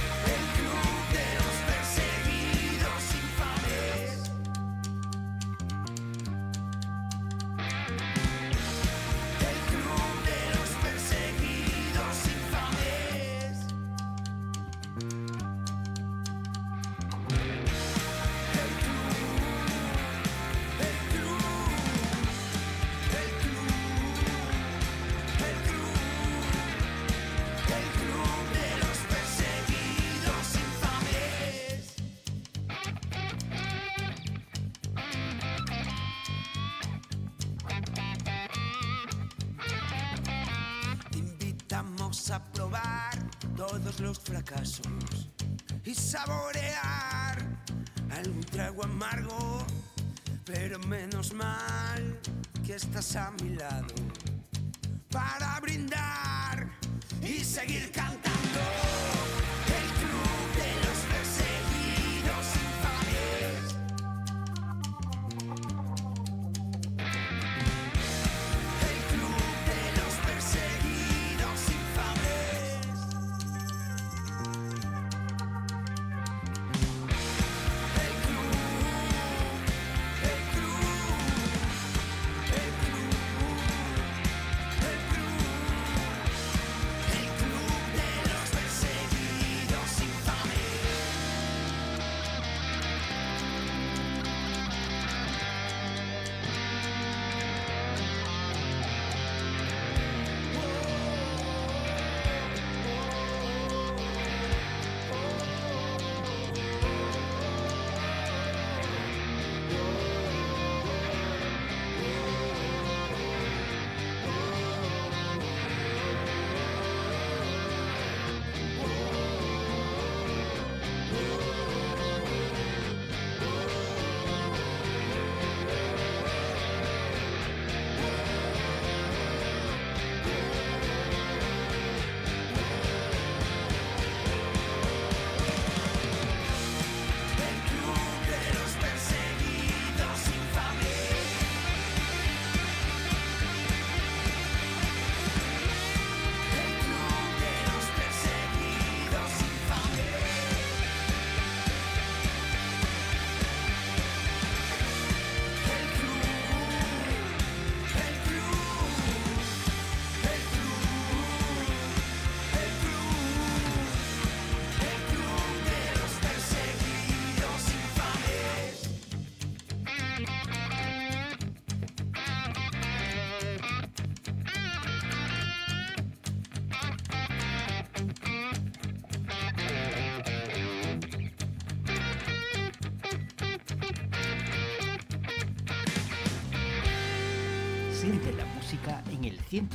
A mi lado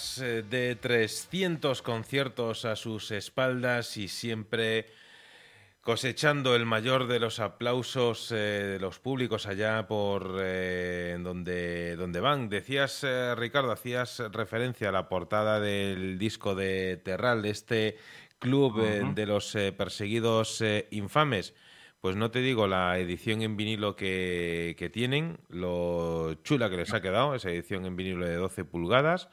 Más eh, de 300 conciertos a sus espaldas y siempre cosechando el mayor de los aplausos eh, de los públicos allá por eh, donde, donde van. Decías, eh, Ricardo, hacías referencia a la portada del disco de Terral, de este club de los perseguidos infames. Pues no te digo la edición en vinilo que, que tienen, lo chula que les ha quedado, esa edición en vinilo de 12 pulgadas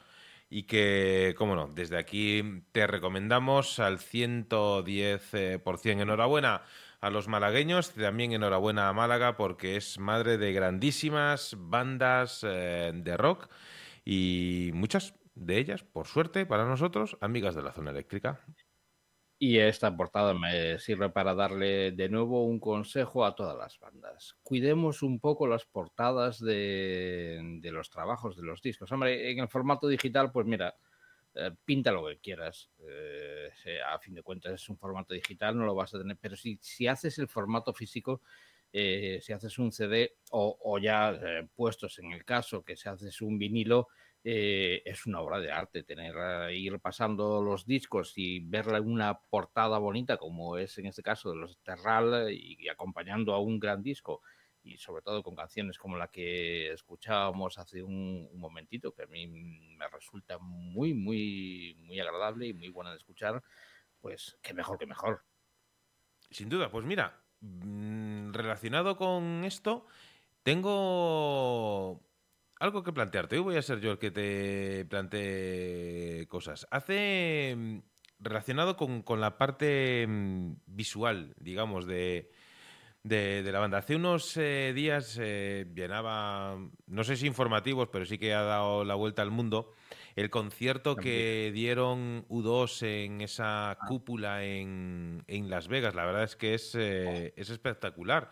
y que, cómo no, desde aquí te recomendamos al 110%. Enhorabuena a los malagueños, también enhorabuena a Málaga porque es madre de grandísimas bandas eh, de rock y muchas de ellas, por suerte para nosotros, amigas de la zona eléctrica. Y esta portada me sirve para darle de nuevo un consejo a todas las bandas. Cuidemos un poco las portadas de, de los trabajos, de los discos. Hombre, en el formato digital, pues mira, eh, pinta lo que quieras. Eh, a fin de cuentas es un formato digital, no lo vas a tener. Pero si, si haces el formato físico, eh, si haces un CD o, o ya eh, puestos en el caso que si haces un vinilo, eh, es una obra de arte tener eh, ir pasando los discos y verla en una portada bonita como es en este caso de los Terral y, y acompañando a un gran disco y sobre todo con canciones como la que escuchábamos hace un, un momentito que a mí me resulta muy muy muy agradable y muy buena de escuchar pues qué mejor que mejor. Sin duda, pues mira, mm, relacionado con esto, tengo algo que plantearte. Hoy voy a ser yo el que te plantee cosas. Hace mm, relacionado con, con la parte mm, visual, digamos, de, de, de la banda. Hace unos eh, días eh, llenaba, no sé si informativos, pero sí que ha dado la vuelta al mundo, el concierto que dieron U2 en esa cúpula en, en Las Vegas. La verdad es que es, eh, es espectacular.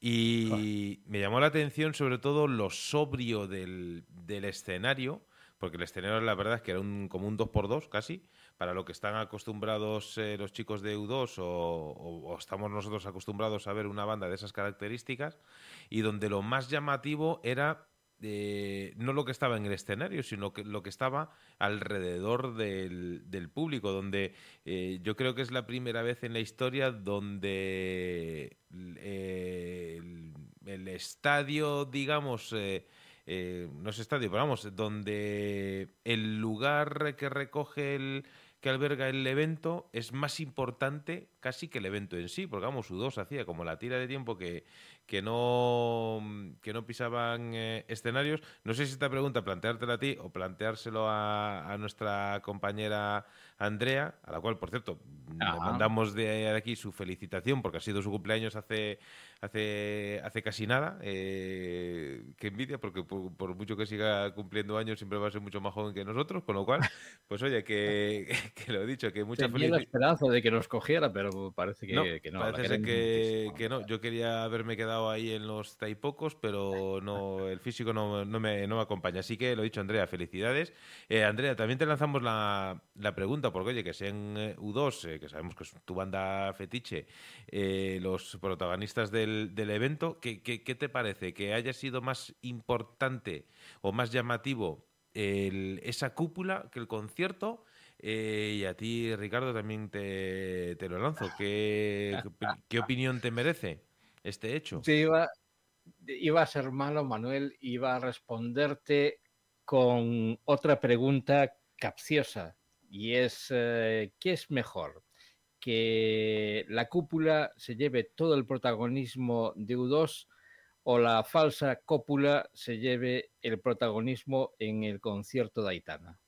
Y me llamó la atención sobre todo lo sobrio del, del escenario, porque el escenario la verdad es que era un, como un 2x2 casi, para lo que están acostumbrados eh, los chicos de U2 o, estamos nosotros acostumbrados a ver una banda de esas características, y donde lo más llamativo era eh, no lo que estaba en el escenario, sino que lo que estaba alrededor del, público, donde eh, yo creo que es la primera vez en la historia donde eh, el, el estadio, digamos, no es estadio, pero vamos, donde el lugar que recoge el que alberga el evento es más importante casi que el evento en sí, porque vamos, U2 hacía como la tira de tiempo que, que no que no pisaban eh, escenarios. No sé si esta pregunta planteártela a ti o planteárselo a, a nuestra compañera Andrea, a la cual, por cierto, le mandamos de aquí su felicitación porque ha sido su cumpleaños hace hace hace casi nada. Eh, qué envidia, porque por, por mucho que siga cumpliendo años siempre va a ser mucho más joven que nosotros, con lo cual, pues oye, que, (laughs) que lo he dicho, que muchas tenía la esperanza de que nos cogiera pero parece que No, que parece que, que no. Yo quería haberme quedado ahí en los taipocos, pero no, el físico no, me, no me acompaña. Así que lo dicho, Andrea, felicidades. Eh, Andrea, también te lanzamos la, la pregunta, porque oye, que sean eh, U2, eh, que sabemos que es tu banda fetiche, los protagonistas del, del evento, ¿qué, qué, qué te parece? ¿Que haya sido más importante o más llamativo esa cúpula que el concierto? Y a ti, Ricardo, también te, te lo lanzo. ¿Qué, qué opinión te merece este hecho? Iba, iba a ser malo, Manuel, iba a responderte con otra pregunta capciosa y es, eh, ¿qué es mejor? ¿Que la cúpula se lleve todo el protagonismo de U2 o la falsa cópula se lleve el protagonismo en el concierto de Aitana?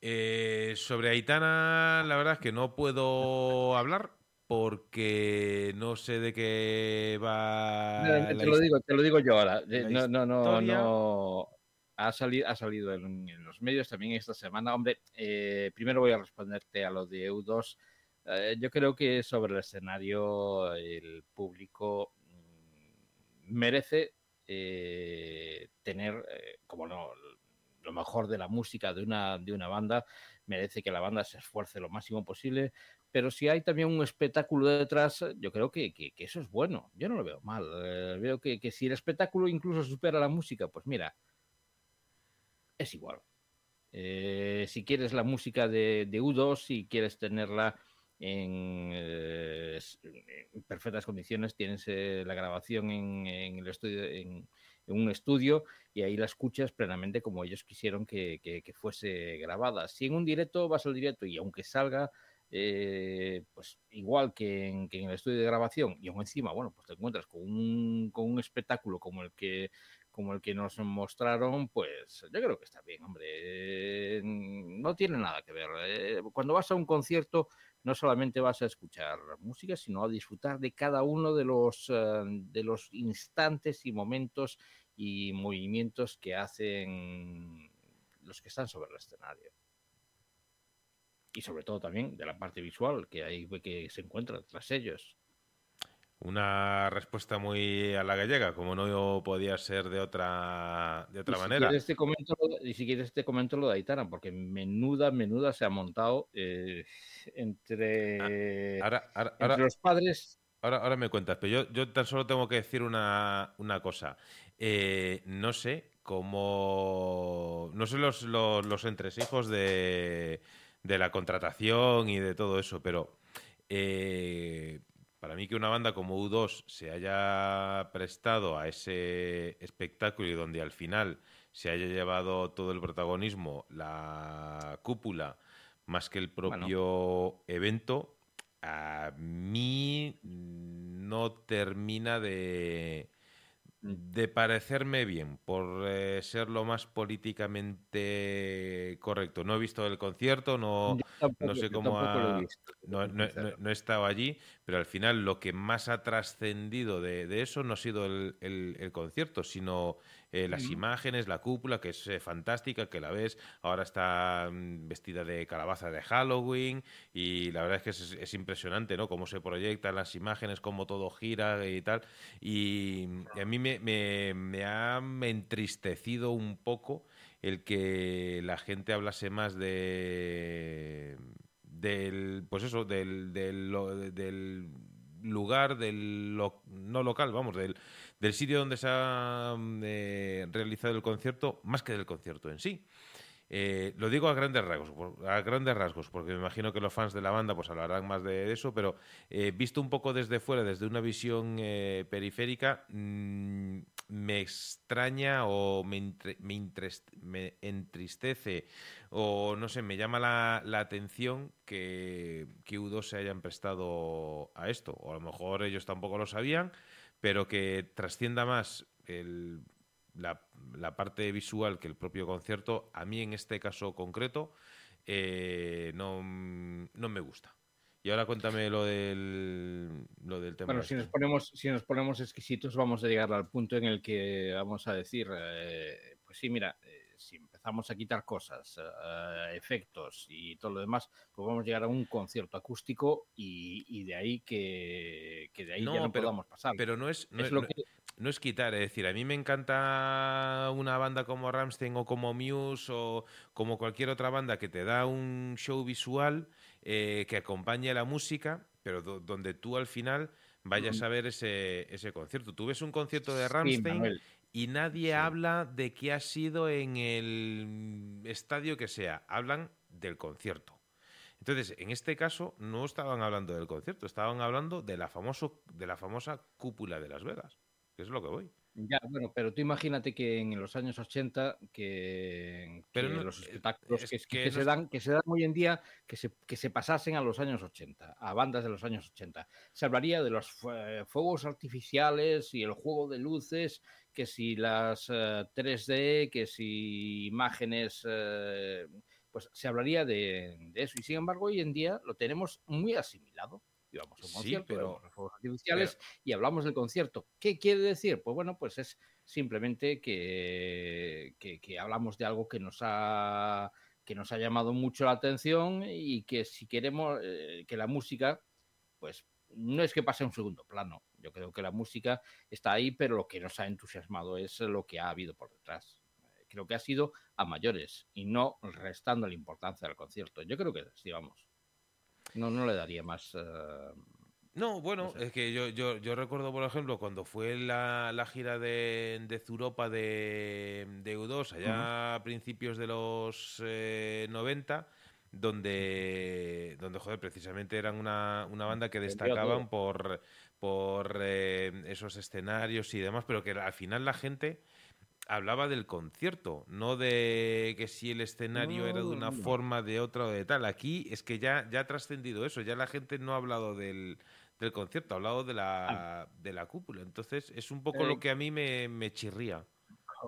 Eh, sobre Aitana, la verdad es que no puedo hablar porque no sé de qué va. No, la te, lo digo, te lo digo yo ahora. No, no, no, no. ha, salido ha salido en, en los medios también esta semana. Hombre, eh, primero voy a responderte a lo de EU2. Eh, yo creo que sobre el escenario el público mm, merece eh, tener, eh, como no, lo mejor de la música de una, de una banda, merece que la banda se esfuerce lo máximo posible, pero si hay también un espectáculo detrás, yo creo que, que- eso es bueno. Yo no lo veo mal. Eh, veo que, que si el espectáculo incluso supera la música, pues mira, es igual. Eh, si quieres la música de, de U2, si quieres tenerla en, eh, perfectas condiciones, tienes eh, la grabación en, en el estudio, en, en un estudio y ahí la escuchas plenamente como ellos quisieron que fuese grabada. Si en un directo vas al directo y aunque salga eh, pues igual que en, que en el estudio de grabación y aún encima, bueno, pues te encuentras con un, con un espectáculo como el que como el que nos mostraron, pues yo creo que está bien, hombre. Eh, no tiene nada que ver. Eh, cuando vas a un concierto, no solamente vas a escuchar música, sino a disfrutar de cada uno de los, eh, de los instantes y momentos y movimientos que hacen los que están sobre el escenario. Y sobre todo también de la parte visual que ahí que se encuentra tras ellos. Una respuesta muy a la gallega, como no podía ser de otra, de otra y si manera. Quieres te comento, y si quieres te comento lo de Aitana, porque menuda, menuda se ha montado eh, entre, Ahora, ahora, entre ahora, los padres. ahora, ahora me cuentas, pero yo, yo tan solo tengo que decir una, una cosa. Eh, no sé cómo. No sé los, los, los entresijos de, de la contratación y de todo eso, pero eh, para mí que una banda como U2 se haya prestado a ese espectáculo y donde al final se haya llevado todo el protagonismo la cúpula más que el propio evento, a mí no termina de, de parecerme bien, por eh, ser lo más políticamente correcto. No he visto el concierto, no, tampoco- no sé cómo ha- visto, no, no- no- no he estado allí, pero al final lo que más ha trascendido de, de eso no ha sido el, el- el concierto, sino eh, las imágenes, la cúpula, que es eh, fantástica, que la ves, ahora está mm, vestida de calabaza de Halloween y la verdad es que es, es impresionante, ¿no? Cómo se proyectan las imágenes, cómo todo gira y tal. Y, y a mí me, me- me ha entristecido un poco el que la gente hablase más de del pues eso del, del, del lugar del lo- no local vamos del, del sitio donde se ha mm, eh, realizado el concierto más que del concierto en sí. Eh, lo digo a grandes rasgos, a grandes rasgos, porque me imagino que los fans de la banda pues hablarán más de eso, pero eh, visto un poco desde fuera, desde una visión periférica, mm, me extraña o me, me entristece o no sé, me llama la, la atención que, que U2 se hayan prestado a esto, o a lo mejor ellos tampoco lo sabían, pero que trascienda más el la, la parte visual que el propio concierto, a mí en este caso concreto, eh, no, no me gusta. Y ahora cuéntame lo del, lo del tema. Bueno, si este. nos ponemos, si nos ponemos exquisitos, vamos a llegar al punto en el que vamos a decir, eh, pues sí, mira, eh, si empezamos a quitar cosas, eh, efectos y todo lo demás, pues vamos a llegar a un concierto acústico y, y de ahí que, que de ahí No, ya no pero- podamos pasar. Pero no es, no, es es- lo no- que, no es quitar, es decir, a mí me encanta una banda como Ramstein o como Muse o como cualquier otra banda que te da un show visual eh, que acompañe la música, pero do- donde tú al final vayas Mm. a ver ese, ese concierto. Tú ves un concierto de Ramstein y nadie habla de qué ha sido en el estadio que sea, hablan del concierto. Entonces, en este caso no estaban hablando del concierto, estaban hablando de la famoso, de la famosa cúpula de Las Vegas, que es lo que voy. Ya, bueno, pero tú imagínate que en los años 80 que, Pero que no- los eh, espectáculos es que, se dan que se dan hoy en día que se, que se pasasen a los años 80, a bandas de los años 80. Se hablaría de los fue- fuegos artificiales y el juego de luces, que si las eh, 3D, que si imágenes, eh, pues se hablaría de, de eso. Y sin embargo, hoy en día lo tenemos muy asimilado. Íbamos a un Sí, concierto, pero- fuegos artificiales y hablamos del concierto. ¿Qué quiere decir? Pues bueno, pues es simplemente que, que, que hablamos de algo que nos ha que nos ha llamado mucho la atención y que si queremos eh, que la música, pues no es que pase a un segundo plano. Yo creo que la música está ahí, pero lo que nos ha entusiasmado es lo que ha habido por detrás. Creo que ha sido a mayores y no restando la importancia del concierto. Yo creo que sí, vamos. No, no le daría más. eh, No, bueno, No sé. es que yo, yo, yo recuerdo, por ejemplo, cuando fue la, la gira de, de Zuropa de, de U2, allá a principios de los eh, 90, donde, donde, joder, precisamente eran una, una banda que destacaban por, por eh, esos escenarios y demás, pero que al final la gente hablaba del concierto, no de que si el escenario era de una no. forma, de otra o de tal. Aquí es que ya, ya ha trascendido eso, ya la gente no ha hablado del, del concierto, ha hablado de la, de la cúpula. Entonces es un poco Eh, lo que a mí me, me chirría.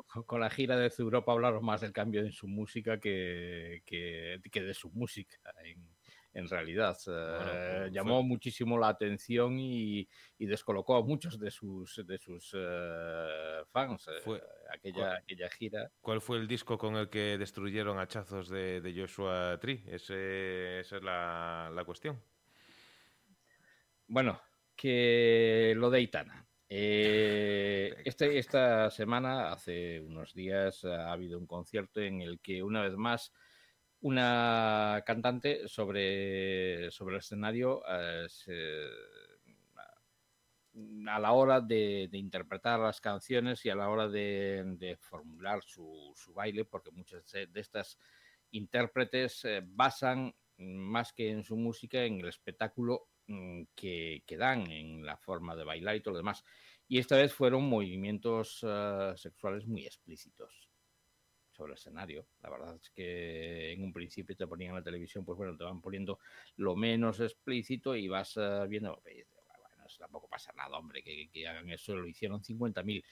con- con la gira de Europa hablaron más del cambio en su música que, que, que de su música en, en realidad. Eh, fue- llamó muchísimo la atención y, y descolocó a muchos de sus de sus eh, fans eh, Fue- aquella, ¿cuál? aquella gira. ¿Cuál fue el disco con el que destruyeron hachazos de, de Joshua Tree? Ese- esa es la, la cuestión. Bueno, que lo de Itana. Eh, (laughs) este, esta semana, hace unos días, ha habido un concierto en el que una vez más una cantante sobre, sobre el escenario eh, a la hora de, interpretar las canciones y a la hora de, formular su, baile, porque muchas de estas intérpretes eh, basan más que en su música en el espectáculo mm, que, que dan, en la forma de bailar y todo lo demás. Y esta vez fueron movimientos eh, sexuales muy explícitos sobre el escenario. La verdad es que en un principio te ponían la televisión, pues bueno, te van poniendo lo menos explícito y vas eh, viendo, bueno, eso tampoco pasa nada, hombre, que, que hagan eso, lo hicieron 50.000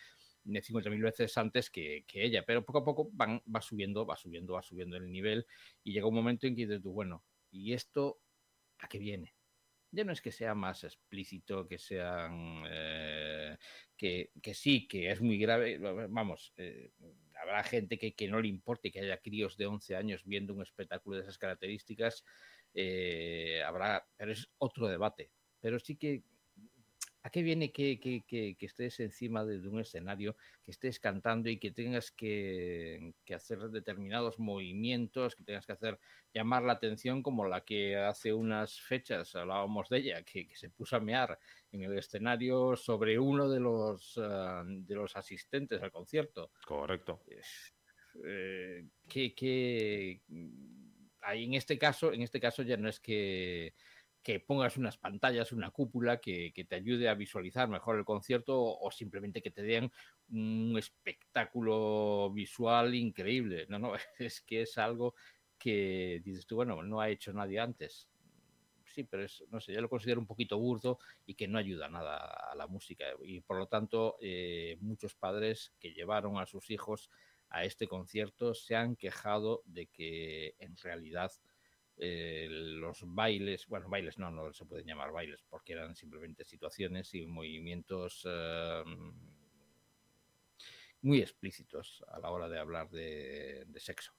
50.000 veces antes que, que ella, pero poco a poco van, va subiendo, va subiendo, va subiendo el nivel y llega un momento en que dices tú, bueno, ¿y esto a qué viene? Ya no es que sea más explícito, que sean, eh, que, que sí, que es muy grave, vamos, eh, habrá gente que, que no le importe que haya críos de 11 años viendo un espectáculo de esas características, eh, habrá, pero es otro debate. Pero sí que, ¿a qué viene que, que, que, que estés encima de, de, un escenario, que estés cantando y que tengas que, hacer determinados movimientos, que tengas que hacer llamar la atención como la que hace unas fechas hablábamos de ella, que, se puso a mear en el escenario sobre uno de los, uh, de los asistentes al concierto? Correcto. Eh, que, que ahí en este caso, en este caso ya no es que que pongas unas pantallas, una cúpula que, que, te ayude a visualizar mejor el concierto o, simplemente que te den un espectáculo visual increíble. No, no, (laughs) es que es algo que dices tú, bueno, no ha hecho nadie antes. Sí, pero es, no sé, yo lo considero un poquito burdo y que no ayuda nada a la música. Y por lo tanto, eh, muchos padres que llevaron a sus hijos a este concierto se han quejado de que en realidad eh, los bailes, bueno, bailes no, no se pueden llamar bailes porque eran simplemente situaciones y movimientos eh, muy explícitos a la hora de hablar de, de sexo.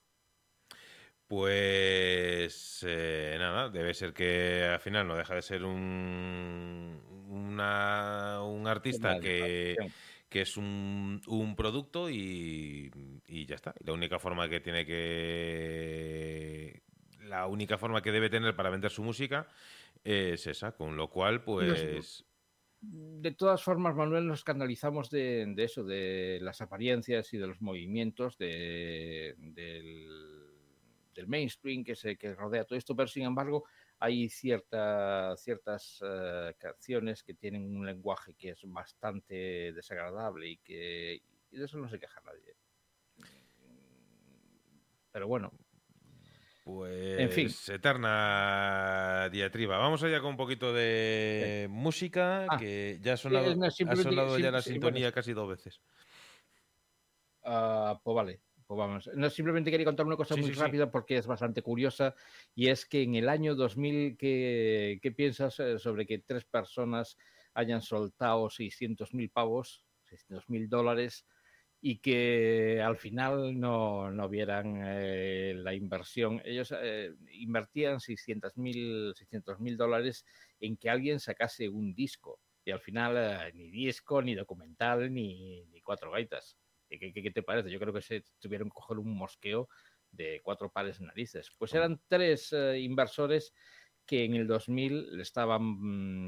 Pues eh, nada, debe ser que al final no deja de ser un, una, un artista que, que es un, un producto y, y, ya está. La única forma que tiene que la única forma que debe tener para vender su música es esa, con lo cual, pues... De todas formas, Manuel, nos escandalizamos de, de eso, de las apariencias y de los movimientos de, del, del, mainstream que, se, que rodea todo esto, pero sin embargo hay cierta, ciertas uh, canciones que tienen un lenguaje que es bastante desagradable y que y de eso no se queja nadie. Pero bueno, pues en fin. eterna diatriba. Vamos allá con un poquito de sí. música, ah, que ya ha sonado, ha sonado ya la sintonía casi dos veces. Uh, pues vale, Pues vamos, no, simplemente quería contar una cosa Sí, muy sí, rápida porque es bastante curiosa y es que en el año 2000, ¿qué, qué piensas eh, sobre que tres personas hayan soltado 600 mil pavos, 600 mil dólares y que al final no, no vieran eh, la inversión? Ellos eh, invertían 600 mil 600 mil dólares en que alguien sacase un disco y al final eh, ni disco, ni documental, ni, ni cuatro gaitas. ¿Qué, qué- qué te parece? Yo creo que se tuvieron que coger un mosqueo de cuatro pares de narices. Pues eran tres eh, inversores que en el 2000 le estaban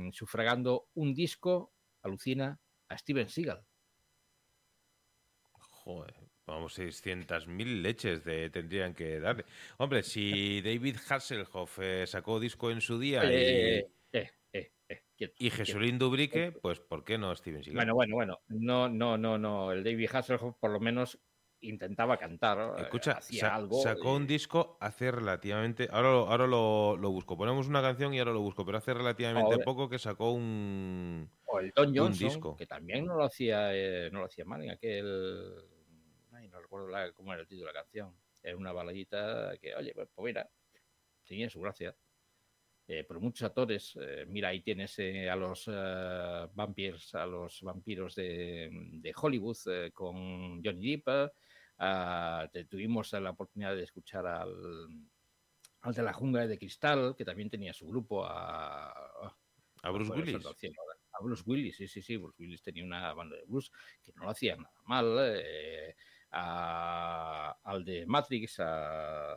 mm, sufragando un disco, alucina, a Steven Seagal. Joder, vamos, 600.000 leches de, tendrían que darle. Hombre, si David Hasselhoff eh, sacó disco en su día Eh, eh, eh, eh, quieto, y, y. Jesulín Dubrique, pues ¿por qué no Steven Seagal? Bueno, bueno, bueno. No, no, no, no. El David Hasselhoff por lo menos intentaba cantar. Escucha, sa- algo. sacó un disco hace relativamente. Ahora, lo, ahora lo, lo busco. Ponemos una canción y ahora lo busco, pero hace relativamente Ahora- poco que sacó un. O el Don Johnson, disco. que también no lo hacía, no lo hacía mal en aquel. No recuerdo la- cómo era el título de la canción. Era una baladita que, oye, pues, pues mira, tenía su gracia. Eh, pero muchos actores, eh, mira, ahí tienes eh, a los vampiros, a los vampiros de, de Hollywood con Johnny Depp. tuvimos la oportunidad de escuchar al, al de la jungla de cristal, que también tenía su grupo a, A Bruce Willis. A Bruce Willis, sí, sí, sí. Bruce Willis tenía una banda de blues que no lo hacía nada mal. eh, a- al de Matrix, a...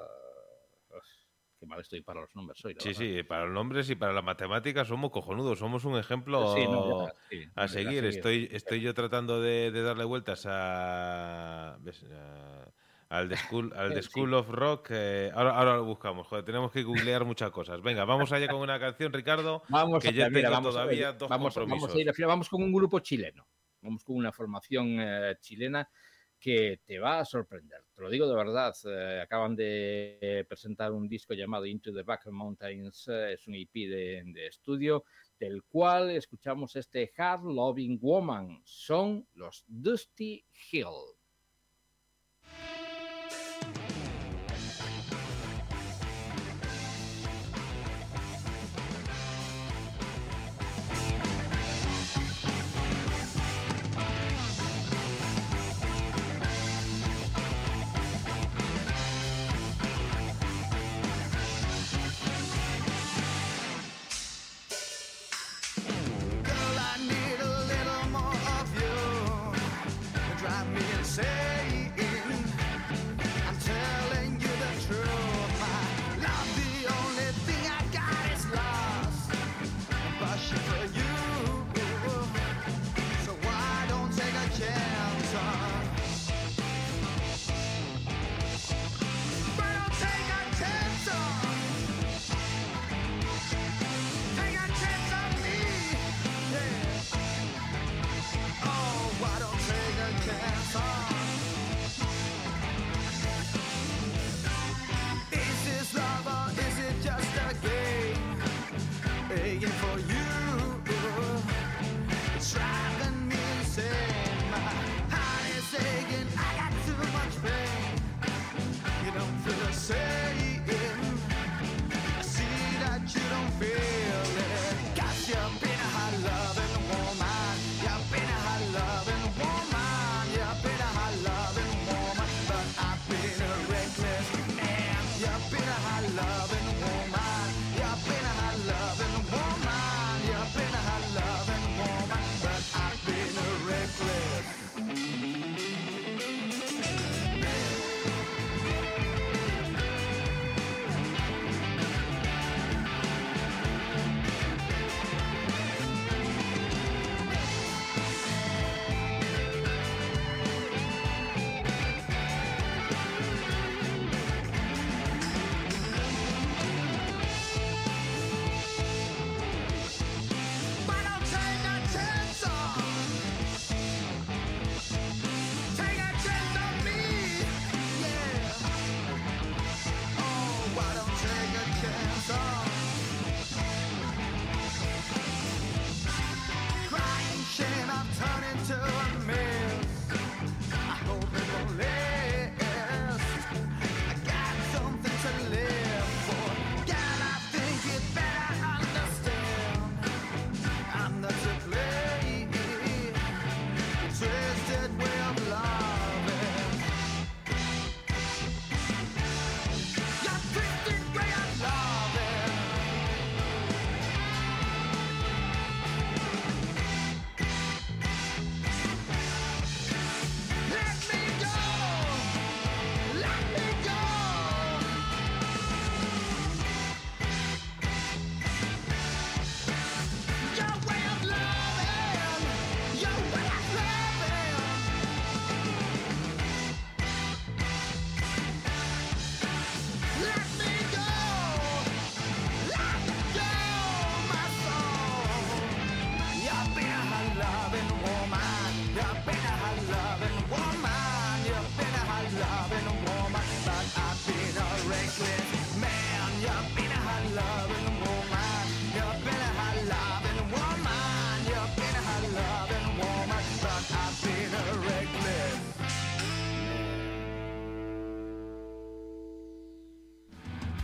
Qué mal estoy para los nombres hoy. la Sí, verdad. sí, para los nombres y para la matemática somos cojonudos, somos un ejemplo Sí, no, ya, sí, a seguir. Estoy, estoy yo tratando de, de darle vueltas a, ¿ves? A- al de School, (laughs) al de Sí. School of Rock. eh, ahora, ahora lo buscamos, joder, tenemos que googlear muchas cosas. Venga, vamos allá con una canción, Ricardo. Vamos que a, ya mira, tengo vamos a- todavía oye, dos vamos, compromisos. vamos a ir vamos con un grupo chileno. Vamos con una formación eh, chilena que te va a sorprender. Te lo digo de verdad. eh, acaban de presentar un disco llamado Into the Back Mountains. eh, es un EP de, de estudio del cual escuchamos este Hard Loving Woman. Son los Dusty Hill.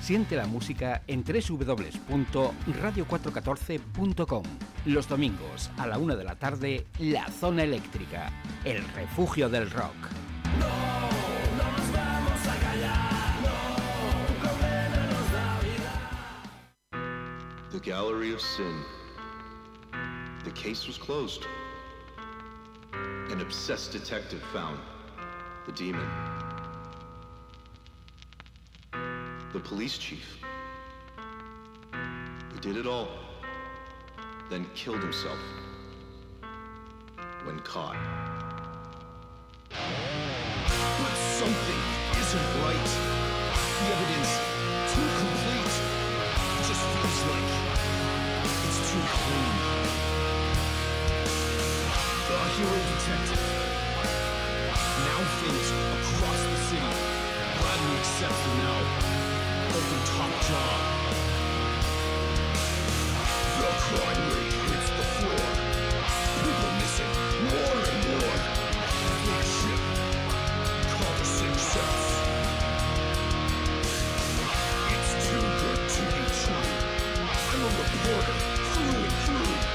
Siente la música en www.radio414.com. Los domingos a la una de la tarde, La Zona Eléctrica, el refugio del rock. The Gallery of Sin. The case was closed. An obsessed detective found the demon. The police chief. He did it all, then killed himself when caught. But something isn't right. The crime rate hits the floor. People missing more and more. It's too good to be true. I'm a reporter through and through.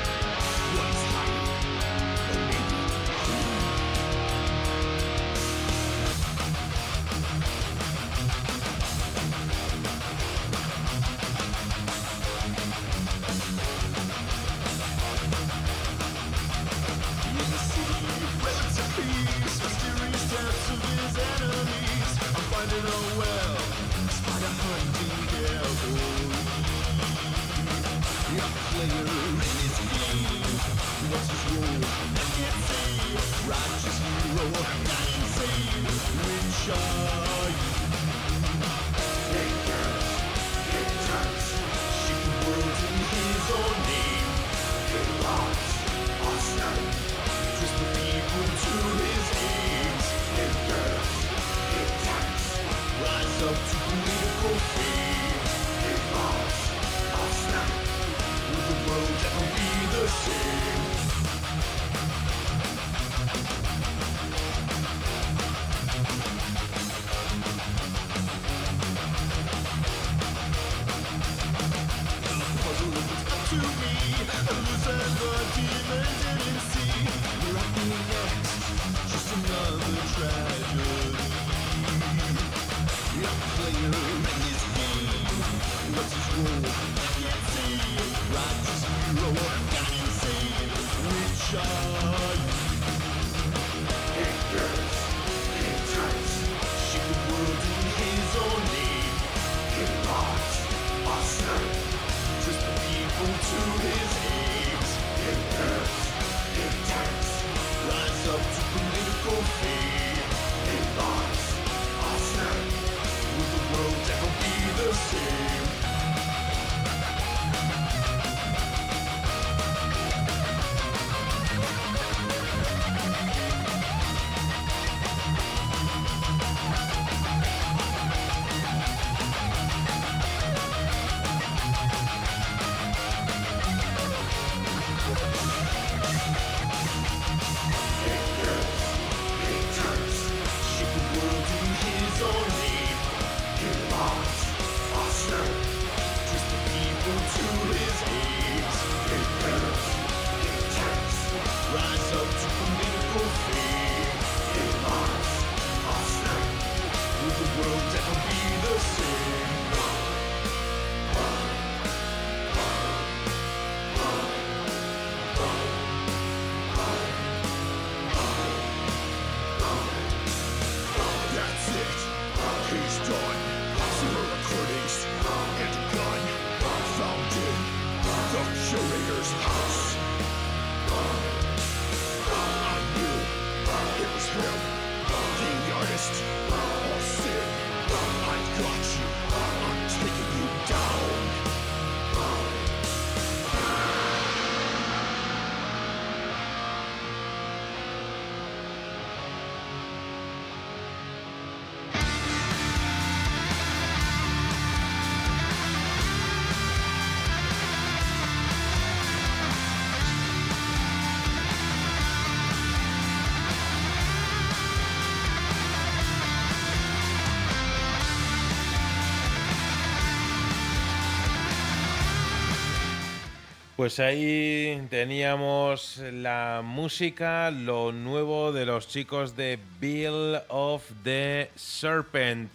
Pues ahí teníamos la música, lo nuevo de los chicos de Bill of the Serpent.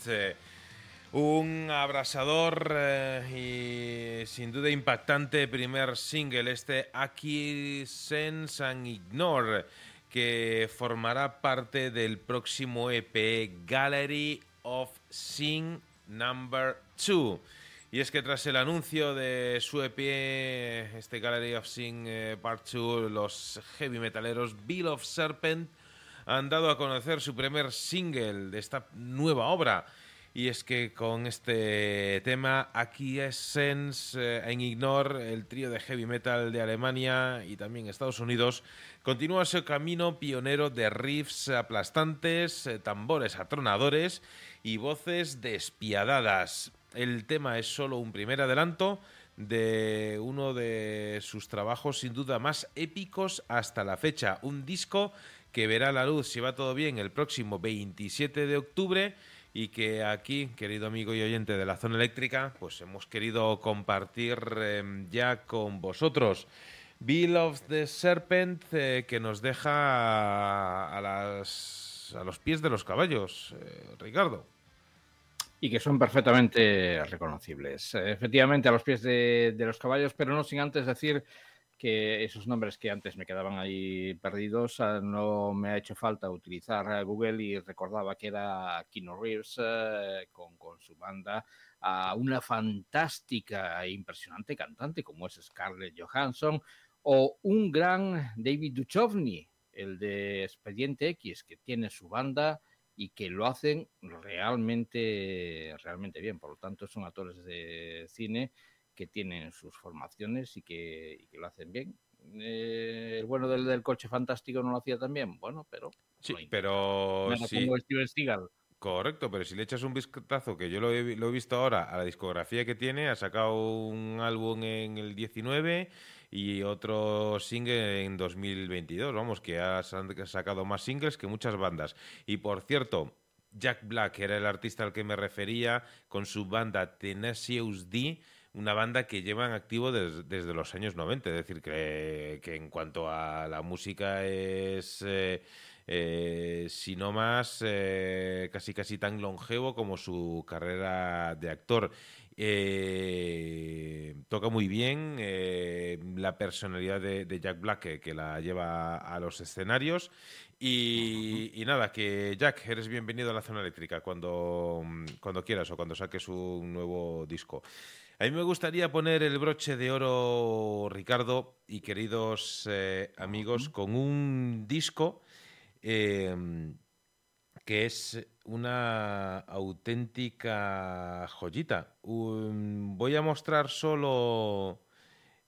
Un abrasador eh, y sin duda impactante primer single, este Aki Sense and Ignore, que formará parte del próximo EP Gallery of Sin Number 2. Y es que tras el anuncio de su EP, este Gallery of Sin eh, Part 2, los heavy metaleros Bill of Serpent han dado a conocer su primer single de esta nueva obra. Y es que con este tema, aquí Essence eh, en Ignore, el trío de heavy metal de Alemania y también Estados Unidos, continúa su camino pionero de riffs aplastantes, eh, tambores atronadores y voces despiadadas. El tema es solo un primer adelanto de uno de sus trabajos sin duda más épicos hasta la fecha. Un disco que verá la luz, si va todo bien, el próximo 27 de octubre y que aquí, querido amigo y oyente de la zona eléctrica, pues hemos querido compartir eh, ya con vosotros. Bill of the Serpent eh, que nos deja a, a las, a los pies de los caballos, eh, Ricardo. Y que son perfectamente reconocibles. Eh, Efectivamente, a los pies de, de los caballos, pero no sin antes decir que esos nombres que antes me quedaban ahí perdidos, ah, no me ha hecho falta utilizar eh, Google y recordaba que era Keanu Reeves eh, con, con su banda, a una fantástica e impresionante cantante como es Scarlett Johansson, o un gran David Duchovny, el de Expediente X, que tiene su banda y que lo hacen realmente, realmente bien. Por lo tanto, son actores de cine que tienen sus formaciones y que, y que lo hacen bien. Eh, el bueno del, del coche fantástico no lo hacía tan bien, bueno, pero... Sí, pero Nada sí, como Steven Seagal. correcto, pero si le echas un vistazo, que yo lo he, lo he visto ahora, a la discografía que tiene, ha sacado un álbum en el 19 y otro single en 2022, vamos, que ha sa- sacado más singles que muchas bandas. Y por cierto, Jack Black era el artista al que me refería con su banda Tenacious D, una banda que lleva en activo des- desde los años 90, es decir, que, que en cuanto a la música es, eh, eh, si no más, eh, casi casi tan longevo como su carrera de actor. Eh, toca muy bien eh, la personalidad de, de Jack Black que, que la lleva a los escenarios. Y, y nada, que Jack, eres bienvenido a la zona eléctrica cuando, cuando quieras o cuando saques un nuevo disco. A mí me gustaría poner el broche de oro, Ricardo y queridos eh, amigos, con un disco eh, que es una auténtica joyita. Voy a mostrar solo...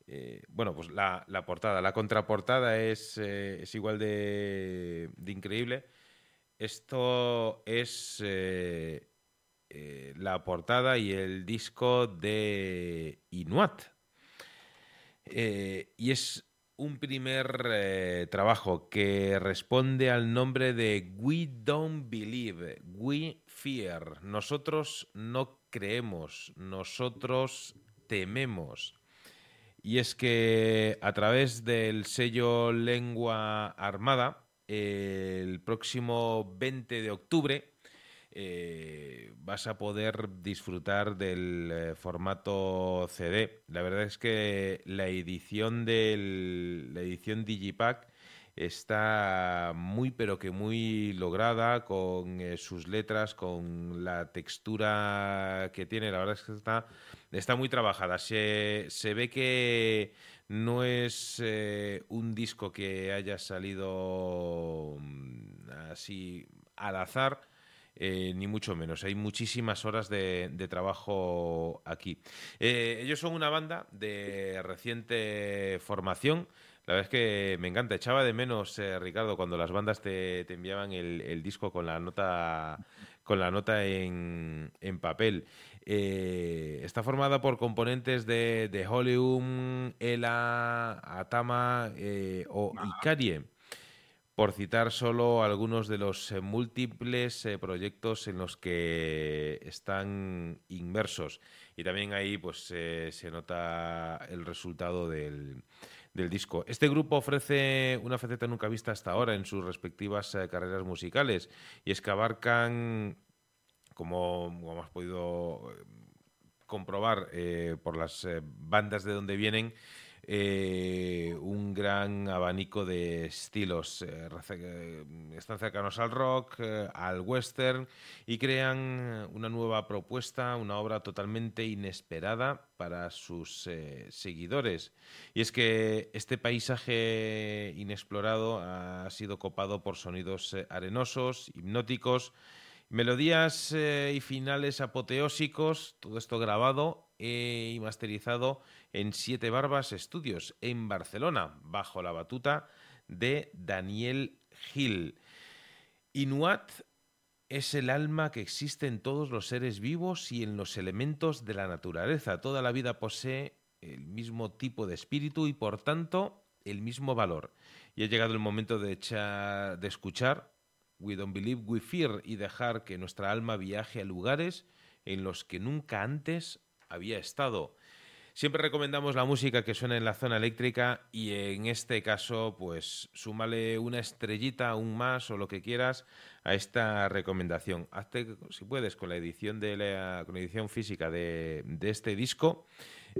eh, bueno, pues la, portada. La contraportada es, eh, igual de, increíble. Esto es eh, la portada y el disco de Inuat. Y es un primer eh, trabajo que responde al nombre de We Don't Believe, We Fear. Nosotros no creemos, nosotros tememos. Y es que a través del sello Lengua Armada, el próximo 20 de octubre, eh, vas a poder disfrutar del eh, formato CD. La verdad es que la edición del la edición Digipack está muy pero que muy lograda con eh, sus letras, con la textura que tiene. La verdad es que está está muy trabajada. Se, se ve que no es un disco que haya salido mm, así al azar. Eh, ni mucho menos. Hay muchísimas horas de, de trabajo aquí. Eh, ellos son una banda de reciente formación. La verdad es que me encanta. Echaba de menos, eh, Ricardo, cuando las bandas te, te enviaban el, el disco con la nota, con la nota en, en papel. Eh, está formada por componentes de, de Holium, Ela, Atama eh, o Icarie. Por citar solo algunos de los eh, múltiples eh, proyectos en los que están inmersos. Y también ahí pues eh, se nota el resultado del, del disco. Este grupo ofrece una faceta nunca vista hasta ahora en sus respectivas carreras musicales y es que abarcan, como, como has podido comprobar por las bandas de donde vienen, eh, un gran abanico de estilos. eh, eh, están cercanos al rock, al western y crean una nueva propuesta, una obra totalmente inesperada para sus seguidores. Y es que este paisaje inexplorado ha sido copado por sonidos arenosos, hipnóticos, melodías y finales apoteósicos, todo esto grabado y masterizado en Siete Barbas Estudios en Barcelona, bajo la batuta de Daniel Gil. Inuat es el alma que existe en todos los seres vivos y en los elementos de la naturaleza. Toda la vida posee el mismo tipo de espíritu y por tanto el mismo valor. Y ha llegado el momento de, echar- de escuchar We Don't Believe We Fear y dejar que nuestra alma viaje a lugares en los que nunca antes había estado. Siempre recomendamos la música que suena en la zona eléctrica y en este caso, pues súmale una estrellita aún más o lo que quieras a esta recomendación. Hazte, si puedes, con la edición de la, con la edición física de, de este disco.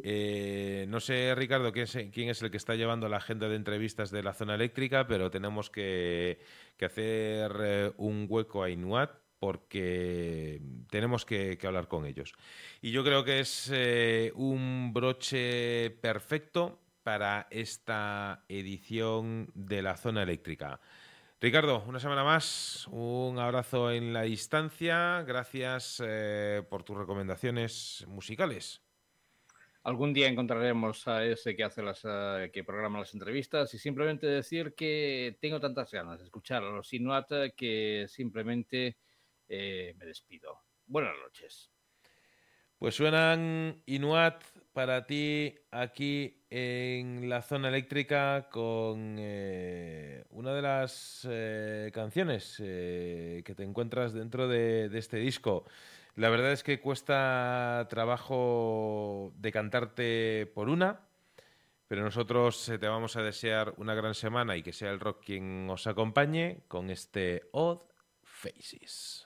Eh, no sé, Ricardo, quién es, quién es el que está llevando la agenda de entrevistas de la zona eléctrica, pero tenemos que, que hacer eh, un hueco a Inuat porque tenemos que, hablar con ellos. Y yo creo que es eh, un broche perfecto para esta edición de la zona eléctrica. Ricardo, una semana más, un abrazo en la distancia, gracias eh, por tus recomendaciones musicales. Algún día encontraremos a ese que hace las eh, que programa las entrevistas y simplemente decir que tengo tantas ganas de escuchar a los Inuat que simplemente eh, me despido. Buenas noches. Pues suenan Inuat para ti aquí en la zona eléctrica con eh, una de las eh, canciones eh, que te encuentras dentro de, de este disco. La verdad es que cuesta trabajo decantarte por una, pero nosotros te vamos a desear una gran semana y que sea el rock quien os acompañe con este Odd Faces.